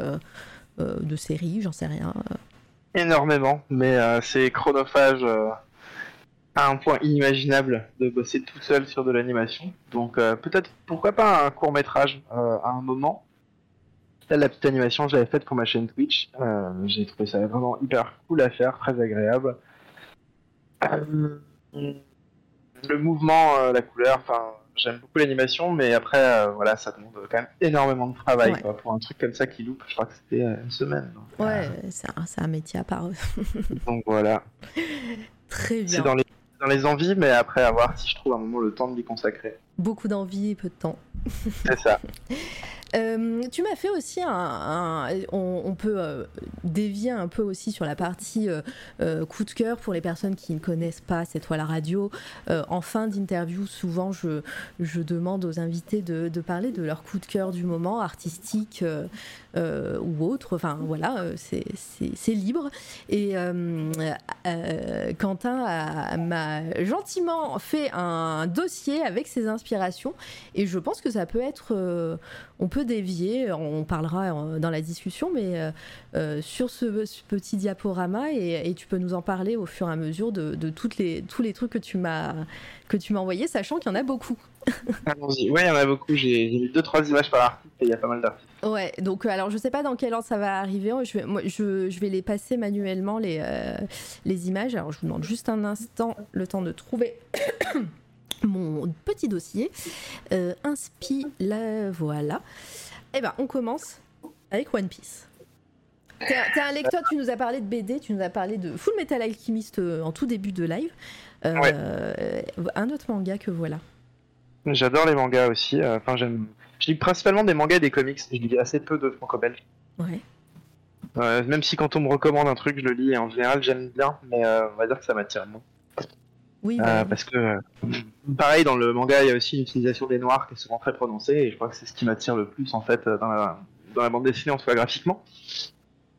de série, j'en sais rien. Énormément, mais c'est chronophage à un point inimaginable de bosser tout seul sur de l'animation. Donc euh, peut-être, pourquoi pas un court métrage euh, à un moment. Là, la petite animation que j'avais faite pour ma chaîne Twitch, euh, j'ai trouvé ça vraiment hyper cool à faire, très agréable. Le mouvement, la couleur, enfin, j'aime beaucoup l'animation, mais après, voilà, ça demande quand même énormément de travail, Ouais. quoi. Pour un truc comme ça qui loupe, je crois que c'était une semaine. donc, Ouais, c'est un, métier à part. donc voilà. Très bien. C'est dans les, dans les envies, mais après, à voir si je trouve un moment le temps de l'y consacrer. Beaucoup d'envie et peu de temps. C'est ça. Euh, tu m'as fait aussi un. un- on, on peut euh, dévier un peu aussi sur la partie euh, euh, coup de cœur pour les personnes qui ne connaissent pas cette toile à radio. En fin d'interview, souvent, je, je demande aux invités de, de parler de leur coup de cœur du moment, artistique ou autre. Enfin, voilà, c'est- libre. Et Quentin m'a gentiment fait un dossier avec ses inspirations. Et je pense que ça peut être. euh, on peut dévier, on parlera euh, dans la discussion, mais euh, sur ce, ce petit diaporama, et, et tu peux nous en parler au fur et à mesure de, de toutes les, tous les trucs que tu m'as que tu m'as envoyés, sachant qu'il y en a beaucoup. Allons-y. Ouais, il y en a beaucoup. J'ai j'ai mis deux, trois images par article et il y a pas mal d'articles. Ouais, donc euh, alors je sais pas dans quel ordre ça va arriver. Je vais, moi, je, je vais les passer manuellement les, euh, les images. Alors je vous demande juste un instant le temps de trouver mon petit dossier. Euh, inspi, la voilà. Eh ben on commence avec One Piece. T'es un- lecteur, tu nous as parlé de BD, tu nous as parlé de Full Metal Alchemist euh, en tout début de live. Euh, Un autre manga que voilà. J'adore les mangas aussi. euh, Enfin, j'aime. Je lis principalement des mangas et des comics. Je lis assez peu de franco-belge. Ouais. Euh, même si quand on me recommande un truc, je le lis et en général j'aime bien, mais euh, on va dire que ça m'attire moins. Oui, Euh, bah, parce que, euh, pareil, dans le manga, il y a aussi une utilisation des noirs qui est souvent très prononcée, et je crois que c'est ce qui m'attire le plus en fait euh, dans la, dans la bande dessinée, en cas graphiquement.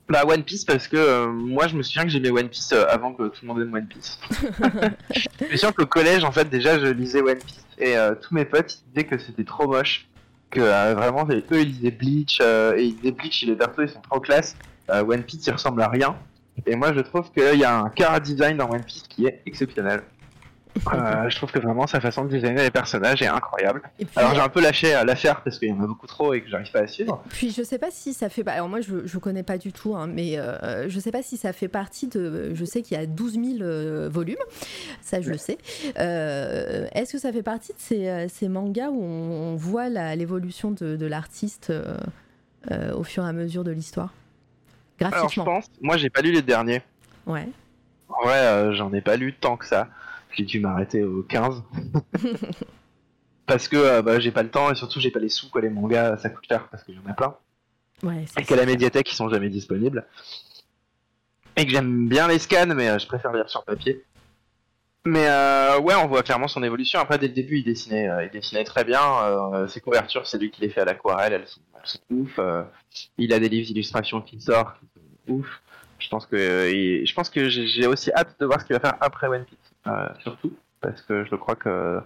Bah, One Piece, parce que euh, moi je me souviens que j'aimais One Piece euh, avant que tout le monde aime One Piece. je suis sûr qu'au collège, en fait, déjà je lisais One Piece, et tous mes potes ils disaient que c'était trop moche, que vraiment, eux ils lisaient Bleach, et ils disaient Bleach, les persos ils sont trop classe, One Piece il ressemble à rien. Et moi je trouve qu'il y a un car design dans One Piece qui est exceptionnel. Euh, je trouve que vraiment sa façon de designer les personnages est incroyable. puis, Alors j'ai un peu lâché euh, l'affaire parce qu'il y en a beaucoup trop et que j'arrive pas à suivre. Puis je sais pas si ça fait. Alors moi je, je connais pas du tout, hein, mais euh, je sais pas si ça fait partie de. Je sais qu'il y a 12 000 euh, volumes, ça je le sais. Euh, Est-ce que ça fait partie de ces, euh, ces mangas où on, on voit la- l'évolution de, de l'artiste euh, euh, au fur et à mesure de l'histoire? Alors je Graphiquement. pense, moi j'ai pas lu les derniers. Ouais. En vrai, euh, j'en ai pas lu tant que ça. J'ai dû m'arrêter au 15. parce que euh, bah, j'ai pas le temps et surtout j'ai pas les sous quoi. Les mangas ça coûte cher parce qu'il y en a plein. Ouais, c'est Et qu'à la médiathèque ils sont jamais disponibles. Et que j'aime bien les scans mais euh, je préfère lire sur papier. Mais euh, ouais, on voit clairement son évolution. Après, dès le début, il dessinait, il dessinait très bien. Ses couvertures, c'est lui qui les fait à l'aquarelle. Elles sont, elles sont ouf. Il a des livres d'illustration qui sortent, qui sont ouf. Je pense que, je pense que j'ai aussi hâte de voir ce qu'il va faire après One Piece, surtout parce que je crois que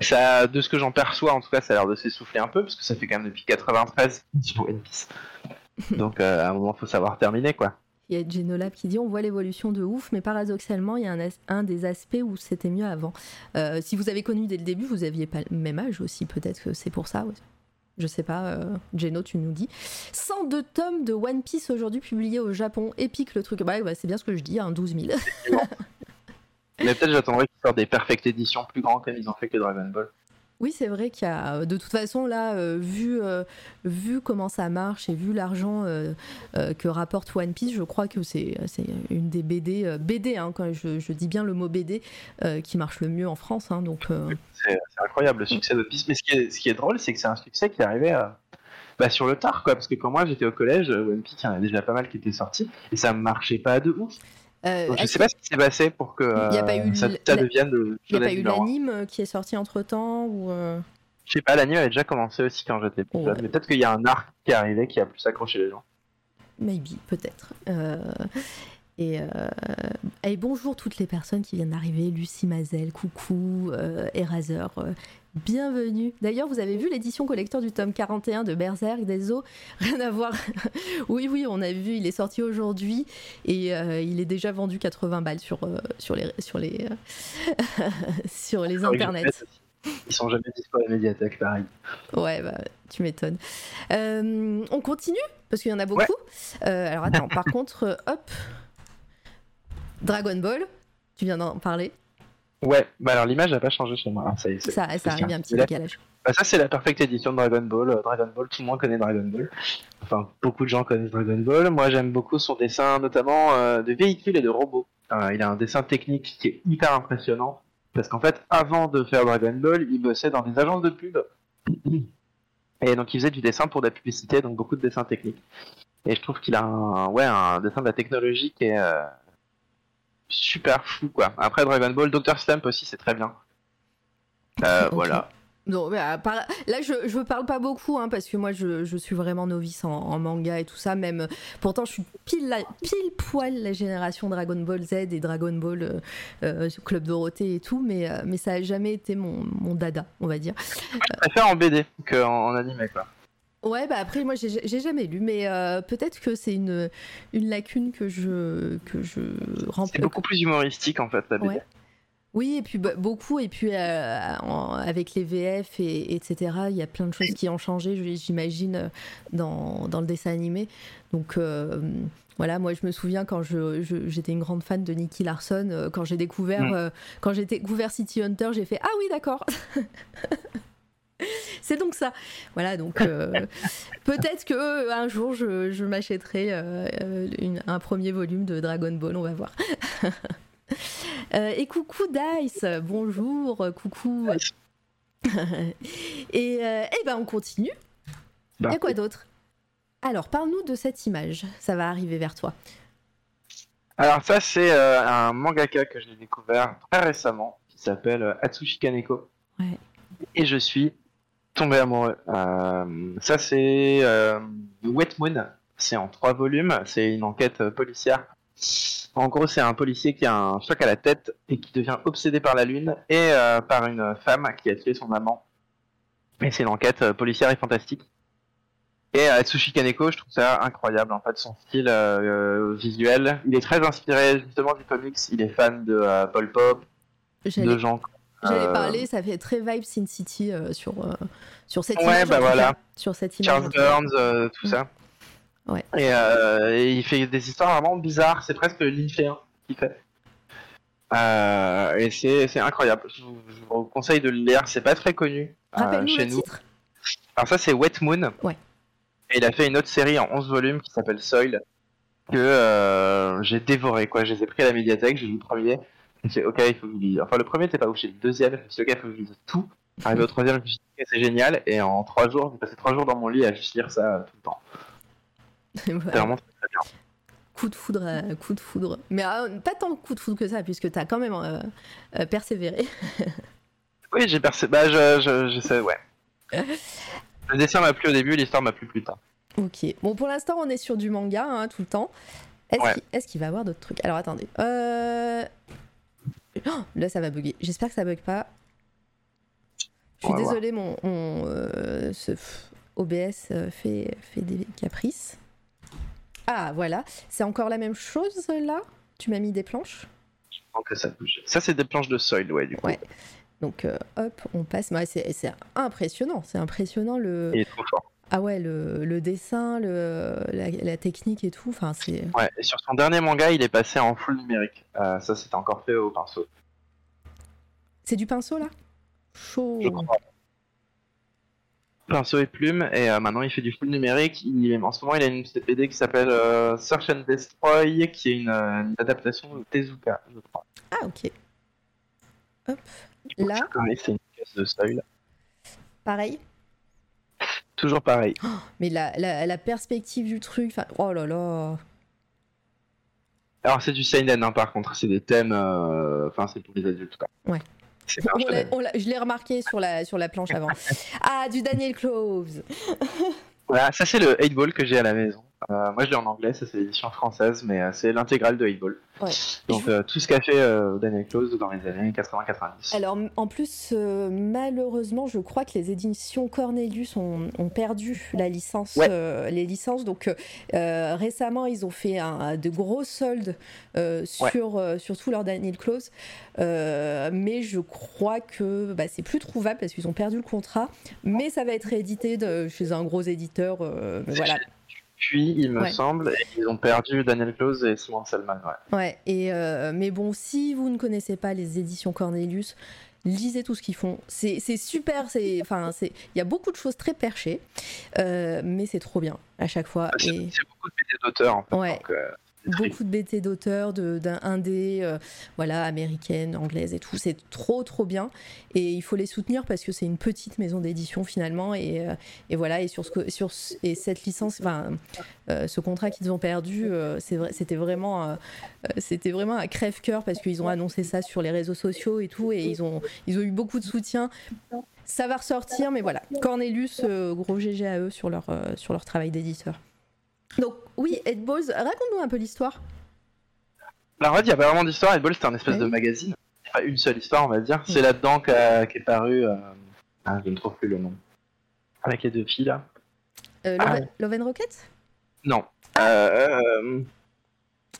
ça, de ce que j'en perçois, en tout cas, ça a l'air de s'essouffler un peu parce que ça fait quand même depuis 93 sur One Piece. Donc, euh, à un moment, faut savoir terminer, quoi. Il y a Genolab qui dit on voit l'évolution de ouf, mais paradoxalement, il y a un, as- un des aspects où c'était mieux avant. Euh, si vous avez connu dès le début, vous aviez pas le même âge aussi, peut-être que c'est pour ça. ouais. Je sais pas, euh, Geno, tu nous dis. 102 tomes de One Piece aujourd'hui publiés au Japon. Épique le truc. Bah, bah, c'est bien ce que je dis, hein, 12 000. Mais peut-être j'attendrai qu'ils sortent des perfect éditions plus grands comme ils ont fait que Dragon Ball. Oui, c'est vrai qu'il y a, de toute façon, là, euh, vu, euh, vu comment ça marche et vu l'argent euh, euh, que rapporte One Piece, je crois que c'est c'est une des BD, euh, BD, hein, quand je, je dis bien le mot BD, euh, qui marche le mieux en France. hein, donc, euh, C'est c'est incroyable le succès de Piece. Mais ce qui est, ce qui est drôle, c'est que c'est un succès qui est arrivé euh, bah, sur le tard, quoi. Parce que quand moi j'étais au collège, euh, One Piece, il y en a déjà pas mal qui étaient sortis et ça marchait pas de ouf. Euh, Donc, je sais pas ce qui s'est passé pour que Il y a pas euh, eu ça, ça devienne le Il n'y a pas eu un. l'anime euh, qui est sorti entre temps ou euh, Je sais pas, l'anime avait déjà commencé aussi quand j'étais plus Ouais. jeune. Mais peut-être qu'il y a un arc qui est arrivé qui a plus accroché les gens. Maybe, peut-être. Euh, et, euh, et bonjour toutes les personnes qui viennent d'arriver. Lucie Mazel, coucou, euh, Eraser, euh, bienvenue. D'ailleurs, vous avez vu l'édition collector du tome 41 de Berserk des eaux? Rien à voir. oui, oui, on a vu, il est sorti aujourd'hui et euh, il est déjà vendu 80 balles sur, euh, sur les, sur les, euh, sur les internets. Ils sont jamais dispo à la médiathèque, pareil. Ouais, bah, tu m'étonnes. Euh, on continue? Parce qu'il y en a beaucoup. Euh, alors attends, par contre, hop. Dragon Ball, tu viens d'en parler. Ouais, bah alors l'image n'a pas changé chez moi. hein, ça, Ça, ça arrive, il y a un petit décalage. Bah, ça, c'est la perfecte édition de Dragon Ball. Euh, Dragon Ball, tout le monde connaît Dragon Ball. Enfin, beaucoup de gens connaissent Dragon Ball. Moi, j'aime beaucoup son dessin, notamment euh, de véhicules et de robots. Euh, il a un dessin technique qui est hyper impressionnant. Parce qu'en fait, avant de faire Dragon Ball, il bossait dans des agences de pub. Et donc, il faisait du dessin pour de la publicité, donc beaucoup de dessins techniques. Et je trouve qu'il a un, ouais, un dessin de la technologie qui est euh, super fou, quoi. Après Dragon Ball, Dr. Slump aussi, c'est très bien. Euh. Voilà. Non, mais part- là, je, je parle pas beaucoup, hein, parce que moi, je, je suis vraiment novice en, en manga et tout ça. Même, pourtant, je suis pile, la- pile poil la génération Dragon Ball Z et Dragon Ball euh, euh, Club Dorothée et tout, mais, euh, mais ça a jamais été mon, mon dada, on va dire. Je préfère en BD qu'en en animé, quoi. Ouais, bah après, moi, j'ai jamais lu, mais euh, peut-être que c'est une, une lacune que je, que je C'est remplis. beaucoup plus humoristique en fait la BD. Ouais. Oui, et puis bah, beaucoup, et puis euh, en- avec les VF et etc. Il y a plein de choses qui ont changé, je- j'imagine, euh, dans, dans le dessin animé. Donc euh, voilà, moi je me souviens quand je- je- j'étais une grande fan de Nicky Larson, quand j'ai découvert, Mm. quand j'ai découvert City Hunter, j'ai fait ah oui d'accord. C'est donc ça. Voilà, donc euh, peut-être que euh, un jour je, je m'achèterai euh, un premier volume de Dragon Ball, on va voir. Euh, et coucou Dice, bonjour, coucou. et, euh, eh ben on continue. Il Bah, y a quoi d'autre? Alors parle-nous de cette image, ça va arriver vers toi. Alors ça c'est un mangaka que j'ai découvert très récemment qui s'appelle Atsushi Kaneko. Ouais. Et je suis tombé amoureux. Euh, ça c'est euh, Wet Moon. C'est en trois volumes. C'est une enquête euh, policière. En gros, c'est un policier qui a un choc à la tête et qui devient obsédé par la lune et euh, par une femme qui a tué son amant. Et c'est une enquête euh, policière et fantastique. Et Atsushi Kaneko, je trouve ça incroyable en fait son style visuel. Il est très inspiré justement du comics. Il est fan de Paul Pop, de gens. J'allais euh, parler, ça fait très vibe Sin City euh, sur, euh, sur cette Ouais, image. bah voilà. cas. Sur cette image. Charles tout. Burns, euh, tout ça. Ouais. Et, euh, et il fait des histoires vraiment bizarres. C'est presque lynchéen qu'il fait. Et c'est incroyable. Je vous, je vous conseille de le lire. C'est pas très connu Rappelle-nous chez le nous. titre. Alors ça c'est Wet Moon. Ouais. Et il a fait une autre série en 11 volumes qui s'appelle Soil que j'ai dévoré quoi. Je les ai pris à la médiathèque, j'ai lu le premier. Je me suis dit, ok, il faut que je lise. Enfin le premier t'es pas ouf, j'ai le deuxième, je me suis dit ok, il faut que je lise tout. Arrivé au troisième, je me suis dit ok, c'est génial. Et en trois jours, j'ai passé trois jours dans mon lit à juste lire ça euh, tout le temps. C'est Voilà. vraiment très, très bien. Coup de foudre, euh, coup de foudre. Mais euh, pas tant de coup de foudre que ça, puisque t'as quand même euh, persévéré. Oui, j'ai percé. Bah je, je, je sais, ouais. Le dessin m'a plu au début, l'histoire m'a plu plus tard. Ok. Bon, pour l'instant, on est sur du manga hein, tout le temps. Est-ce Ouais. qu'il est-ce qu'il va y avoir d'autres trucs? Alors, attendez. Euh... oh, là, ça va bugger. J'espère que ça bug pas. Je suis désolée, mon, mon, euh, ce OBS euh, fait, fait des caprices. Ah, voilà. C'est encore la même chose là? Tu m'as mis des planches? Donc ça bouge. Ça c'est des planches de Soil, ouais, du coup. Ouais. Donc, euh, hop, on passe. Ouais, c'est impressionnant. C'est impressionnant le. Il est trop fort. Ah ouais, le, le dessin, le, la, la technique et tout. Enfin, c'est. Ouais, et sur son dernier manga, il est passé en full numérique. Euh, ça c'était encore fait au pinceau, C'est du pinceau là? Chaud. je crois. Pinceau et plume, et euh, maintenant il fait du full numérique. Il, en ce moment, il a une petite BD qui s'appelle euh, Search and Destroy, qui est une, une adaptation de Tezuka, je crois. Ah ok. Hop. Je Là. tu connais, c'est une pièce de Soil. Pareil. Toujours pareil. Mais la, la, la perspective du truc. Enfin, oh là là. Alors c'est du seinen, hein, par contre, c'est des thèmes, euh, enfin c'est pour les adultes, quoi. Ouais. On on je l'ai remarqué sur la, sur la planche avant. Ah, du Daniel Cloves. Voilà, ça c'est le 8 Ball que j'ai à la maison. Euh, moi je l'ai en anglais, ça c'est l'édition française, mais euh, c'est l'intégrale de 8 Ball. Ouais. Donc euh, tout ce qu'a fait Daniel Close dans les années 80-90. Alors, en plus, malheureusement, je crois que les éditions Cornelius ont, ont perdu la licence, Ouais. les licences. Donc, récemment, ils ont fait un, de gros soldes Ouais. sur, sur tout leur Daniel Close. Mais je crois que bah, c'est plus trouvable parce qu'ils ont perdu le contrat. Mais ça va être réédité de- chez un gros éditeur. voilà. Depuis, il me Ouais. semble, et ils ont perdu Daniel Close et Simon Selman. Ouais. Ouais, et euh, mais bon, si vous ne connaissez pas les éditions Cornelius, lisez tout ce qu'ils font. C'est super, c'est enfin c'est il y a beaucoup de choses très perchées, euh, mais c'est trop bien à chaque fois. C'est Et c'est beaucoup de BD d'auteurs en fait. Ouais. donc, euh, beaucoup de BT d'auteurs, d'un indé, euh, voilà, américaine, anglaise et tout. C'est trop trop bien et il faut les soutenir parce que c'est une petite maison d'édition finalement et, euh, et voilà et sur ce que- sur ce- et cette licence, enfin euh, ce contrat qu'ils ont perdu, c'était vraiment c'était vraiment un crève-cœur parce qu'ils ont annoncé ça sur les réseaux sociaux et tout et ils ont ils ont eu beaucoup de soutien. Ça va ressortir, mais voilà. Cornelius, gros GG à eux sur leur, sur leur travail d'éditeur. Donc, oui, Ed Balls, raconte-nous un peu l'histoire. Alors en fait, il n'y a pas vraiment d'histoire. Ed Ball, c'était un espèce de magazine. Enfin, une seule histoire, on va dire. C'est là-dedans qu'est paru. euh, Ah, je ne trouve plus le nom. Avec les deux filles là. Euh, Ah Love, Love and Rocket? Non. Euh, euh,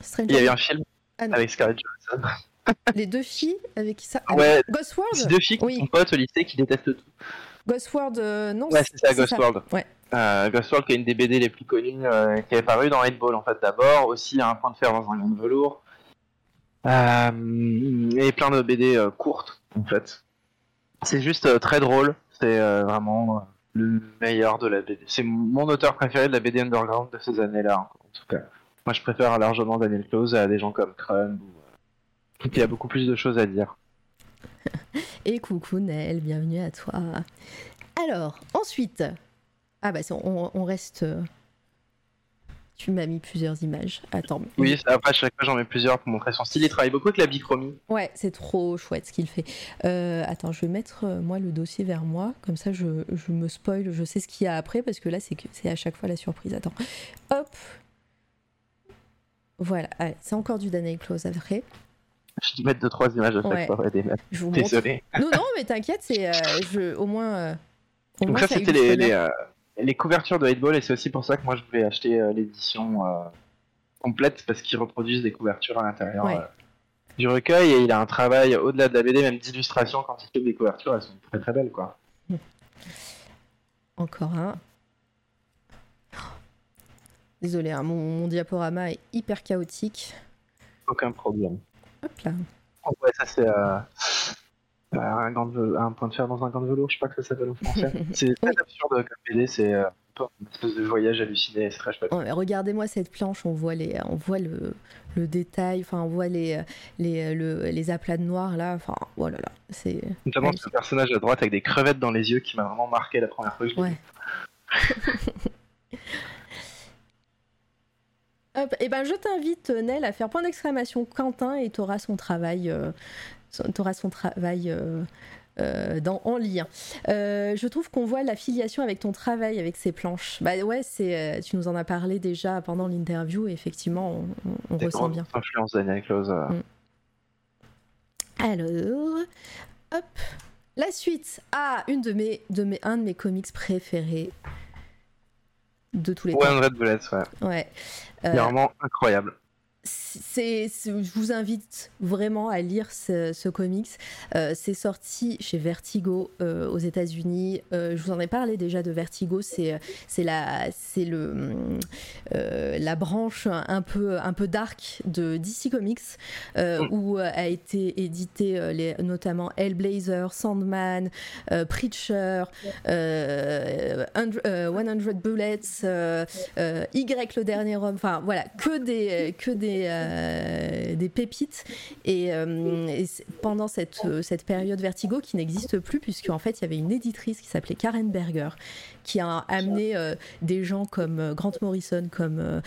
Stranger il y a eu un film Ah avec Scarlett Johansson. Les deux filles avec qui ça Ouais. Ghost World? C'est deux filles qui Oui. sont potes au lycée qui détestent tout. Ghost World, euh, non Ouais, c'est ça, Ghost World. Ouais. Euh, qui est une des BD les plus connues, euh, qui est paru dans 8 Ball en fait d'abord, aussi un point de fer dans un grand velours, Euh, et plein de BD euh, courtes en fait. C'est juste très drôle, c'est vraiment le meilleur de la BD. C'est mon auteur préféré de la BD underground de ces années-là, en tout cas. Moi, je préfère largement Daniel Close à des gens comme Crumb. Y a beaucoup plus de choses à dire. Et coucou Nel, bienvenue à toi. Alors, ensuite. Ah bah, on, on reste. euh, Tu m'as mis plusieurs images. Attends. mais- Oui, après, à chaque fois, j'en mets plusieurs pour montrer son style. Il travaille beaucoup avec la bichromie. Ouais, c'est trop chouette ce qu'il fait. Euh, attends, je vais mettre euh, moi le dossier vers moi, comme ça je, je me spoil, je sais ce qu'il y a après, parce que là c'est à chaque fois la surprise. Attends, hop, voilà, c'est encore du Daniel Close après. Je vais mettre deux trois images à chaque Ouais. fois. ouais, des Je vous montre. Désolé. Non, non, mais t'inquiète, c'est euh, je, au moins. euh, au Donc moins, ça, ça c'était les. Les, couvertures de 8 Ball et c'est aussi pour ça que moi je voulais acheter euh, l'édition euh, complète parce qu'ils reproduisent des couvertures à l'intérieur Ouais. euh, du recueil et il a un travail au-delà de la BD, même d'illustration quand il fait des couvertures, elles sont très très belles quoi. Encore un. Désolé, hein, mon, mon diaporama est hyper chaotique. Aucun problème. Hop là. Oh, ouais, ça c'est un, gant de ve- un point de fer dans un gant de velours, je sais pas que ça s'appelle en français. c'est très absurde comme BD, c'est euh, un une espèce de voyage halluciné, c'est très Regardez-moi cette planche, on voit, les, on voit le, le détail, enfin on voit les, les, le- les aplats de noir là, enfin voilà, là, c'est... Notamment Ouais, ce personnage à droite avec des crevettes dans les yeux qui m'a vraiment marqué la première fois que je Ouais. Hop, et ben je t'invite Nel à faire point d'exclamation Quentin et t'auras son travail, euh, son- t'auras son travail euh, euh, dans, en lien. Euh, je trouve qu'on voit l'affiliation avec ton travail, avec ces planches. Bah ouais, c'est, euh, tu nous en as parlé déjà pendant l'interview et effectivement on, on- on ressent bien. influences Daniel Close. Mm. Alors, hop, la suite. Ah, une de mes, de mes, un de mes comics préférés de tous les temps. One Red Bullets, ouais. Ouais. Vraiment incroyable. C'est, je vous invite vraiment à lire ce, comics. Euh, c'est sorti chez Vertigo euh, aux États-Unis. Euh, je vous en ai parlé déjà de Vertigo. C'est, c'est la, c'est le, la branche un peu, un peu dark de DC Comics où a été édité les, notamment Hellblazer, Sandman, Preacher, euh, 100, euh, 100 Bullets, Y le dernier homme, enfin voilà, que des, que des, euh, des pépites. Et, euh, pendant cette, euh, cette période Vertigo qui n'existe plus, puisqu'en fait il y avait une éditrice qui s'appelait Karen Berger, qui a amené des gens comme Grant Morrison, comme,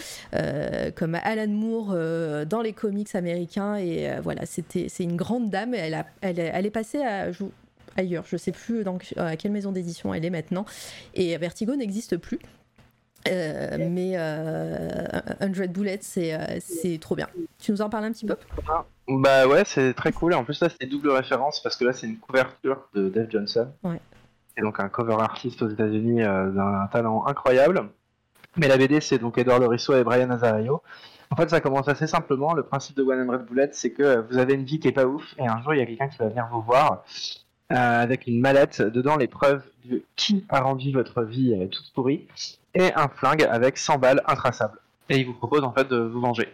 comme Alan Moore dans les comics américains. Et voilà, c'était, c'est une grande dame. Et elle, a, elle, elle est passée à. ailleurs, je sais plus dans, à quelle maison d'édition elle est maintenant. Et Vertigo n'existe plus. Euh, mais euh, 100 Bullets, c'est, euh, c'est trop bien. Tu nous en parles un petit peu? Bah ouais, c'est très cool. Et en plus, là, c'est double référence parce que là, c'est une couverture de Dave Johnson. Ouais. Et donc, un cover artiste aux États-Unis euh, d'un talent incroyable. Mais la BD, c'est donc Edouard Lorisso et Brian Azario. En fait, ça commence assez simplement. Le principe de One Hundred Bullets, c'est que vous avez une vie qui est pas ouf, et un jour, il y a quelqu'un qui va venir vous voir euh, avec une mallette, dedans les preuves de qui a rendu votre vie euh, toute pourrie, et un flingue avec 100 balles intraçables. Et il vous propose en fait de vous venger.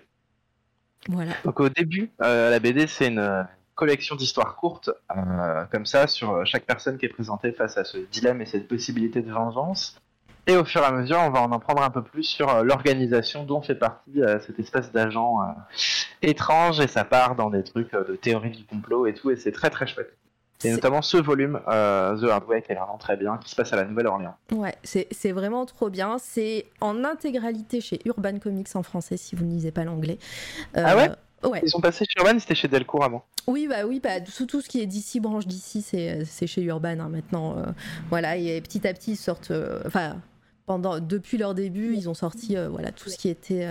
Voilà. Donc au début, euh, la BD c'est une euh, collection d'histoires courtes, euh, comme ça, sur chaque personne qui est présentée face à ce dilemme et cette possibilité de vengeance. Et au fur et à mesure, on va en apprendre un peu plus sur euh, l'organisation dont fait partie euh, cette espèce d'agent euh, étrange, et ça part dans des trucs euh, de théorie du complot et tout, et c'est très très chouette. Et notamment ce volume, euh, The Hard Way, qui est vraiment très bien, qui se passe à la Nouvelle-Orléans. Ouais, c'est vraiment trop bien. C'est en intégralité chez Urban Comics en français si vous ne lisez pas l'anglais. Euh, Ah ouais Ouais. Ils sont passés chez Urban, c'était chez Delcourt avant. Oui, bah oui, bah, tout, tout ce qui est d'ici, branche d'ici, c'est chez Urban hein, maintenant. euh, voilà, et petit à petit, ils sortent. Enfin, pendant, depuis leur début, ils ont sorti euh, voilà, tout ce qui était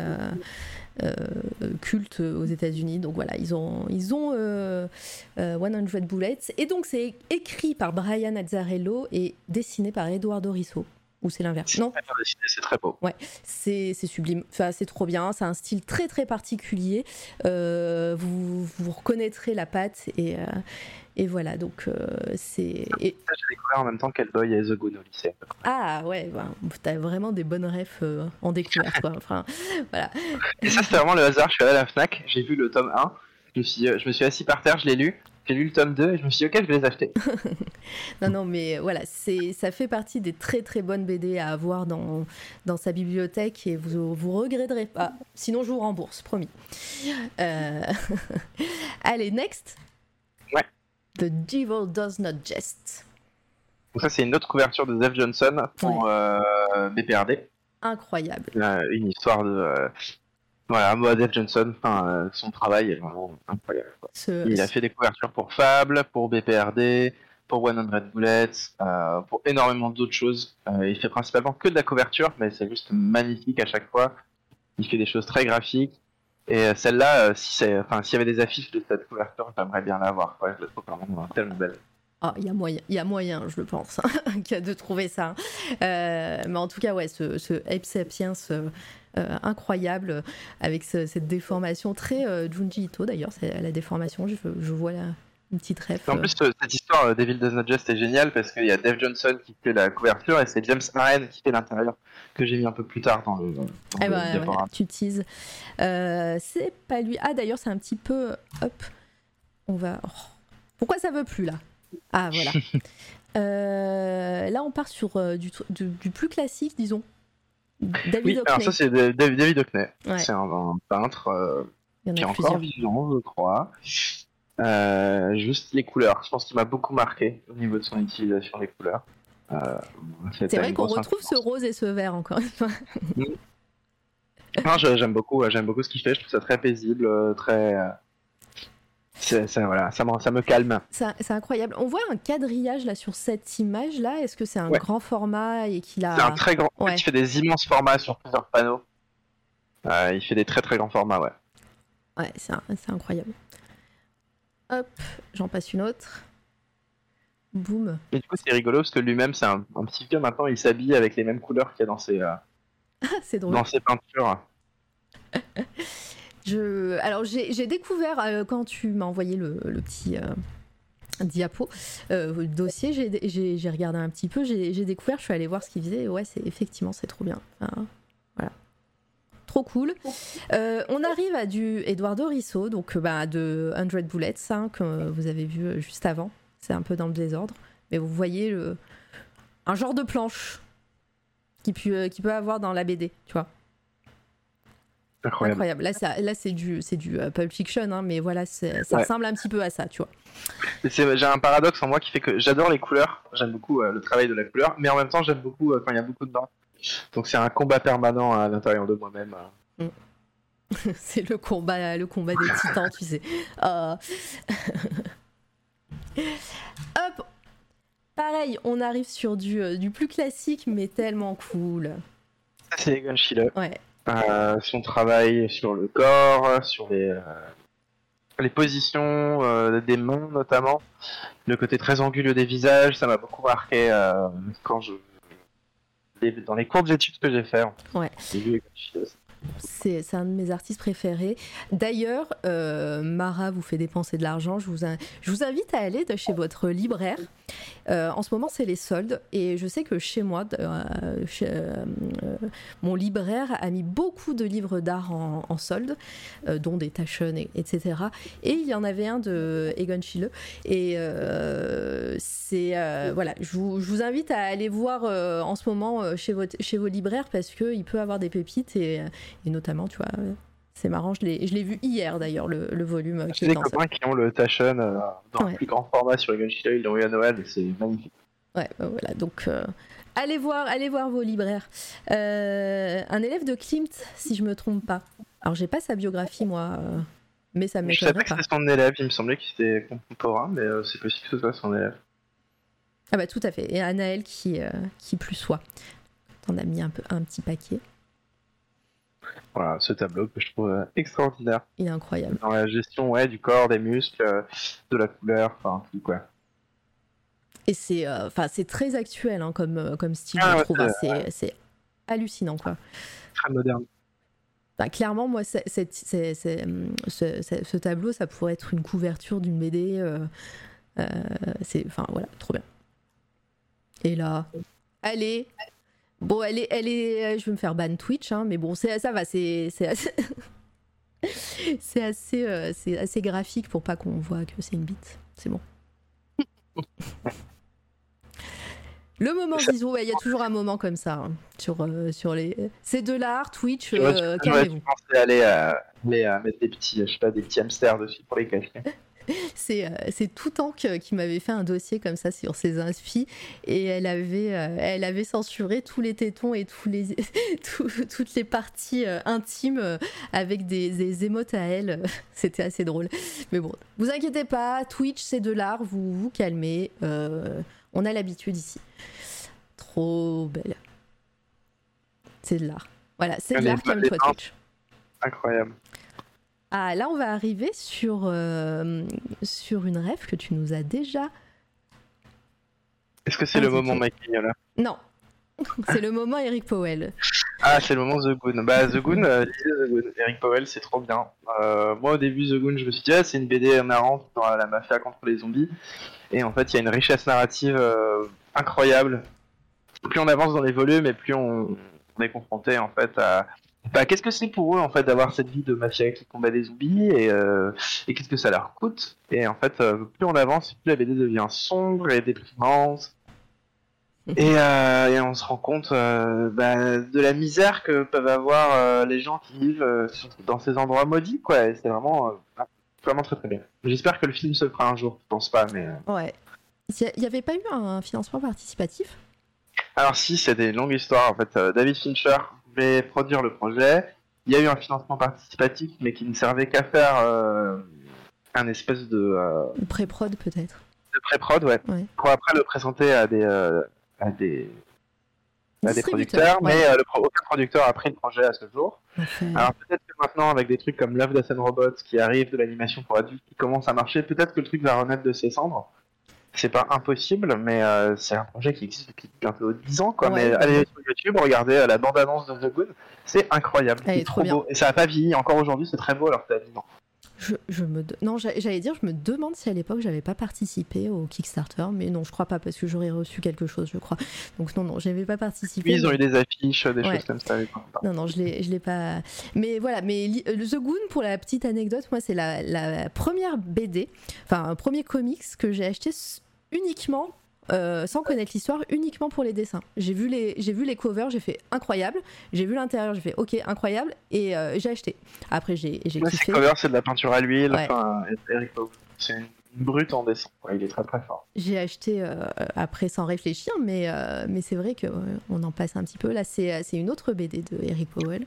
culte aux États-Unis. Donc voilà, ils ont, ils ont euh, euh, 100 Bullets. Et donc, c'est écrit par Brian Azzarello et dessiné par Eduardo Risso. Ou c'est l'inverse Non c'est très beau. c'est c'est sublime, enfin, c'est trop bien, c'est un style très très particulier. Euh, vous, vous reconnaîtrez la patte et, euh, et voilà, donc euh, c'est. et- Ça, j'ai découvert en même temps qu'Hellboy et The Goon au lycée. Ah ouais, bah, t'as vraiment des bonnes refs euh, en découverte quoi. Enfin, voilà. Et ça, c'était vraiment le hasard. Je suis allé à la Fnac, j'ai vu le tome 1, je me suis, euh, je me suis assis par terre, je l'ai lu. J'ai lu le tome 2 et je me suis dit, ok, je vais les acheter. Non, non, mais voilà, c'est, ça fait partie des très très bonnes BD à avoir dans, dans sa bibliothèque et vous vous regretterez pas. Sinon, je vous rembourse, promis. Euh, Allez, next. The Devil Does Not Jest. Donc, ça, c'est une autre couverture de Zev Johnson pour euh, BPRD. Incroyable. Euh, une histoire de. euh, voilà, moi, Zev Johnson, euh, son travail est vraiment incroyable. Ce- Il a fait des couvertures pour Fable, pour BPRD, pour 100 Bullets, euh, pour énormément d'autres choses. Euh, il fait principalement que de la couverture, mais c'est juste magnifique à chaque fois. Il fait des choses très graphiques. Et euh, celle-là, euh, s'il y avait des affiches de cette couverture, j'aimerais bien l'avoir. quoi. Je la trouve vraiment euh, tellement belle. Ah, il y a moyen, y a moyen, je le pense, a de trouver ça. Mais en tout cas, ouais, ce, ce Ape Sapiens incroyable, avec ce- cette déformation très euh, Junji Ito d'ailleurs, c'est la déformation, je, je vois là une petite ref. En plus, euh, cette histoire euh, Devil Does Not Just est géniale parce qu'il y a Dave Johnson qui fait la couverture et c'est James Aaron qui fait l'intérieur que j'ai mis un peu plus tard dans le. dans Eh le ben, voilà, tu teases. Euh, c'est pas lui. Ah, d'ailleurs, c'est un petit peu. Hop. On va. oh. Pourquoi ça veut plus là? Ah, voilà. Euh, là, on part sur euh, du, tr- du, du plus classique, disons. David Oui, alors ça c'est David David Hockney. Ouais. C'est un, un peintre euh, qui est encore vivant, je crois. Euh, juste les couleurs. Je pense qu'il m'a beaucoup marqué au niveau de son utilisation des couleurs. Euh, C'est vrai qu'on retrouve ce rose et ce vert encore une fois. Je- j'aime beaucoup, j'aime beaucoup ce qu'il fait. Je trouve ça très paisible, euh, très. c'est- voilà, ça me, ça me calme. C'est incroyable. On voit un quadrillage là sur cette image là. Est-ce que c'est un Ouais. grand format et qu'il a. C'est un très grand. en fait, Ouais. il fait des immenses formats sur plusieurs panneaux. Euh, il fait des très très grands formats, ouais. Ouais, c'est incroyable. Hop, j'en passe une autre. Boum. Et du coup, c'est rigolo parce que lui-même, c'est un, un petit vieux maintenant. Il s'habille avec les mêmes couleurs qu'il y a dans ses, euh, Ah, c'est drôle. dans ses peintures. Je... Alors, j'ai découvert euh, quand tu m'as envoyé le, le petit euh, diapo, le dossier, j'ai- regardé un petit peu, j'ai découvert, je suis allée voir ce qu'il faisait. Ouais, c'est effectivement, c'est trop bien. Enfin. Trop cool. Euh, on arrive à du Eduardo Risso, donc euh, bah, de 100 Bullets, hein, que vous avez vu euh, juste avant. C'est un peu dans le désordre. Mais vous voyez le... un genre de planche qui peut, qui peut avoir dans la BD, tu vois. Incroyable. Incroyable. Là, ça- là c'est du, c'est du Pulp Fiction, hein, mais voilà, ça Ouais. ressemble un petit peu à ça, tu vois. J'ai un paradoxe en moi qui fait que j'adore les couleurs. J'aime beaucoup euh, le travail de la couleur, mais en même temps, j'aime beaucoup euh, quand il y a beaucoup dedans. Donc c'est un combat permanent à l'intérieur de moi-même. euh. c'est le combat, le combat des titans, tu sais. Euh. Hop. Pareil, on arrive sur du, euh, du plus classique, mais tellement cool. C'est Egon Schiele. Ouais. Euh, son travail sur le corps, sur les, euh, les positions euh, des mains notamment, le côté très anguleux des visages, ça m'a beaucoup marqué quand je les- dans les courtes études que j'ai fait. Ouais. C'est c'est un de mes artistes préférés. D'ailleurs, euh, Mara vous fait dépenser de l'argent. Je vous, in- je vous invite à aller de chez votre libraire. Euh, en ce moment, c'est les soldes. Et je sais que chez moi, euh, euh, mon libraire a mis beaucoup de livres d'art en, en solde, dont des Taschen, et- etc. Et il y en avait un de Egon Schiele. Et c'est. voilà, je vous, invite à aller voir en ce moment chez, votre, chez vos libraires parce qu'il peut avoir des pépites et, notamment, tu vois, c'est marrant, je l'ai vu hier d'ailleurs, le, le volume euh, J'ai des copains qui ont le Taschen euh, dans Ouais. un plus grand format sur Egon Schiele, ils l'ont eu à Noël et c'est magnifique. Ouais, bah voilà, donc euh, allez, voir, allez voir vos libraires. Euh, un élève de Klimt, si je me trompe pas. Alors, j'ai pas sa biographie, moi, mais ça Je savais m'étonnerait que pas. c'était son élève, il me semblait qu'il était contemporain, mais c'est possible que ce soit son élève. Ah, bah tout à fait. Et Anaël qui, qui plus soit. T'en as mis un, peu, un petit paquet. Voilà, ce tableau que je trouve extraordinaire Il est incroyable. dans la gestion ouais, du corps, des muscles, euh, de la couleur, enfin tout quoi. Et c'est euh, c'est très actuel hein, comme, euh, comme style, Ah je ouais, trouve. hein. c'est- c'est hallucinant, quoi. Très moderne. Enfin, clairement, moi, c'est- c'est, hum, ce, ce- ce tableau, ça pourrait être une couverture d'une BD. euh, euh, c'est, enfin, voilà, trop bien. Et là, allez. Bon, elle est, elle est, je vais me faire ban Twitch, hein, mais bon, ça va, c'est, assez, c'est assez, euh, assez graphique pour pas qu'on voit que c'est une bite. C'est bon. Le moment ouais, il y a toujours un moment comme ça hein, sur, euh, sur les. C'est de l'art, Twitch, euh, calmez-vous. tu pensais aller, euh, aller euh, mettre des petits, je sais pas, des petits hamsters dessus pour les cacher. C'est euh, c'est tout Tank qui m'avait fait un dossier comme ça sur ses inspi et elle avait, euh, elle avait censuré tous les tétons et tous les, tout- toutes les parties euh, intimes avec des, des émotes à elle. C'était assez drôle. Mais bon, vous inquiétez pas, Twitch c'est de l'art, vous vous calmez. euh, on a l'habitude ici. Trop belle. C'est de l'art. Voilà, c'est de l'art, les pinces. Twitch. Incroyable. Ah, là, on va arriver sur, euh, sur une rêve que tu nous as déjà. Est-ce que c'est Ah, le moment qui Mike Mignola Non, c'est le moment Eric Powell. Ah, c'est le moment The Goon. Bah, The Goon, euh, lisez The Goon. Eric Powell, c'est trop bien. Euh, moi, au début, The Goon, je me suis dit, ah, c'est une BD marrante dans la mafia contre les zombies. Et en fait, il y a une richesse narrative incroyable. Plus on avance dans les volumes, et plus on, on est confronté, en fait, à. Bah, qu'est-ce que c'est pour eux, en fait, d'avoir cette vie de mafia qui combat des zombies, et, euh, et qu'est-ce que ça leur coûte? Et en fait, euh, plus on avance, plus la BD devient sombre et déprimante. Et, euh, et on se rend compte bah, de la misère que peuvent avoir les gens qui vivent dans ces endroits maudits, quoi. C'est vraiment, vraiment très très bien. J'espère que le film se fera un jour, je pense pas, mais. Ouais. Il n'y avait pas eu un financement participatif? Alors, si, c'est des longues histoires, en fait. David Fincher voulait produire le projet. Il y a eu un financement participatif, mais qui ne servait qu'à faire euh, un espèce de, euh, pré-prod peut-être de pré-prod, ouais. Ouais. Pour après le présenter à des. euh, à des à des producteurs, ouais. mais le pro- aucun producteur a pris le projet à ce jour. Alors peut-être que maintenant, avec des trucs comme Love, Death and Robots qui arrivent, de l'animation pour adultes qui commence à marcher, peut-être que le truc va renaître de ses cendres. C'est pas impossible, mais euh, c'est un projet qui existe depuis bientôt 10 ans. Quoi. Ouais, mais ouais. allez sur YouTube, regardez euh, la bande-annonce de The Good, c'est incroyable. Elle C'est est trop bien. beau. Et ça a pas vieilli, encore aujourd'hui, c'est très beau alors que a 10 ans. Je, je me de- non, j'a- j'allais dire, je me demande si à l'époque j'avais pas participé au Kickstarter, mais non, je crois pas parce que j'aurais reçu quelque chose, je crois. Donc non, non, j'avais pas participé. Puis ils ont eu des affiches, des Ouais. choses comme ça. Non, non, je l'ai, je l'ai pas. Mais voilà, mais euh, The Goon, pour la petite anecdote, moi, c'est la, la première BD, enfin, un premier comics que j'ai acheté uniquement, euh, sans connaître l'histoire, uniquement pour les dessins. J'ai vu les, j'ai vu les covers, j'ai fait incroyable. J'ai vu l'intérieur, j'ai fait ok, incroyable, et euh, j'ai acheté. Après, j'ai, j'ai Ouais, kiffé. covers, c'est de la peinture à l'huile. Ouais. Enfin, c'est une brute en dessin. Il est très très fort. J'ai acheté euh, après sans réfléchir, mais, mais c'est vrai qu'on en passe un petit peu. Là, c'est, c'est une autre BD de Eric Powell.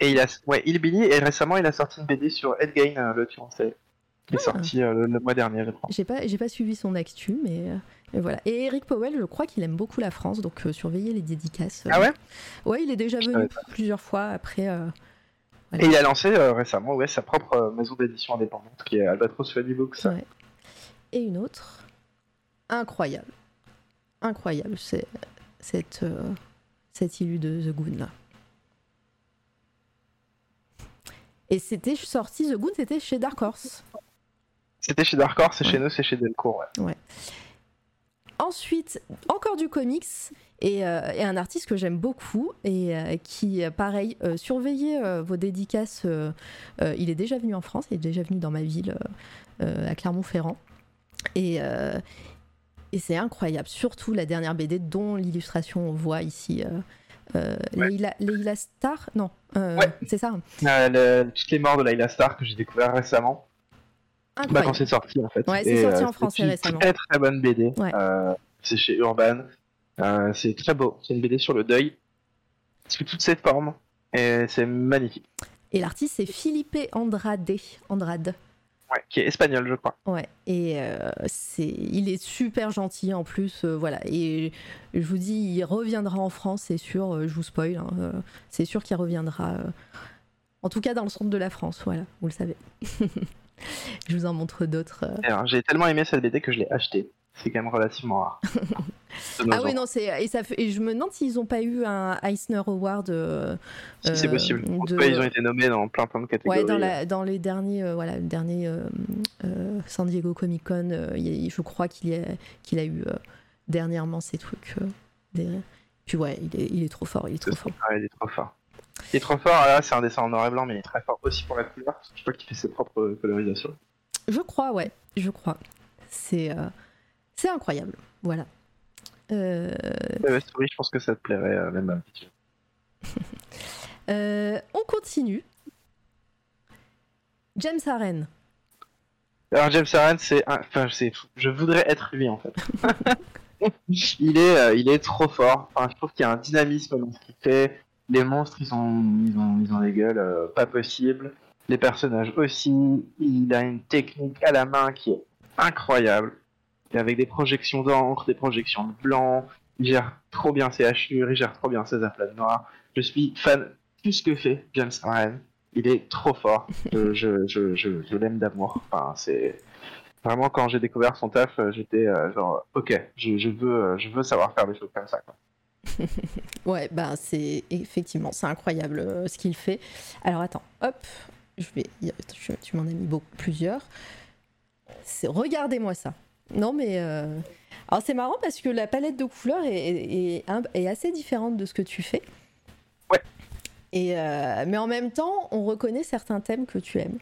Et il a, ouais, Hillbilly, et récemment il a sorti une BD sur Ed euh, le tueur en série, qui est Ah. sorti le, le mois dernier, je crois. J'ai pas, j'ai pas suivi son actu, mais, mais voilà. Et Eric Powell, je crois qu'il aime beaucoup la France, donc euh, surveillez les dédicaces. Ah ouais? Ouais, il est déjà venu plusieurs fois après. euh, Et il a lancé euh, récemment ouais, sa propre euh, maison d'édition indépendante, qui est Albatros Funny Books. ouais. Et une autre, incroyable, incroyable, c'est cette cette illu de The Goon là. Et c'était sorti, The Goon, c'était chez Dark Horse. C'était chez Dark Horse, et Ouais. chez nous, c'est chez Delcourt. Ouais. Ensuite, encore du comics et, euh, et un artiste que j'aime beaucoup et euh, qui, euh, pareil, euh, surveillez vos dédicaces. il est déjà venu en France, il est déjà venu dans ma ville, à Clermont-Ferrand. Et, et c'est incroyable, surtout la dernière BD dont l'illustration on voit ici. euh, Ouais. Leila, Leila Star Non, euh, Ouais. c'est ça. Euh, le- toutes les morts de Laila Star que j'ai découvert récemment. Bah, quand c'est sorti en fait. Ouais, c'est sorti euh, en français récemment. Très très bonne BD. Ouais. Euh, c'est chez Urban. Euh, c'est très beau. C'est une BD sur le deuil. Sous toutes ses formes. Et c'est magnifique. Et l'artiste, c'est Felipe Andrade. Andrade. Ouais, qui est espagnol, je crois. Ouais, et euh, c'est, il est super gentil en plus, euh, voilà. Et je vous dis, il reviendra en France, c'est sûr. euh, je vous spoil, hein, c'est sûr qu'il reviendra. en tout cas, dans le centre de la France, voilà, vous le savez. je vous en montre d'autres. euh. J'ai tellement aimé cette BD que je l'ai achetée. C'est quand même relativement rare. De Ah oui, non, c'est et ça fait, et je me demande s'ils n'ont pas eu un Eisner Award. euh, Si c'est euh, possible. En tout de- cas, ils ont été nommés dans plein plein de catégories. Ouais, dans, la, dans les derniers, euh, voilà, le dernier San Diego Comic Con, il je crois qu'il a, qu'il a eu dernièrement ces trucs. des... Puis ouais, il est, il est trop fort, il est trop fort. Ouais, il est trop fort. Il est trop fort, là, c'est un dessin en noir et blanc, mais il est très fort aussi pour la couleur. parce que Je crois qu'il fait ses propres colorisations. Je crois, ouais, je crois. C'est, euh, c'est incroyable, voilà. Euh, Ouais, Story, je pense que ça te plairait, euh, même un petit peu. euh, on continue. James Harren. Alors James Aaron, c'est, un- enfin, c'est, je voudrais être lui en fait. il est, euh, il est trop fort. Enfin, je trouve qu'il y a un dynamisme dans ce qu'il fait. Les monstres, ils ont, ils ont, ils ont des gueules euh, pas possibles. Les personnages aussi. Il a une technique à la main qui est incroyable. Et avec des projections d'encre, des projections de blanc. Il gère trop bien ses hachures, il gère trop bien ses aplats de noir. Je suis fan ce que fait James Aaron. Il est trop fort. Je, je, je, je, je l'aime d'amour. Enfin, c'est vraiment quand j'ai découvert son taf, euh, j'étais euh, genre, ok, je, je veux, euh, je veux savoir faire des choses comme ça. Quoi. Ouais, bah c'est effectivement, c'est incroyable euh, ce qu'il fait. Alors attends, hop, je vais, tu, m'en as mis beaucoup, plusieurs. C'est- Regardez-moi ça. Non mais, euh, alors c'est marrant parce que la palette de couleurs est, est- est un- est assez différente de ce que tu fais. Ouais. Et euh, mais en même temps, on reconnaît certains thèmes que tu aimes.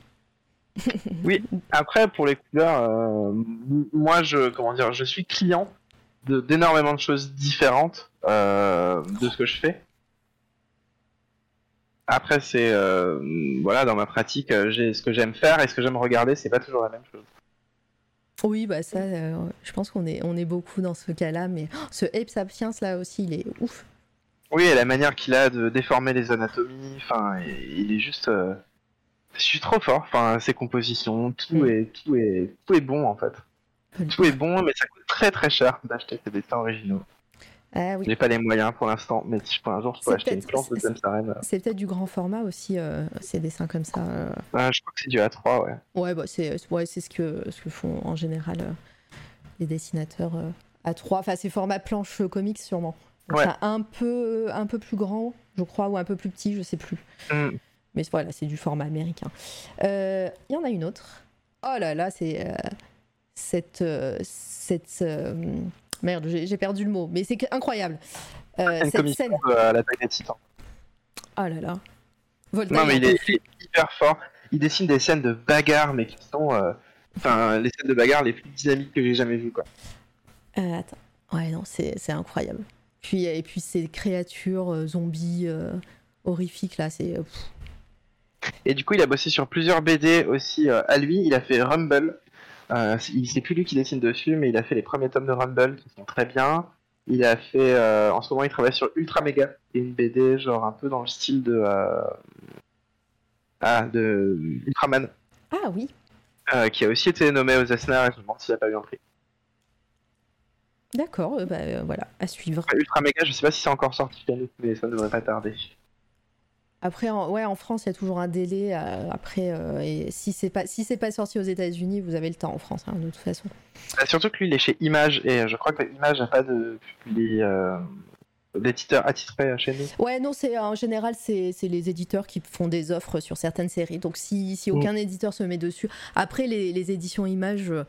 Après, pour les couleurs, moi, je, comment dire, je suis client d'énormément de choses différentes euh, de ce que je fais. Après, c'est euh, voilà, dans ma pratique, euh, j'ai ce que j'aime faire et ce que j'aime regarder, c'est pas toujours la même chose. Oui, bah ça, euh, je pense qu'on est, on est beaucoup dans ce cas-là. Mais oh, ce Ape Sapiens là aussi, il est ouf. Oui, et la manière qu'il a de déformer les anatomies, enfin, il est juste, je suis trop fort. Enfin, ses compositions, tout Mm. est, tout est, tout est bon en fait. Tout est bon, mais ça coûte très très cher d'acheter ces dessins originaux. Ah oui. J'ai pas les moyens pour l'instant, mais si je prends un jour, je peux acheter une planche de James Aaron. C'est peut-être du grand format aussi, euh, ces dessins comme ça. euh. Euh, je crois que c'est du A3, ouais. Ouais, bah, c'est ouais, ce que, ce que font en général euh, les dessinateurs euh, à trois. Enfin, c'est format planche euh, comics sûrement. Donc, Ouais. c'est un peu, un peu plus grand, je crois, ou un peu plus petit, je sais plus. Mm. Mais voilà, c'est du format américain. Euh, Il y en a une autre. Oh là là, c'est euh, cette. euh, cette euh, merde, j'ai perdu le mot, mais c'est incroyable. Euh, cette scène. à la taille des titans. Oh là là. Voltaire, Non, mais il est, il est hyper fort. Il dessine des scènes de bagarre, mais qui sont. euh, Enfin, les scènes de bagarre les plus dynamiques que j'ai jamais vues, quoi. Euh, attends. Ouais, non, c'est incroyable. Puis, et puis ces créatures euh, zombies euh, horrifiques, là, c'est... euh. Et du coup, il a bossé sur plusieurs BD aussi euh, à lui. Il a fait Rumble. Euh, c'est- plus lui qui dessine dessus, mais il a fait les premiers tomes de Rumble qui sont très bien. Il a fait. euh, en ce moment, il travaille sur Ultra Mega, et une BD genre un peu dans le style de. euh, Ah, de Ultraman, Ah oui, euh, qui a aussi été nommé aux et je me demande s'il a pas eu un prix. d'accord, euh, bah, voilà, à suivre. Ultra Mega, je sais pas si c'est encore sorti mais ça ne devrait pas tarder. Après, en, ouais, en France, il y a toujours un délai. euh, après, euh, et si c'est pas si c'est pas sorti aux États-Unis, vous avez le temps en France, hein, de toute façon. Euh, surtout que lui, il est chez Image, et je crois que Image n'a pas de publié. D'éditeurs attitrés chez nous Ouais, non, c'est en général, c'est les éditeurs qui font des offres sur certaines séries. Donc, si, si aucun éditeur se met dessus, après les, les éditions images, euh,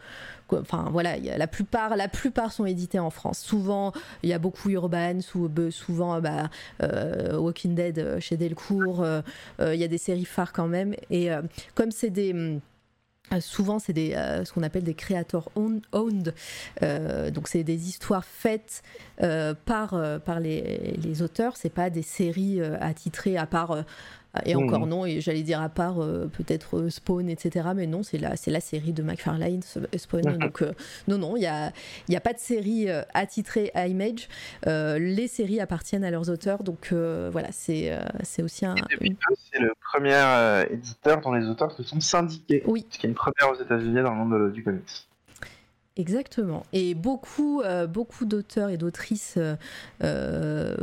quoi, enfin voilà, il y a la plupart, la plupart sont éditées en France. Souvent, il y a beaucoup Urban, sou- souvent euh, bah, euh, Walking Dead chez Delcourt. euh, euh, Il y a des séries phares quand même. Et comme c'est des euh, Souvent, c'est euh, ce qu'on appelle des créateurs own- owned. Euh, donc, c'est des histoires faites euh, par, euh, les, les auteurs. C'est pas des séries euh, attitrées à part. Euh, et Mhm. encore non, et j'allais dire à part euh, peut-être euh, Spawn, etc. Mais non, c'est la, c'est la série de McFarlane, ce- Spawn. Donc, euh, non, non, il n'y a, y a pas de série euh, attitrée à Image. Euh, les séries appartiennent à leurs auteurs. Donc, euh, voilà, c'est euh, c'est aussi un. Une- c'est le premier euh, éditeur dont les auteurs se sont syndiqués. Oui. Ce qui est une première aux États-Unis dans le monde de- du comics. Exactement. Et beaucoup, euh, beaucoup d'auteurs et d'autrices euh, euh,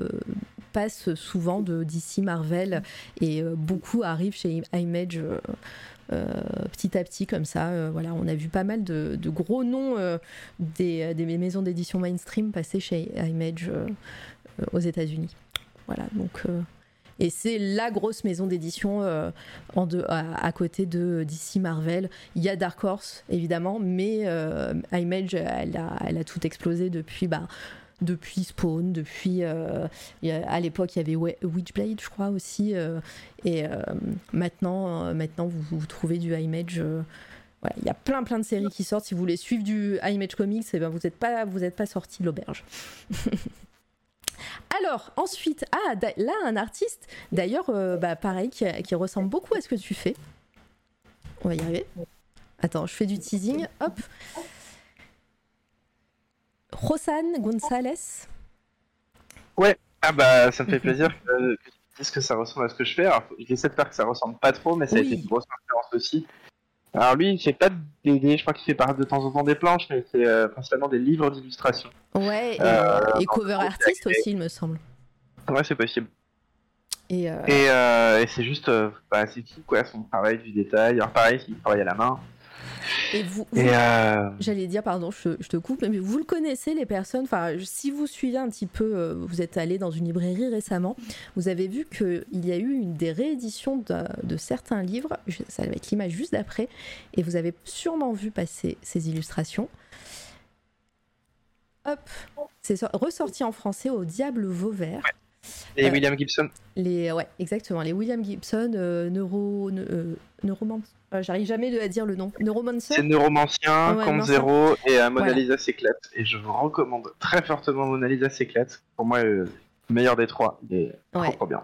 passent souvent de DC Marvel et euh, beaucoup arrivent chez Image euh, euh, petit à petit comme ça. Voilà, on a vu pas mal de, gros noms des, maisons d'édition mainstream passer chez Image aux États-Unis. Voilà, donc. et c'est la grosse maison d'édition à, côté de DC Marvel. Il y a Dark Horse, évidemment, mais Image, elle a, elle a tout explosé depuis, bah, depuis Spawn, depuis. euh, à l'époque, il y avait Witchblade, je crois, aussi. euh, et euh, maintenant, maintenant vous, vous trouvez du Image. il y a plein plein de séries qui sortent. Si vous voulez suivre du Image Comics, eh ben vous n'êtes pas, vous êtes pas sorti de l'auberge. Alors, ensuite, ah, là, un artiste, d'ailleurs, bah, pareil, qui, qui ressemble beaucoup à ce que tu fais. On va y arriver. Attends, je fais du teasing. Hop. Rosan Gonzalez. Ah bah ça me fait plaisir que, que tu dises que ça ressemble à ce que je fais. Alors j'essaie de faire que ça ressemble pas trop, mais ça a été une grosse influence aussi. Alors lui, il fait pas de BD, je crois qu'il fait par de temps en temps des planches, mais c'est euh, principalement des livres d'illustration. Ouais, et, Euh, et cover artiste aussi, il me semble. Ouais, c'est possible. Et, euh, Et, et c'est juste, bah, c'est fou quoi, son travail du détail? Alors pareil, il travaille à la main. Et vous, euh, J'allais dire, pardon, je, je te coupe, mais vous le connaissez, les personnes. Enfin, si vous suivez un petit peu, euh, vous êtes allé dans une librairie récemment, vous avez vu qu'il y a eu une des rééditions de, de certains livres. Ça va être l'image juste d'après. Et vous avez sûrement vu passer ces illustrations. Hop, c'est so- ressorti en français au Diable Vauvert. et Euh, William Gibson. Les, ouais, exactement. Les William Gibson, euh, neuro, ne- euh, euh, J'arrive jamais à dire le nom. Neuromancer. C'est Neuromancien, Ouais, ça- Zéro et euh, Mona Voilà. Lisa s'éclate. Et je vous recommande très fortement Mona Lisa s'éclate. Pour moi, euh, le meilleur des trois. Il est trop, Ouais. trop bien.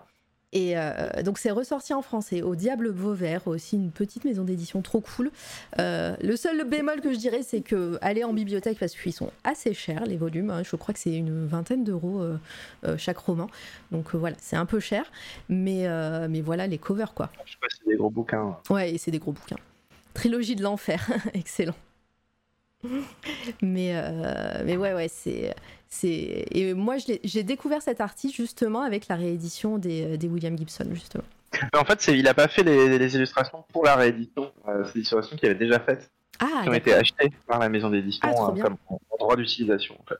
Et euh, donc c'est ressorti en français au Diable Vauvert, aussi une petite maison d'édition trop cool. Euh, le seul bémol que je dirais, c'est que aller en bibliothèque parce qu'ils sont assez chers les volumes. hein. je crois que c'est une vingtaine d'euros euh, chaque roman. Donc voilà, c'est un peu cher, mais mais voilà les covers quoi. Je sais pas si c'est des gros bouquins. Ouais, et c'est des gros bouquins. Trilogie de l'enfer, excellent. Mais, euh, mais ouais, ouais, c'est. c'est... Et moi, j'ai découvert cet artiste justement avec la réédition des, des William Gibson, justement. En fait, il a pas fait les, les illustrations pour la réédition. Euh, c'est des illustrations qu'il avait déjà faites, Ah, qui ont été achetées par la maison d'édition Ah, euh, comme droit d'utilisation. En fait.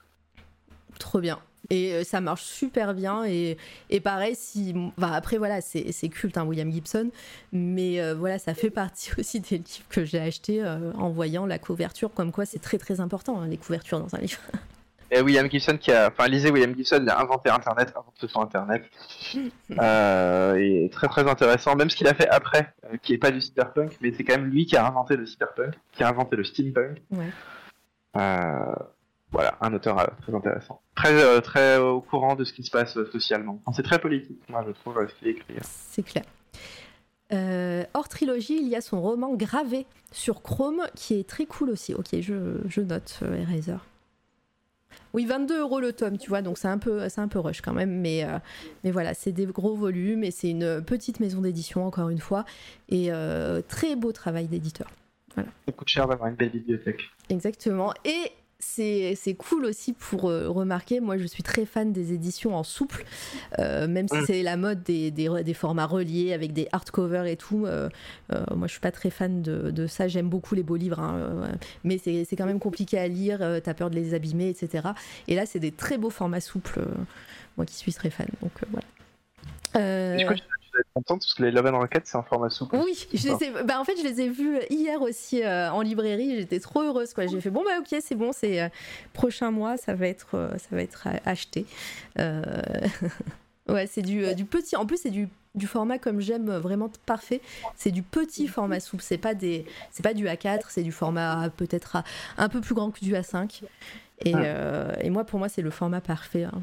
Trop bien. Et euh, ça marche super bien. Et, et pareil, si. Enfin, après, voilà, c'est culte, hein, William Gibson. Mais euh, voilà, ça fait partie aussi des livres que j'ai achetés euh, en voyant la couverture. Comme quoi, c'est très très important, hein, les couvertures dans un livre. Et William Gibson qui a, enfin, lisez William Gibson, il a inventé Internet avant ce soit Internet. euh, et très très intéressant, même ce qu'il a fait après, qui est pas du cyberpunk, mais c'est quand même lui qui a inventé le cyberpunk, qui a inventé le steampunk. Ouais. Euh, voilà, un auteur euh, très intéressant, très euh, très au courant de ce qui se passe euh, socialement. C'est très politique, moi je trouve euh, ce qu'il écrit. C'est clair. Euh, hors trilogie, il y a son roman gravé sur Chrome qui est très cool aussi. Ok, je, je note euh, Eraser. Oui, 22 euros le tome, tu vois, donc c'est un peu, c'est un peu rush quand même, mais, euh, mais voilà, c'est des gros volumes et c'est une petite maison d'édition encore une fois et euh, très beau travail d'éditeur. Ça coûte cher d'avoir une belle bibliothèque. Exactement. Et c'est cool aussi pour euh, remarquer, moi je suis très fan des éditions en souple, euh, même si c'est la mode des, des, des formats reliés avec des hardcovers et tout. euh, moi je suis pas très fan de, de ça, j'aime beaucoup les beaux livres, hein, mais c'est c'est quand même compliqué à lire, euh, t'as peur de les abîmer, etc. Et là c'est des très beaux formats souples, moi qui suis très fan, donc voilà. Du coup, être contente parce que les Love and Rocket, c'est un format souple. oui, je les ai, bah en fait, je les ai vus hier aussi euh, en librairie. J'étais trop heureuse, quoi. J'ai fait bon, bah ok, c'est bon, c'est euh, prochain mois, ça va être, euh, ça va être acheté. Ouais, c'est du, du petit. En plus, c'est du, du format comme j'aime vraiment parfait. C'est du petit format souple. C'est pas des, c'est pas du A4. C'est du format peut-être un peu plus grand que du A5. Et, Ah. euh, et moi, pour moi, c'est le format parfait. hein.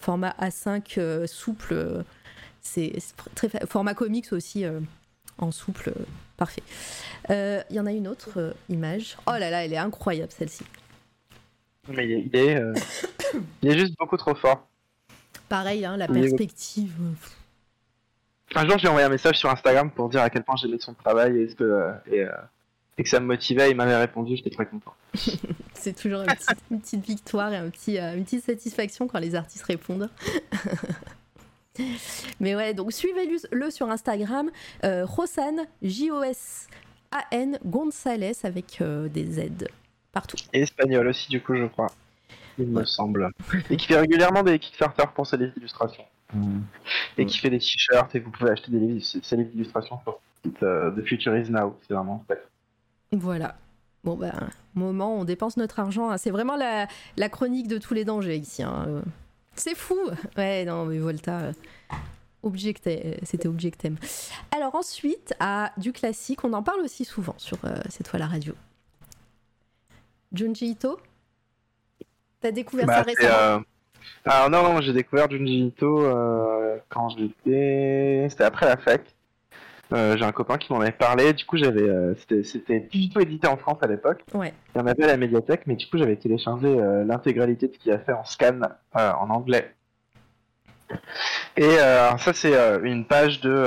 Format A5 euh, souple. Euh, c'est très format comics aussi euh, en souple euh, parfait Euh, il y en a une autre euh, image oh là là elle est incroyable celle-ci Mais il est, il euh, juste beaucoup trop fort. pareil hein, la perspective euh, Un jour, j'ai envoyé un message sur Instagram pour dire à quel point j'aimais son travail et, que, euh, et, euh, et que ça me motivait. Il m'avait répondu, j'étais très content. c'est toujours une petite, une petite victoire et un petit, euh, une petite satisfaction quand les artistes répondent mais ouais donc suivez-le sur Instagram euh, Josan J-O-S-A-N Gonzalez avec euh, des Z partout Et espagnol aussi, du coup, je crois. Il me semble. Et qui fait régulièrement des Kickstarter pour ses livres d'illustration. Et qui fait des t-shirts et vous pouvez acheter des livres, ses livres d'illustration sur le site euh, de Future is Now. C'est vraiment chouette. Voilà. Bon, ben, moment, on dépense notre argent. hein. C'est vraiment la, la chronique de tous les dangers ici. hein. Euh, C'est fou. Ouais, non, mais Volta, euh, objecté- c'était objectem. Alors ensuite, à du classique, on en parle aussi souvent sur euh, cette fois la radio. Junji Ito T'as découvert ça Bah, c'est, récemment euh, Alors non, non, j'ai découvert Junji Ito euh, quand j'étais... C'était après la fac. Euh, j'ai un copain qui m'en avait parlé, du coup j'avais... euh, c'était, c'était plus du tout édité en France à l'époque. Ouais. Il y en avait à la médiathèque, mais du coup j'avais téléchargé euh, l'intégralité de ce qu'il a fait en scan euh, en anglais. Et euh, ça c'est une page de,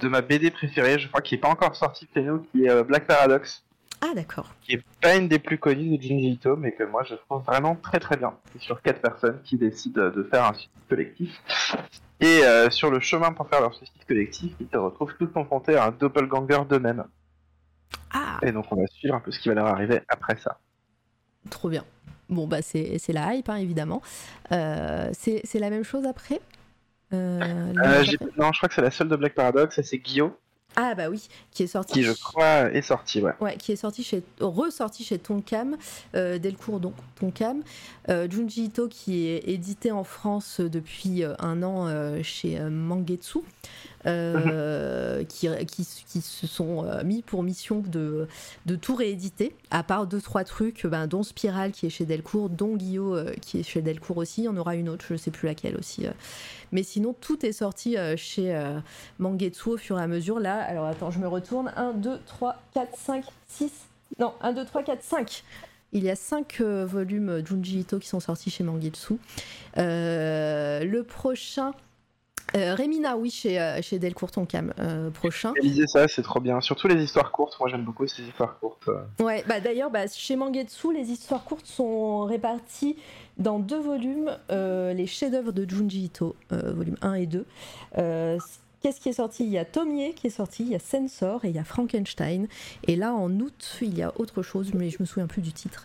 de ma BD préférée, je crois, qui est pas encore sortie chez nous, qui est Black Paradox, Ah, d'accord. qui est pas une des plus connues de Junji Ito, mais que moi je trouve vraiment très très bien. C'est sur quatre personnes qui décident de faire un suicide collectif. Et euh, sur le chemin pour faire leur suicide collectif, ils se retrouvent tous confrontés à un doppelganger d'eux-mêmes. Ah, Et donc on va suivre un peu ce qui va leur arriver après ça. trop bien. Bon, bah, c'est c'est la hype, hein, évidemment. Euh, c'est c'est la même chose après? Euh, Euh, non, je crois que c'est la seule de Black Paradox, c'est Guillaume, Ah, bah oui, qui est sorti. qui je crois est sorti, ouais. Ouais, qui est sorti chez, ressorti chez Tonkam, euh, Delcourt donc Tonkam. Euh, Junji Ito qui est édité en France depuis euh, un an euh, chez Mangetsu, euh, qui, qui, qui se sont euh, mis pour mission de, de tout rééditer, à part deux trois trucs, ben, dont Spiral qui est chez Delcourt, dont Guillaume euh, qui est chez Delcourt aussi. Il y en aura une autre, je sais plus laquelle aussi. euh. Mais sinon, tout est sorti euh, chez euh, Mangetsu au fur et à mesure. Là, alors attends, je me retourne. 1, 2, 3, 4, 5, 6. Non, 1, 2, 3, 4, 5. Il y a 5 volumes Junji Ito qui sont sortis chez Mangetsu. Euh, le prochain. Euh, Remina, oui, chez, euh, chez Delcourt Tonkam. Euh, prochain. Lisez ça, c'est trop bien. Surtout les histoires courtes, moi j'aime beaucoup ces histoires courtes. euh. Ouais, bah d'ailleurs, bah, chez Mangetsu, les histoires courtes sont réparties dans deux volumes, euh, les chefs-d'œuvre de Junji Ito, euh, volume 1 et 2. Euh, Qu'est-ce qui est sorti? Il y a Tomie qui est sorti, il y a Sensor et il y a Frankenstein. Et là, en août, il y a autre chose, mais je me souviens plus du titre.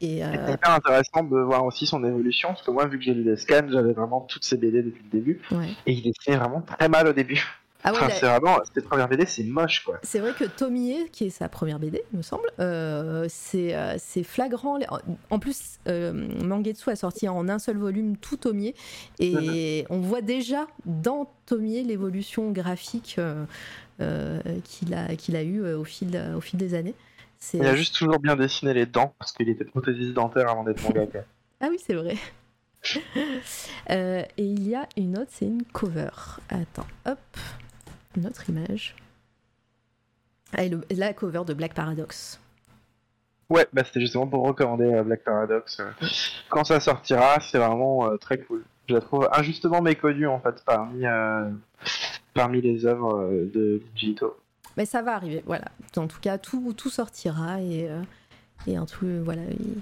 Et euh, C'est hyper intéressant de voir aussi son évolution, parce que moi, vu que j'ai lu les scans, j'avais vraiment toutes ces BD depuis le début, ouais. et il dessinait vraiment très mal au début. Ah ouais, Enfin, c'est vraiment, ces premières BD, c'est moche, quoi. C'est vrai que Tomie, qui est sa première BD, me semble, euh, c'est euh, c'est flagrant. En plus, euh, Mangetsu a sorti en un seul volume tout Tomie, et on voit déjà dans Tomie l'évolution graphique qu'il a, qu'il a eu euh, au fil, au fil des années. Il a juste toujours bien dessiné les dents, parce qu'il était prothésiste dentaire avant d'être mangaka. Ah oui, c'est vrai. Euh, et il y a une autre, c'est une cover. Attends, hop, une autre image. Ah, et le- la cover de Black Paradox. Ouais, bah c'était justement pour recommander euh, Black Paradox. euh. Quand ça sortira, c'est vraiment euh, très cool. Je la trouve injustement méconnue en fait parmi, euh, parmi les œuvres de Jito. Mais ça va arriver, voilà. En tout cas, tout, tout sortira et, euh, et un truc, voilà. il-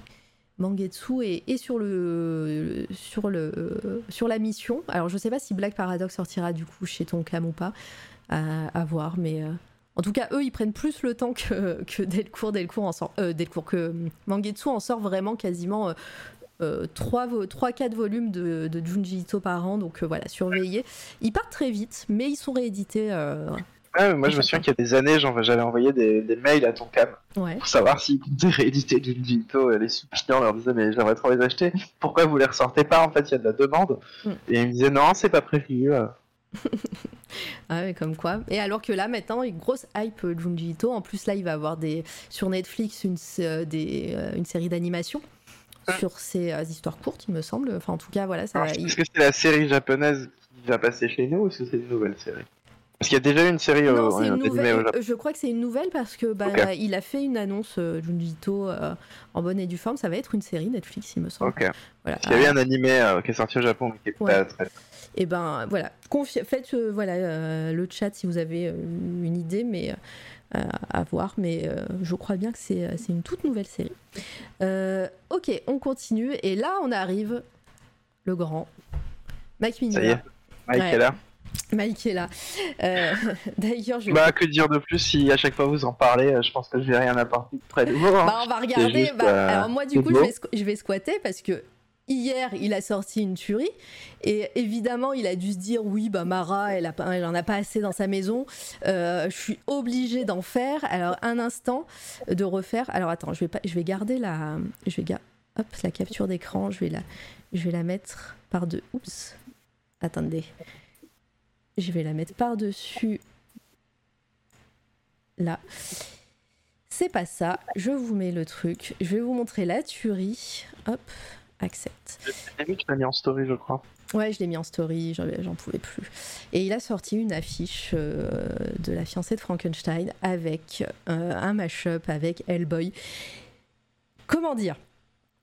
Mangetsu est, est sur le sur le sur la mission. Alors je sais pas si Black Paradox sortira du coup chez Tonkam ou pas, à, à voir, mais euh, en tout cas eux ils prennent plus le temps que que Delcourt. Delcourt en sort euh, Delcourt que euh, Mangetsu en sort vraiment quasiment. euh, euh, 3-4 volumes de, de Junji Ito par an, donc euh, voilà, surveillez. Ils partent très vite, mais ils sont réédités. euh, Mais moi je me souviens qu'il y a des années, j'avais envoyé des, des mails à ton cam ouais. pour savoir s'ils comptaient rééditer Junji Ito et les suppliants leur disaient mais j'aimerais trop les acheter. Pourquoi vous les ressortez pas? En fait, il y a de la demande. Mm. Et ils me disaient non, c'est pas prévu. euh. Ah ouais, comme quoi. Et alors que là, maintenant, une grosse hype euh, Junji Ito. En plus, là, il va avoir des, sur Netflix une, s- euh, des, euh, une série d'animation sur ses euh, histoires courtes, il me semble. Enfin, en tout cas, voilà, ça Alors, va. il- Est-ce que c'est la série japonaise qui va passer chez nous ou est-ce que c'est une nouvelle série? Parce qu'il y a déjà eu une série Non, au, c'est une nouvelle. au Japon. euh, Je crois que c'est une nouvelle parce que bah, il a fait une annonce euh, Junji Ito euh, en bonne et due forme. Ça va être une série Netflix, il me semble. Ok. Voilà. Qu'il y avait un animé euh, qui est sorti au Japon mais qui est Ouais. pas très. Et ben voilà, Confi- faites euh, voilà euh, le chat si vous avez euh, une idée, mais euh, à voir. Mais euh, je crois bien que c'est euh, une toute nouvelle série. Euh, ok, on continue et là on arrive le grand Mike Ça y est. Mignola. Mike Ouais. est là. Mike est là. Euh, D'ailleurs, je. Bah, que dire de plus si à chaque fois vous en parlez euh, Je pense que je vais rien apporter de très nouveau. hein. Bah, on va regarder. juste, bah, euh, alors moi du coup je vais, je vais squatter parce que hier il a sorti une tuerie et évidemment il a dû se dire oui bah Mara elle, a elle en a pas assez dans sa maison. Euh, je suis obligée d'en faire. Alors un instant de refaire. Alors attends je vais pas, je vais garder la, je vais ga- hop la capture d'écran. Je vais la, je vais la mettre par de. Oups. Attendez. Je vais la mettre par dessus. Là. C'est pas ça. Je vous mets le truc. Je vais vous montrer la tuerie. Hop, accepte. Tu l'as mis en story, je crois. Ouais, je l'ai mis en story, j'en j'en pouvais plus. Et il a sorti une affiche euh, de la fiancée de Frankenstein avec euh, un mash-up avec Hellboy. Comment dire?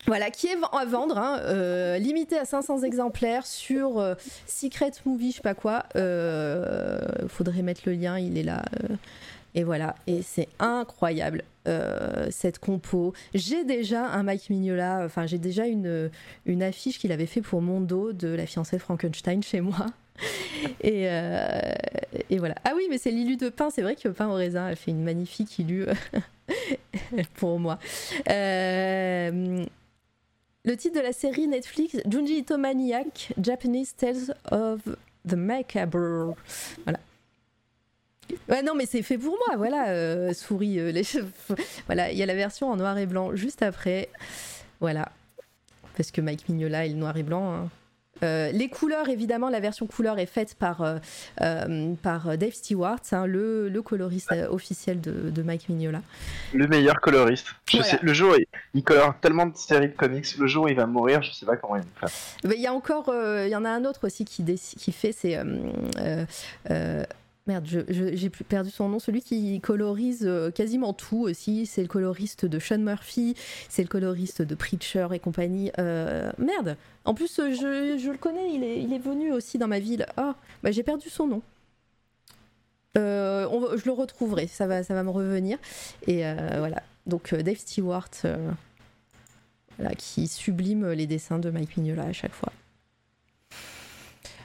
Voilà, qui est à vendre, hein, euh, limité à 500 exemplaires sur euh, Secret Movie, je sais pas quoi. Euh, faudrait mettre le lien, il est là. euh, et voilà, et c'est incroyable cette compo. J'ai déjà un Mike Mignola, enfin j'ai déjà une, affiche qu'il avait fait pour Mondo de la fiancée Frankenstein chez moi. Et, voilà. Ah oui, mais c'est Lilu de Pain. C'est vrai que Pain au raisin a fait une magnifique Lilu pour moi. Le titre de la série Netflix, Junji Ito Maniac, Japanese Tales of the Macabre. Voilà. Ouais, non, mais c'est fait pour moi, voilà, euh, souris, euh. Voilà, il y a la version en noir et blanc juste après. Voilà. Parce que Mike Mignola est le noir et blanc. hein. Euh, les couleurs, évidemment, la version couleur est faite par, euh, euh, par Dave Stewart, hein, le, le coloriste officiel de, de Mike Mignola. Le meilleur coloriste. Je Voilà. sais, le jour, il, il colore tellement de séries de comics. Le jour où il va mourir, je sais pas comment il va faire. Il y a encore, il y en a un autre aussi qui, fait, c'est euh, merde, j'ai perdu son nom, celui qui colorise euh, quasiment tout aussi. C'est le coloriste de Sean Murphy, c'est le coloriste de Preacher et compagnie. Euh, merde. En plus, euh, je, le connais, il est, venu aussi dans ma ville. Ah, bah j'ai perdu son nom. Je le retrouverai, ça va, me revenir. Et voilà. Donc Dave Stewart, qui sublime les dessins de Mike Mignola à chaque fois.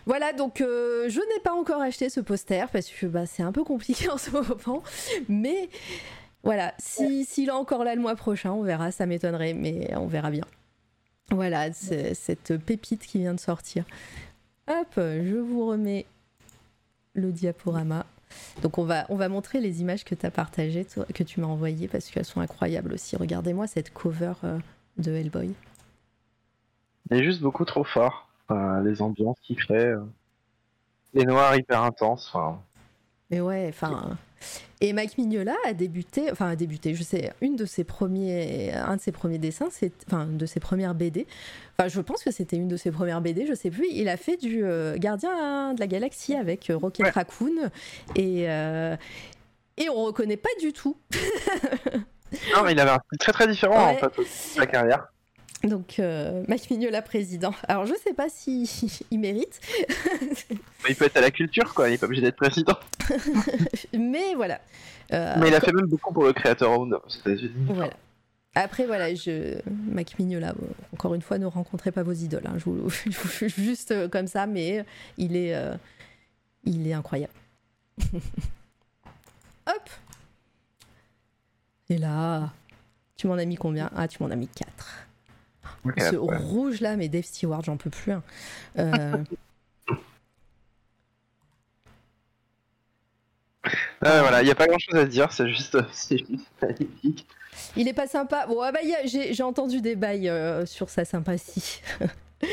Voilà, donc euh, je n'ai pas encore acheté ce poster parce que bah, c'est un peu compliqué en ce moment. Mais voilà, si- s'il est encore là le mois prochain, on verra, ça m'étonnerait, mais on verra bien. Voilà, cette pépite qui vient de sortir. Hop, je vous remets le diaporama. Donc on va, on va montrer les images que tu as partagées, que tu m'as envoyées, parce qu'elles sont incroyables aussi. Regardez-moi cette cover euh, de Hellboy. Il est juste beaucoup trop fort. Les ambiances qu'il crée. euh, Les noirs hyper intenses. Enfin, Mais ouais, enfin. Et Mike Mignola a débuté, enfin a débuté, je sais, une de ses premiers, un de ses premiers dessins, c'est, enfin une de ses premières BD. Enfin, je pense que c'était une de ses premières BD, je sais plus. Il a fait du euh, Gardien de la Galaxie avec euh, Rocket Ouais. Raccoon et euh, et on reconnaît pas du tout. Non, mais il avait un style très très différent Ouais. en fait de sa carrière. Donc euh, Mike Mignola président. Alors je sais pas si il mérite, il peut être à la culture quoi, il est pas obligé d'être président. mais voilà. Euh, Mais il a fait même beaucoup pour le Creator Round aux États-Unis. Voilà. Après, voilà, je... Mac Mignola, encore une fois, ne rencontrez pas vos idoles. hein, Je vous, je vous fais juste comme ça, mais il est, euh, il est incroyable. Hop Et là, tu m'en as mis combien? Ah, tu m'en as mis 4. Ce ouais. rouge là, mais Dave Stewart, j'en peux plus. hein. Euh, voilà, il n'y a pas grand chose à dire, c'est juste, c'est juste magnifique. il est pas sympa. Bon, ah bah, j'ai entendu des bails euh, sur sa sympathie.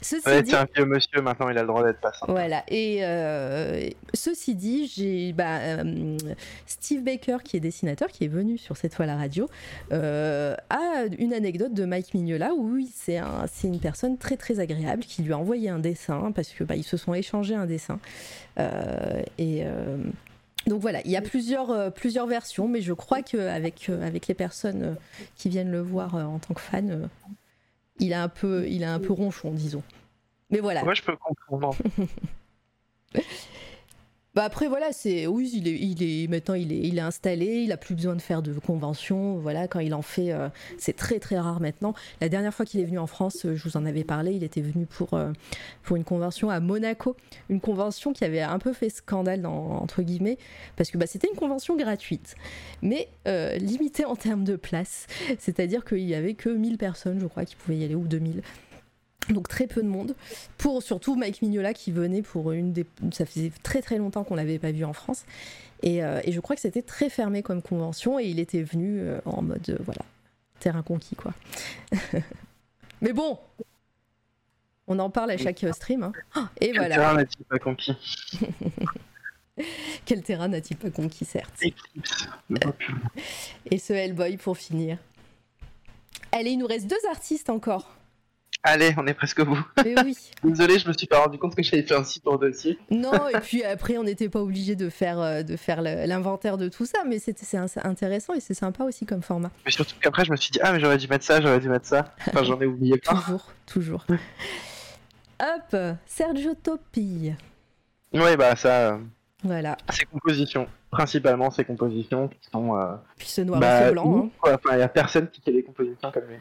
Ceci Ouais, dit, c'est un vieux monsieur, maintenant il a le droit d'être passant. Voilà, et euh, ceci dit, j'ai bah, euh, Steve Baker, qui est dessinateur, qui est venu sur cette fois la radio, euh, a une anecdote de Mike Mignola où oui, c'est un, c'est une personne très très agréable qui lui a envoyé un dessin parce que bah, ils se sont échangés un dessin. Et. donc voilà, il y a plusieurs, plusieurs versions, mais je crois qu'avec avec les personnes qui viennent le voir en tant que fan, euh, il, a un peu, il a un peu ronchon, disons. Mais voilà, Moi je peux comprendre. Bah après voilà, c'est oui, il est, maintenant il est, il est installé, il a plus besoin de faire de conventions. Voilà, quand il en fait, euh, c'est très très rare maintenant. La dernière fois qu'il est venu en France, euh, je vous en avais parlé, il était venu pour euh, pour une convention à Monaco, une convention qui avait un peu fait scandale entre guillemets parce que bah, c'était une convention gratuite, mais limitée en termes de place. C'est-à-dire qu'il y avait que 1000 personnes, je crois, qui pouvaient y aller ou 2000. Donc très peu de monde. Pour surtout Mike Mignola qui venait pour une des... Ça faisait très très longtemps qu'on l'avait pas vu en France. Et, euh, et je crois que c'était très fermé comme convention et il était venu euh, en mode, euh, voilà, terrain conquis quoi. Mais bon, on en parle à chaque stream. hein. Et Quel voilà, terrain n'a-t-il pas conquis? Quel terrain n'a-t-il pas conquis certes. Et ce Hellboy pour finir. Allez, il nous reste deux artistes encore. Allez, on est presque au bout. Mais oui. Désolé, je me suis pas rendu compte que j'avais fait un si pour dossier. Non, et puis après, on n'était pas obligé de faire, euh, de faire l'inventaire de tout ça, mais c'était c'est intéressant et c'est sympa aussi comme format. Mais surtout qu'après, je me suis dit, ah, mais j'aurais dû mettre ça, j'aurais dû mettre ça. Enfin, j'en ai oublié plein. Toujours, toujours. Hop, Sergio Topi. Oui, bah, ça, euh, Voilà. c'est compositions. Principalement, c'est compositions qui sont. euh, Puis ce noir et bah, ce blanc. hein. il y a personne qui fait des compositions comme lui.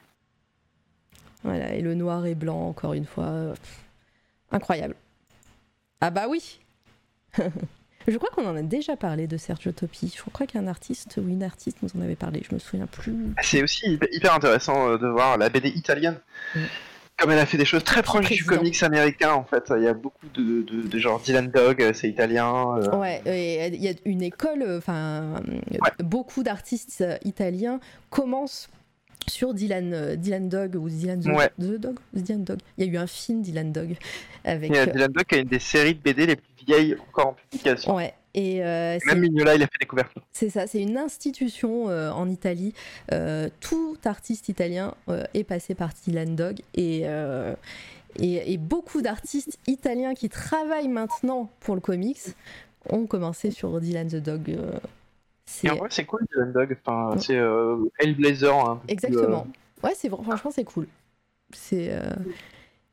Voilà, et le noir et blanc, encore une fois. pff, incroyable. Ah bah oui Je crois qu'on en a déjà parlé de Sergio Topi. Je crois qu'un artiste ou une artiste nous en avait parlé. Je me souviens plus. C'est aussi hyper- intéressant euh, de voir la BD italienne. Mm. Comme elle a fait des choses très proches du comics américain, en fait. Il y a beaucoup de, de, de genre Dylan Dog, euh, c'est italien. euh, Ouais, et il y a une école, enfin, Ouais. beaucoup d'artistes italiens commencent sur Dylan, euh, Dylan Dog ou Dylan the, Ouais. The Dog Dylan Dog. Il y a eu un film Dylan Dog avec. Il y a euh, Dylan Dog qui a une des séries de BD les plus vieilles encore en publication. ouais, et euh, c'est- Même Mignola, il a fait c'est ça, c'est une institution euh, en Italie. Euh, tout artiste italien est passé par Dylan Dog et. et, et beaucoup d'artistes italiens qui travaillent maintenant pour le comics ont commencé sur Dylan the Dog. Euh, c'est Et en vrai, c'est cool Dylan Dog. Enfin, c'est euh, Hellblazer. plus, Exactement. Ouais, c'est vra- franchement c'est cool. C'est euh,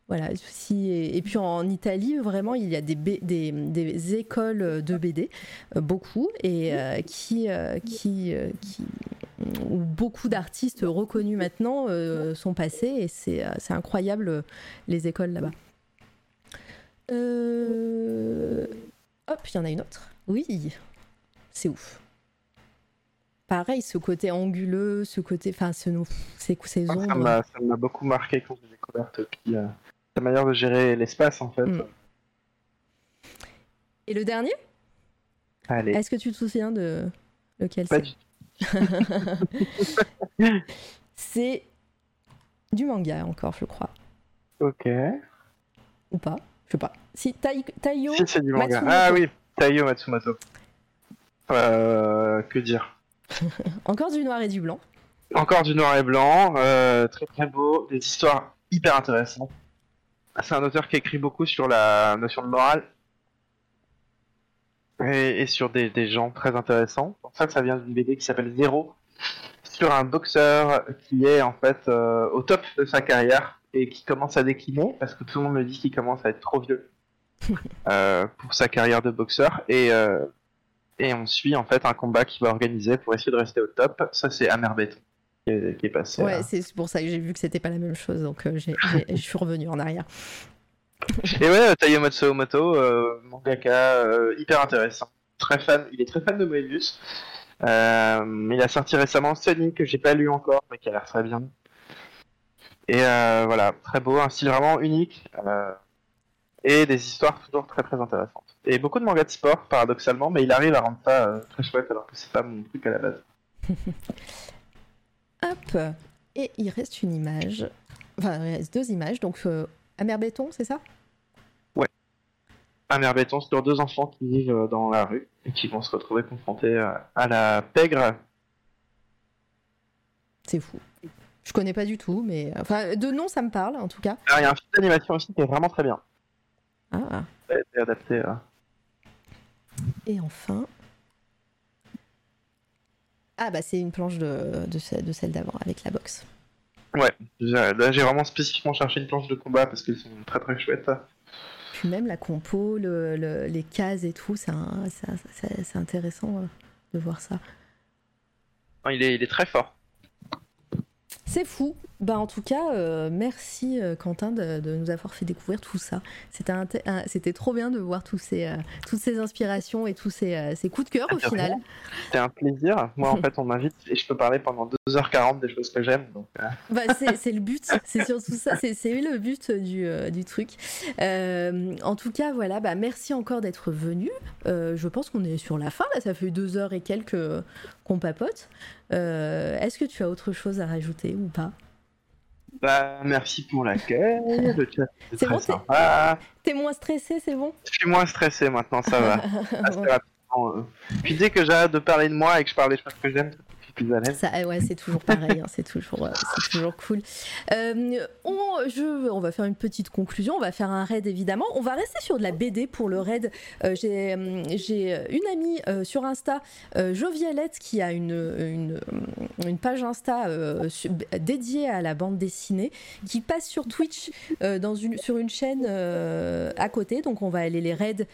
voilà si et, et puis en Italie vraiment il y a des, B- des, des écoles de BD euh, beaucoup et euh, qui euh, qui euh, qui où beaucoup d'artistes reconnus maintenant euh, sont passés et c'est euh, incroyable euh, les écoles là-bas. Euh, Hop, il y en a une autre. Oui, c'est ouf. Pareil, ce côté anguleux, ce côté, enfin, ce, ces, ces euh, Ça ombres. m'a ça m'a beaucoup marqué quand j'ai découvert Topi. euh, sa manière de gérer l'espace, en fait. Mm. Et le dernier? Allez, Est-ce que tu te souviens de lequel pas c'est? du C'est du manga encore, je crois. Ok. Ou pas Je sais pas. Si, Tai- Taiyo Si, c'est du manga. Matsumoto. Ah oui, Taiyo Matsumoto. Euh, que dire? Encore du noir et du blanc. Encore du noir et blanc, euh, très très beau, des histoires hyper intéressantes. C'est un auteur qui écrit beaucoup sur la notion de morale et, et sur des, des gens très intéressants. C'est pour ça que ça vient d'une BD qui s'appelle Zéro, sur un boxeur qui est en fait euh, au top de sa carrière et qui commence à décliner parce que tout le monde me dit qu'il commence à être trop vieux euh, pour sa carrière de boxeur et et on suit en fait un combat qu'il va organiser pour essayer de rester au top. Ça c'est Amer Béton. qui est, passé. Ouais, c'est pour ça que j'ai vu que c'était pas la même chose, donc euh, je suis revenu en arrière. Et ouais, euh, Taiyo Matsumoto, euh, mangaka euh, hyper intéressant. Très fan, il est très fan de Moebius. Euh, il a sorti récemment Sonic que j'ai pas lu encore, mais qui a l'air très bien. Et voilà, très beau, un style vraiment unique. et des histoires toujours très très intéressantes. Et beaucoup de mangas de sport, paradoxalement, mais il arrive à rendre ça euh, très chouette alors que c'est pas mon truc à la base. Hop, et il reste une image, enfin il reste deux images, donc euh, Amer Béton, c'est ça? Un mer béton sur deux enfants qui vivent euh, dans la rue et qui vont se retrouver confrontés euh, à la pègre. C'est fou. Je connais pas du tout, mais enfin de nom ça me parle en tout cas. Alors, il y a un film d'animation aussi qui est vraiment très bien. Ah, été adapté. euh, et enfin. Ah bah c'est une planche de, de, ce- de celle d'avant avec la boxe. Ouais, j'ai- là j'ai vraiment spécifiquement cherché une planche de combat parce qu'elles sont très très chouettes. Puis même la compo, le- le- les cases et tout, c'est intéressant euh, de voir ça. Il, est, il est très fort. C'est fou. Bah en tout cas, euh, merci euh, Quentin de, de nous avoir fait découvrir tout ça. C'était trop bien de voir tous ces, euh, toutes ces inspirations et tous ces, ces coups de cœur au Ah, final. C'est un plaisir. Moi en fait on m'invite et je peux parler pendant 2h40 des choses que j'aime. Euh, Bah, c'est le but, c'est surtout ça, c'est le but du, du truc. En tout cas, voilà, bah, merci encore d'être venu. Je pense qu'on est sur la fin, là, ça fait deux heures et quelques qu'on papote. Est-ce que tu as autre chose à rajouter ou pas? Bah, merci pour l'accueil. Le chat C'est c'est très bon, sympa. T'es moins stressé, c'est bon? Je suis moins stressé maintenant, ça va. Assez rapidement. euh. Puis dès que j'arrête de parler de moi et que je parle des choses que j'aime, euh, ouais, c'est toujours pareil, hein, c'est toujours, euh, c'est toujours cool. Euh, on, je, on va faire une petite conclusion, on va faire un raid évidemment. On va rester sur de la BD pour le raid. J'ai, une amie sur Insta, Jovialette, qui a une, une, page Insta dédiée à la bande dessinée, qui passe sur Twitch dans une, sur une chaîne à côté. Donc on va aller les raids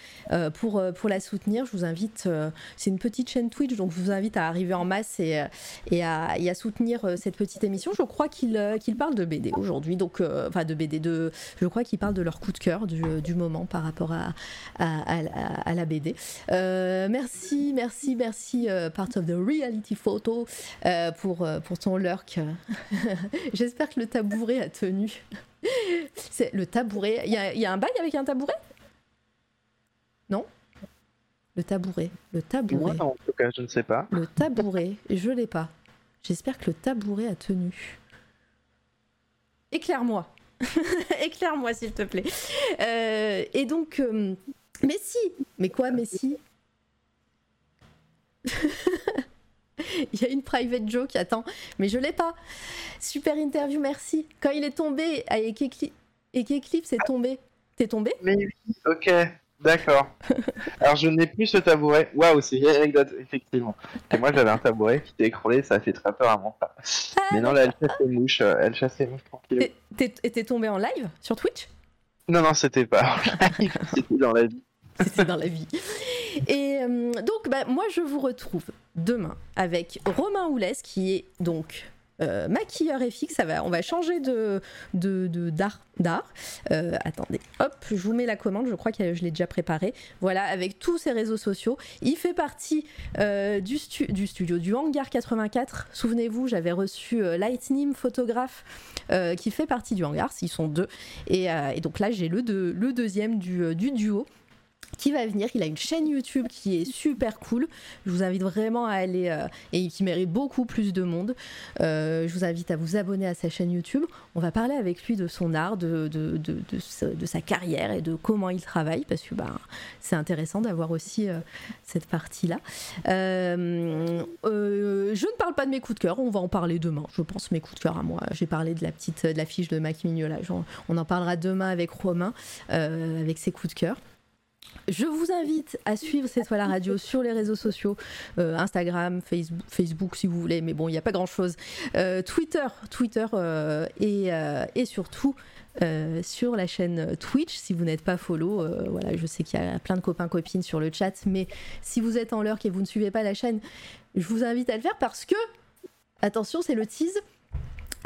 pour, pour la soutenir. Je vous invite, c'est une petite chaîne Twitch, donc je vous invite à arriver en masse et, et à, soutenir euh, cette petite émission. Je crois qu'il euh, qu'il parle de BD aujourd'hui, donc euh, enfin de BD, de, je crois qu'il parle de leur coup de cœur du, moment par rapport à, la- BD. Merci, merci, merci, part of the reality photo pour, ton lurk. J'espère que le tabouret a tenu. Le tabouret. Il y y a un bail avec un tabouret? Non? Le tabouret. Le tabouret. Moi, en tout cas, je ne sais pas. Le tabouret, je l'ai pas. J'espère que le tabouret a tenu. Éclaire-moi. Éclaire-moi, s'il te plaît. Euh, et donc, euh, mais si Mais quoi, mais si Il y a une private joke, attends, mais je l'ai pas. Super interview, merci. Quand il est tombé, et qu'Eclipse est tombé. T'es tombé? Mais oui, ok, d'accord. Alors je n'ai plus ce tabouret. Waouh, c'est une anecdote, effectivement. Et moi j'avais un tabouret qui s'est écrolé, ça a fait très peur à mon frère. Mais non, là elle chasse les mouches, euh, elle chasse les mouches tranquille. Et t'es tombé en live sur Twitch? Non, non, c'était pas. c'était dans la vie. C'était dans la vie. Et euh, donc, bah, moi, je vous retrouve demain avec Romain Oulès, qui est donc euh, maquilleur FX. Ça on va changer de d'art. Euh, attendez, hop, je vous mets la commande. Je crois que je l'ai déjà préparé. Voilà, avec tous ses réseaux sociaux. Il fait partie euh, du, stu- du studio du Hangar 84. Souvenez-vous, j'avais reçu Lightning, photographe, qui fait partie du Hangar. Ils sont deux. Et, donc là, j'ai le, deux- le deuxième du duo qui va venir. Il a une chaîne YouTube qui est super cool. Je vous invite vraiment à aller euh, et qui mérite beaucoup plus de monde. Euh, je vous invite à vous abonner à sa chaîne YouTube. On va parler avec lui de son art, de, sa- carrière et de comment il travaille parce que bah, c'est intéressant d'avoir aussi euh, cette partie-là. Je ne parle pas de mes coups de cœur, on va en parler demain, je pense, mes coups de cœur à moi. J'ai parlé de la petite de fiche de Mac Mignola. On en parlera demain avec Romain, avec ses coups de cœur. Je vous invite à suivre cette fois la radio sur les réseaux sociaux, euh, Instagram, Facebook, si vous voulez, mais bon, il n'y a pas grand-chose. Euh, Twitter, Twitter euh, et, surtout sur la chaîne Twitch. Si vous n'êtes pas follow, voilà, je sais qu'il y a plein de copains copines sur le chat, mais si vous êtes en lurk et vous ne suivez pas la chaîne, je vous invite à le faire parce que attention, c'est le tease.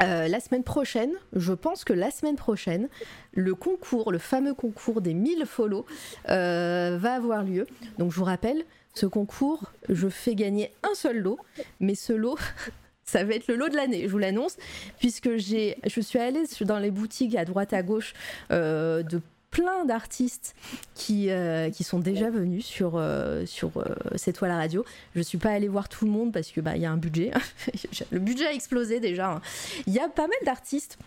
Euh, la semaine prochaine, je pense que la semaine prochaine, le concours, le fameux concours des 1000 follow, euh, va avoir lieu. Donc je vous rappelle, ce concours, je fais gagner un seul lot, mais ce lot, ça va être le lot de l'année, je vous l'annonce, puisque je suis allée dans les boutiques à droite à gauche euh, de plein d'artistes qui, euh, qui sont déjà venus sur, euh, sur euh, cette toile radio. Je ne suis pas allée voir tout le monde parce qu'il bah, y a un budget. le budget a explosé déjà. hein. Il y a pas mal d'artistes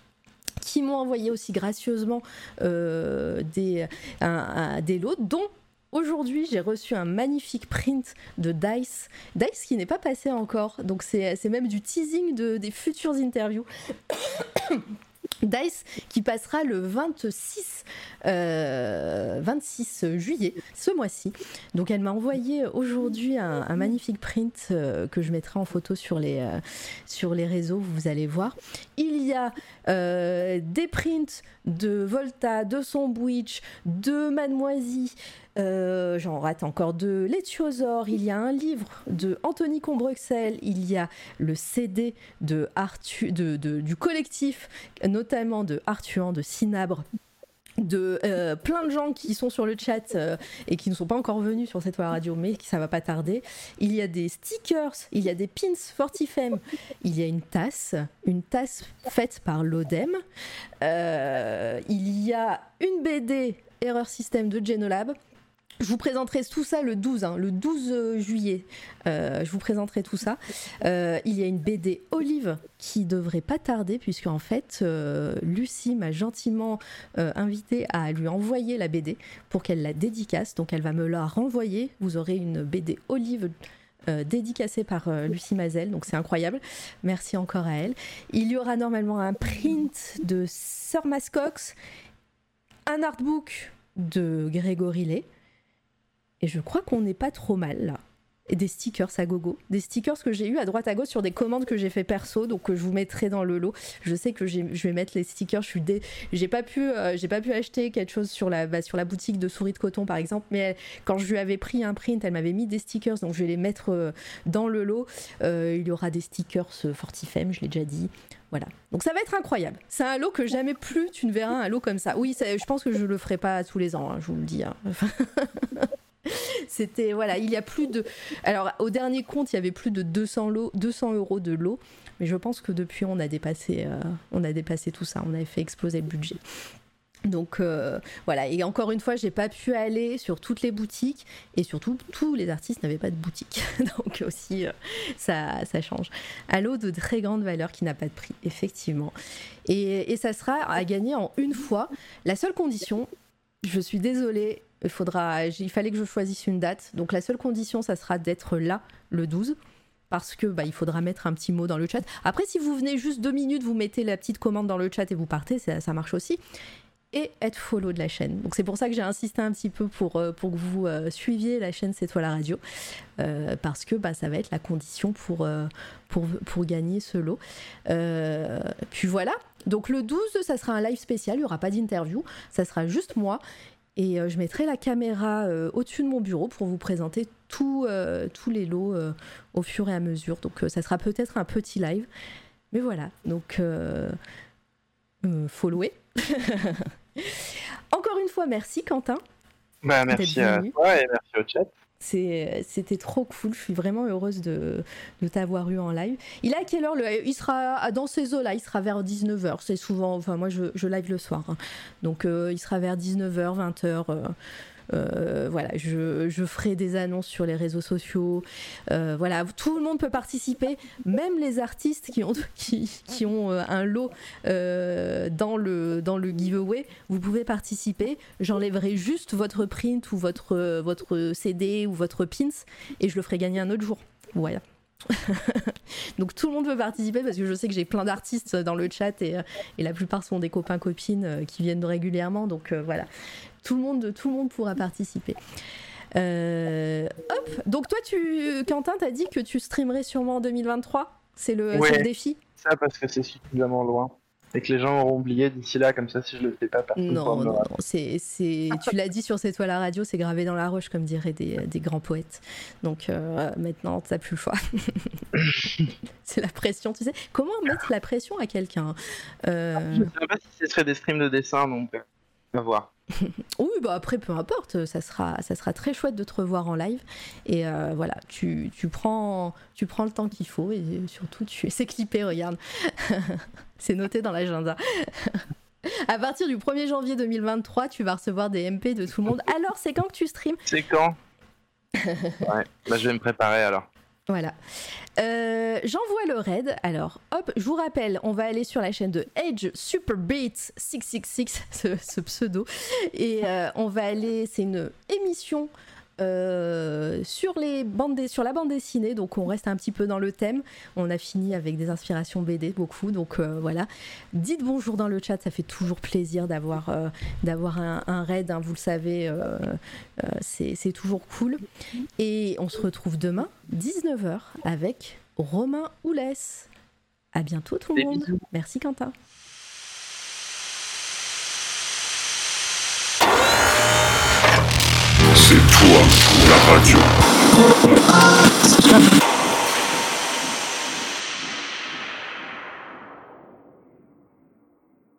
qui m'ont envoyé aussi gracieusement euh, des, des lots, dont aujourd'hui j'ai reçu un magnifique print de Dice. Dice qui n'est pas passé encore, donc c'est même du teasing de, des futures interviews. Dice qui passera le 26, euh, 26 juillet, ce mois-ci. Donc elle m'a envoyé aujourd'hui un, magnifique print euh, que je mettrai en photo sur les, euh, sur les réseaux, vous allez voir. Il y a euh, des prints de Volta, de Sandwich, de Mademoisy, euh, j'en rate encore deux, Letiosaur, il y a un livre de Anthony Combrexel, il y a le CD de du collectif, notamment de Artuan, de Cinabre, de euh, plein de gens qui sont sur le chat euh, et qui ne sont pas encore venus sur cette toile radio, mais ça va pas tarder. Il y a des stickers, il y a des pins Fortifem, il y a une tasse, une tasse faite par l'ODEM. Il y a une BD Erreur System de Genolab. Je vous présenterai tout ça le 12, hein, le 12 juillet. Euh, je vous présenterai tout ça. Euh, il y a une BD Olive qui devrait pas tarder, puisque en fait, euh, Lucie m'a gentiment euh, invité à lui envoyer la BD pour qu'elle la dédicace. Donc elle va me la renvoyer. Vous aurez une BD Olive. euh, dédicacée par euh, Lucie Mazel, donc c'est incroyable. Merci encore à elle. Il y aura normalement un print de Sir Mascox, un artbook de Grégory Lay, et je crois qu'on n'est pas trop mal là. Et des stickers à gogo. Des stickers que j'ai eu à droite à gauche sur des commandes que j'ai fait perso, donc que je vous mettrai dans le lot. Je sais que je vais mettre les stickers. Je suis. J'ai pas pu, euh, pas pu acheter quelque chose sur la, bah, sur la boutique de souris de coton par exemple, mais quand je lui avais pris un print, elle m'avait mis des stickers, donc je vais les mettre euh, dans le lot. Euh, il y aura des stickers euh, Fortifem, je l'ai déjà dit. Voilà. Donc ça va être incroyable. C'est un lot que jamais plus tu ne verras un lot comme ça. Oui, je pense que je le ferai pas tous les ans, hein, je vous le dis. hein. C'était voilà, il y a plus de. Alors au dernier compte, il y avait plus de 200 lots, 200 euros de lots, mais je pense que depuis on a dépassé, euh, on a dépassé tout ça. On avait fait exploser le budget. Donc euh, voilà, et encore une fois, j'ai pas pu aller sur toutes les boutiques et surtout tous les artistes n'avaient pas de boutique. Donc aussi, euh, ça, ça change. Un lot de très grande valeur qui n'a pas de prix, effectivement. Et, et ça sera à gagner en une fois. La seule condition, je suis désolée, il, faudra, il fallait que je choisisse une date. Donc la seule condition, ça sera d'être là le 12 parce que bah, il faudra mettre un petit mot dans le chat. Après, si vous venez juste deux minutes, vous mettez la petite commande dans le chat et vous partez, ça, marche aussi. Et être follow de la chaîne. Donc c'est pour ça que j'ai insisté un petit peu pour, euh, pour que vous euh, suiviez la chaîne C'est toi la radio, euh, parce que bah, ça va être la condition pour, pour, pour gagner ce lot. Puis voilà, donc le 12, ça sera un live spécial, il n'y aura pas d'interview, ça sera juste moi. Et euh, je mettrai la caméra euh, au-dessus de mon bureau pour vous présenter tout, euh, tous les lots au fur et à mesure. Donc ça sera peut-être un petit live. Mais voilà, donc followez. Encore une fois, merci Quentin. Bah, merci à toi et merci au chat. C'était trop cool. Je suis vraiment heureuse de, de t'avoir eu en live. Il est à quelle heure le, Il sera dans ces eaux-là. Il sera vers 19h. C'est souvent. Enfin, moi, je, je live le soir. hein. Donc, euh, il sera vers 19h, 20h. euh, voilà, je, je ferai des annonces sur les réseaux sociaux. Euh, voilà, tout le monde peut participer, même les artistes qui ont, qui, qui ont euh, un lot euh, dans, le, dans le giveaway. Vous pouvez participer. J'enlèverai juste votre print ou votre, euh, votre CD ou votre pins et je le ferai gagner un autre jour. Voilà. Donc tout le monde peut participer parce que je sais que j'ai plein d'artistes dans le chat et, euh, et la plupart sont des copains copines euh, qui viennent régulièrement. Donc euh, voilà, tout le monde, tout le monde pourra participer. Euh, hop. Donc toi, tu, Quentin, t'as dit que tu streamerais sûrement en 2023. C'est le, Ouais. le défi. Ça parce que c'est suffisamment loin. et que les gens auront oublié d'ici là, comme ça, si je le fais pas, personne Non, non, non, c'est, c'est... tu l'as dit sur cette toile à radio, c'est gravé dans la roche, comme diraient des, des grands poètes. Donc euh, maintenant, t'as plus le choix. c'est la pression, tu sais. Comment mettre la pression à quelqu'un? Euh, Je sais pas si ce serait des streams de dessin, donc va voir. Oui, bah après, peu importe, ça sera, ça sera très chouette de te revoir en live. Et euh, voilà, tu, tu, prends, tu prends le temps qu'il faut et surtout, tu... c'est clippé, regarde. c'est noté dans l'agenda. à partir du 1er janvier 2023, tu vas recevoir des MP de tout le monde. Alors, c'est quand que tu streams C'est quand? Ouais, bah je vais me préparer alors. Voilà. Euh, J'envoie le raid. Alors, hop, je vous rappelle, on va aller sur la chaîne de Edge Superbeat 666, ce, pseudo. Et euh, on va aller, c'est une émission euh, sur, les bandes, sur la bande dessinée. Donc, on reste un petit peu dans le thème. On a fini avec des inspirations BD, beaucoup. Donc, euh, voilà. Dites bonjour dans le chat, ça fait toujours plaisir d'avoir euh, d'avoir un, un, raid. Hein, vous le savez, c'est toujours cool. Et on se retrouve demain, 19h, avec Romain Oulès. À bientôt tout le monde. Merci Quentin. Toi, la radio.